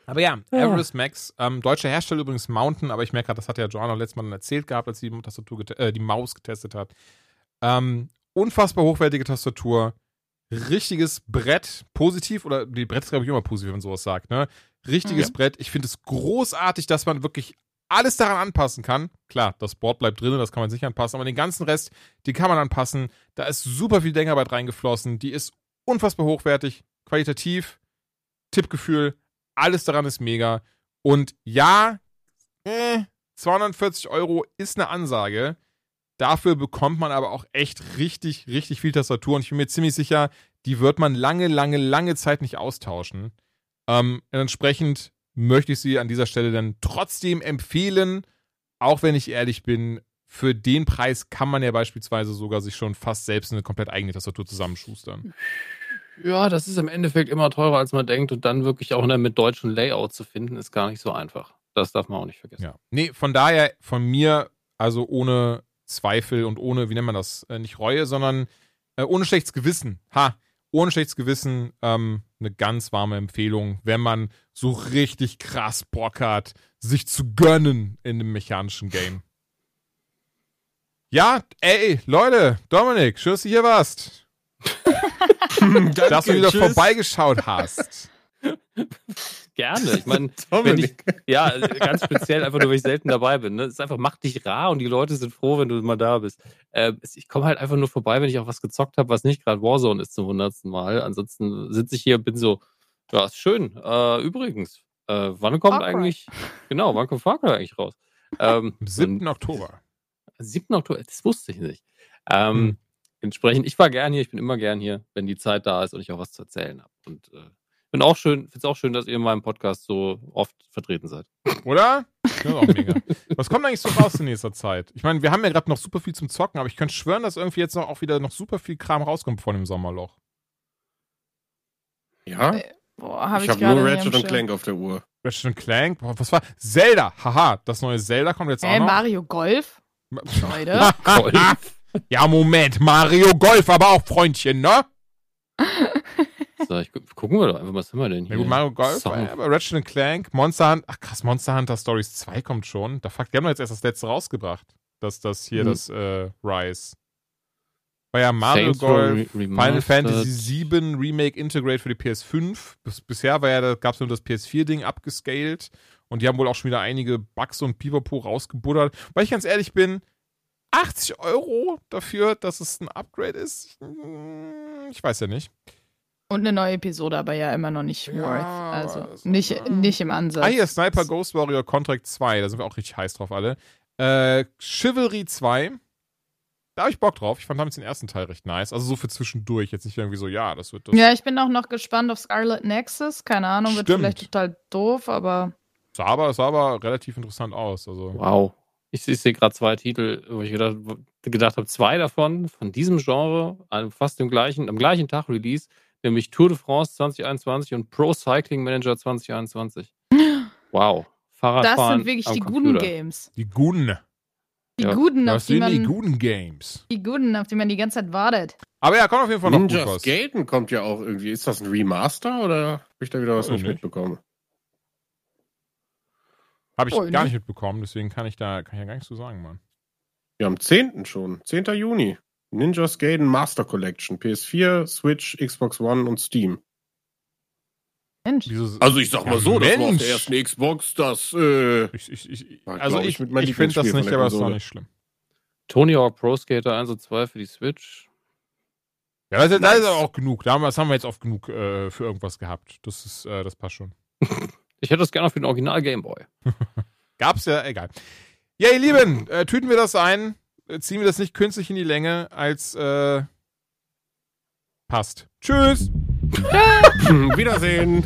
Aber ja, Everest Max, ähm, deutscher Hersteller übrigens Mountain, aber ich merke gerade, das hat ja Joanna letztes Mal dann erzählt gehabt, als sie die Tastatur, äh, die Maus getestet hat. Ähm, unfassbar hochwertige Tastatur, richtiges Brett, positiv, oder die Brett ist, glaube ich, immer positiv, wenn man sowas sagt, ne? Richtiges Mhm. Brett. Ich finde es großartig, dass man wirklich alles daran anpassen kann. Klar, das Board bleibt drin, das kann man sicher anpassen, aber den ganzen Rest, die kann man anpassen. Da ist super viel Denkarbeit reingeflossen. Die ist unfassbar hochwertig, qualitativ, Tippgefühl, alles daran ist mega. Und ja, äh, 240 Euro ist eine Ansage. Dafür bekommt man aber auch echt richtig, richtig viel Tastatur. Und ich bin mir ziemlich sicher, die wird man lange, lange, lange Zeit nicht austauschen. Ähm, entsprechend möchte ich sie an dieser Stelle dann trotzdem empfehlen, auch wenn ich ehrlich bin, für den Preis kann man ja beispielsweise sogar sich schon fast selbst eine komplett eigene Tastatur zusammenschustern. Ja, das ist im Endeffekt immer teurer, als man denkt. Und dann wirklich auch ne, mit deutschen Layout zu finden, ist gar nicht so einfach. Das darf man auch nicht vergessen. Ja. Nee, von daher von mir, also ohne Zweifel und ohne, wie nennt man das, äh, nicht Reue, sondern äh, ohne schlechtes Gewissen. Ha, ohne schlechtes Gewissen ähm, eine ganz warme Empfehlung, wenn man so richtig krass Bock hat, sich zu gönnen in dem mechanischen Game. Ja, ey, Leute, Dominik, schön, dass du hier warst. dass du wieder tschüss. vorbeigeschaut hast. Gerne. Ich meine, wenn ich, Dominik. ja, ganz speziell einfach nur, weil ich selten dabei bin. Ne? Es ist einfach, mach dich rar und die Leute sind froh, wenn du mal da bist. Äh, ich komme halt einfach nur vorbei, wenn ich auch was gezockt habe, was nicht gerade Warzone ist zum hundertsten Mal. Ansonsten sitze ich hier und bin so, ja, ist schön. Äh, übrigens, äh, wann kommt Far eigentlich, genau, wann kommt Far Cry eigentlich raus? Ähm, Am 7. Oktober. 7. Oktober, das wusste ich nicht. Ähm, Hm. Entsprechend, ich war gern hier, ich bin immer gern hier, wenn die Zeit da ist und ich auch was zu erzählen habe. Und äh, bin auch schön, finde es auch schön, dass ihr in meinem Podcast so oft vertreten seid. Oder? Das ist auch mega. Was kommt eigentlich so raus in nächster Zeit? Ich meine, wir haben ja gerade noch super viel zum Zocken, aber ich könnte schwören, dass irgendwie jetzt noch auch wieder noch super viel Kram rauskommt vor dem Sommerloch. Ja? Boah, habe ich ich, habe nur Ratchet und. Clank auf der Uhr. Ratchet Clank, boah, was war? Zelda, haha, das neue Zelda kommt jetzt Hä, auch noch. Mario Golf? Leute. Golf. Ja, Moment, Mario Golf, aber auch Freundchen, ne? So, ich, gu- gucken wir doch einfach, was haben wir denn hier? gut, Mario Golf, Song. äh, Ratchet Clank, Monster Hunter, ach krass, Monster Hunter Stories 2 kommt schon. Da fuck, die haben doch jetzt erst das letzte rausgebracht. Das, das hier, Mhm. das äh, Rise. War ja Mario Saints Golf, Re- Final. Fantasy VII Remake Integrate für die PS5. Bis, bisher war ja, da gab es nur das PS4-Ding abgescaled und die haben wohl auch schon wieder einige Bugs und Pipapo rausgebuddert. Weil ich ganz ehrlich bin, 80 Euro dafür, dass es ein Upgrade ist, hm, ich weiß ja nicht. Und eine neue Episode, aber ja immer noch nicht Ja, worth. Also so- nicht, nicht im Ansatz. Ah, hier, Sniper Ghost Warrior Contract 2, da sind wir auch richtig heiß drauf alle. Äh, Chivalry 2, da habe ich Bock drauf. Ich fand damals den ersten Teil recht nice. Also so für zwischendurch, jetzt nicht irgendwie so, ja, das wird das. Ja, ich bin auch noch gespannt auf Scarlet Nexus. Keine Ahnung, wird Stimmt. vielleicht total doof, aber Sah aber, sah aber relativ interessant aus. Also. Wow. Ich, ich sehe gerade zwei Titel, wo ich gedacht, gedacht habe, zwei davon von diesem Genre, fast dem gleichen, am gleichen Tag Release, nämlich Tour de France 2021 und Pro Cycling Manager 2021. Wow. das Fahrradfahren sind wirklich am die Computer. guten Games. Die guten. Die Ja, guten, auf Das die sind man die guten Games. die guten, auf die man die ganze Zeit wartet. Aber ja, kommt auf jeden Fall noch gut Ninja was. Skaten kommt ja auch irgendwie. Ist das ein Remaster oder habe ich da wieder was nicht. mitbekommen? Habe ich Oh, gar nicht? nicht mitbekommen, deswegen kann ich da kann ich ja gar nichts zu sagen, Mann. Ja, am 10. schon. 10. Juni. Ninja Skaten Master Collection. PS4, Switch, Xbox One und Steam. Mensch. Also ich sag mal Ja, so, das war auf Mensch. der ersten Xbox, das äh, ich, ich, ich, War, also ich, ich, mit meinem ich finde das nicht, aber es Konsole. nicht schlimm. Tony Hawk Pro Skater 1 und 2 für die Switch. Ja, das, ist- das Nice. ist auch genug. Damals haben wir jetzt oft genug äh, für irgendwas gehabt. Das ist, äh, das passt schon. Ich hätte das gerne für den Original Game Boy. Gab's ja, egal. Ja, ihr Lieben, äh, tüten wir das ein, äh, ziehen wir das nicht künstlich in die Länge, als äh, passt. Tschüss! Wiedersehen.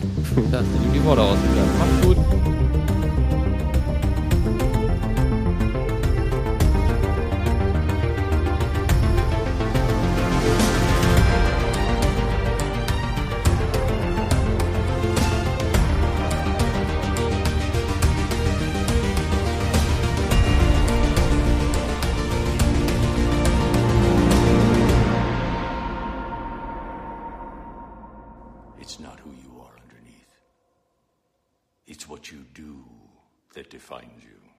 Da sind die Worte ausgegangen. Macht's gut.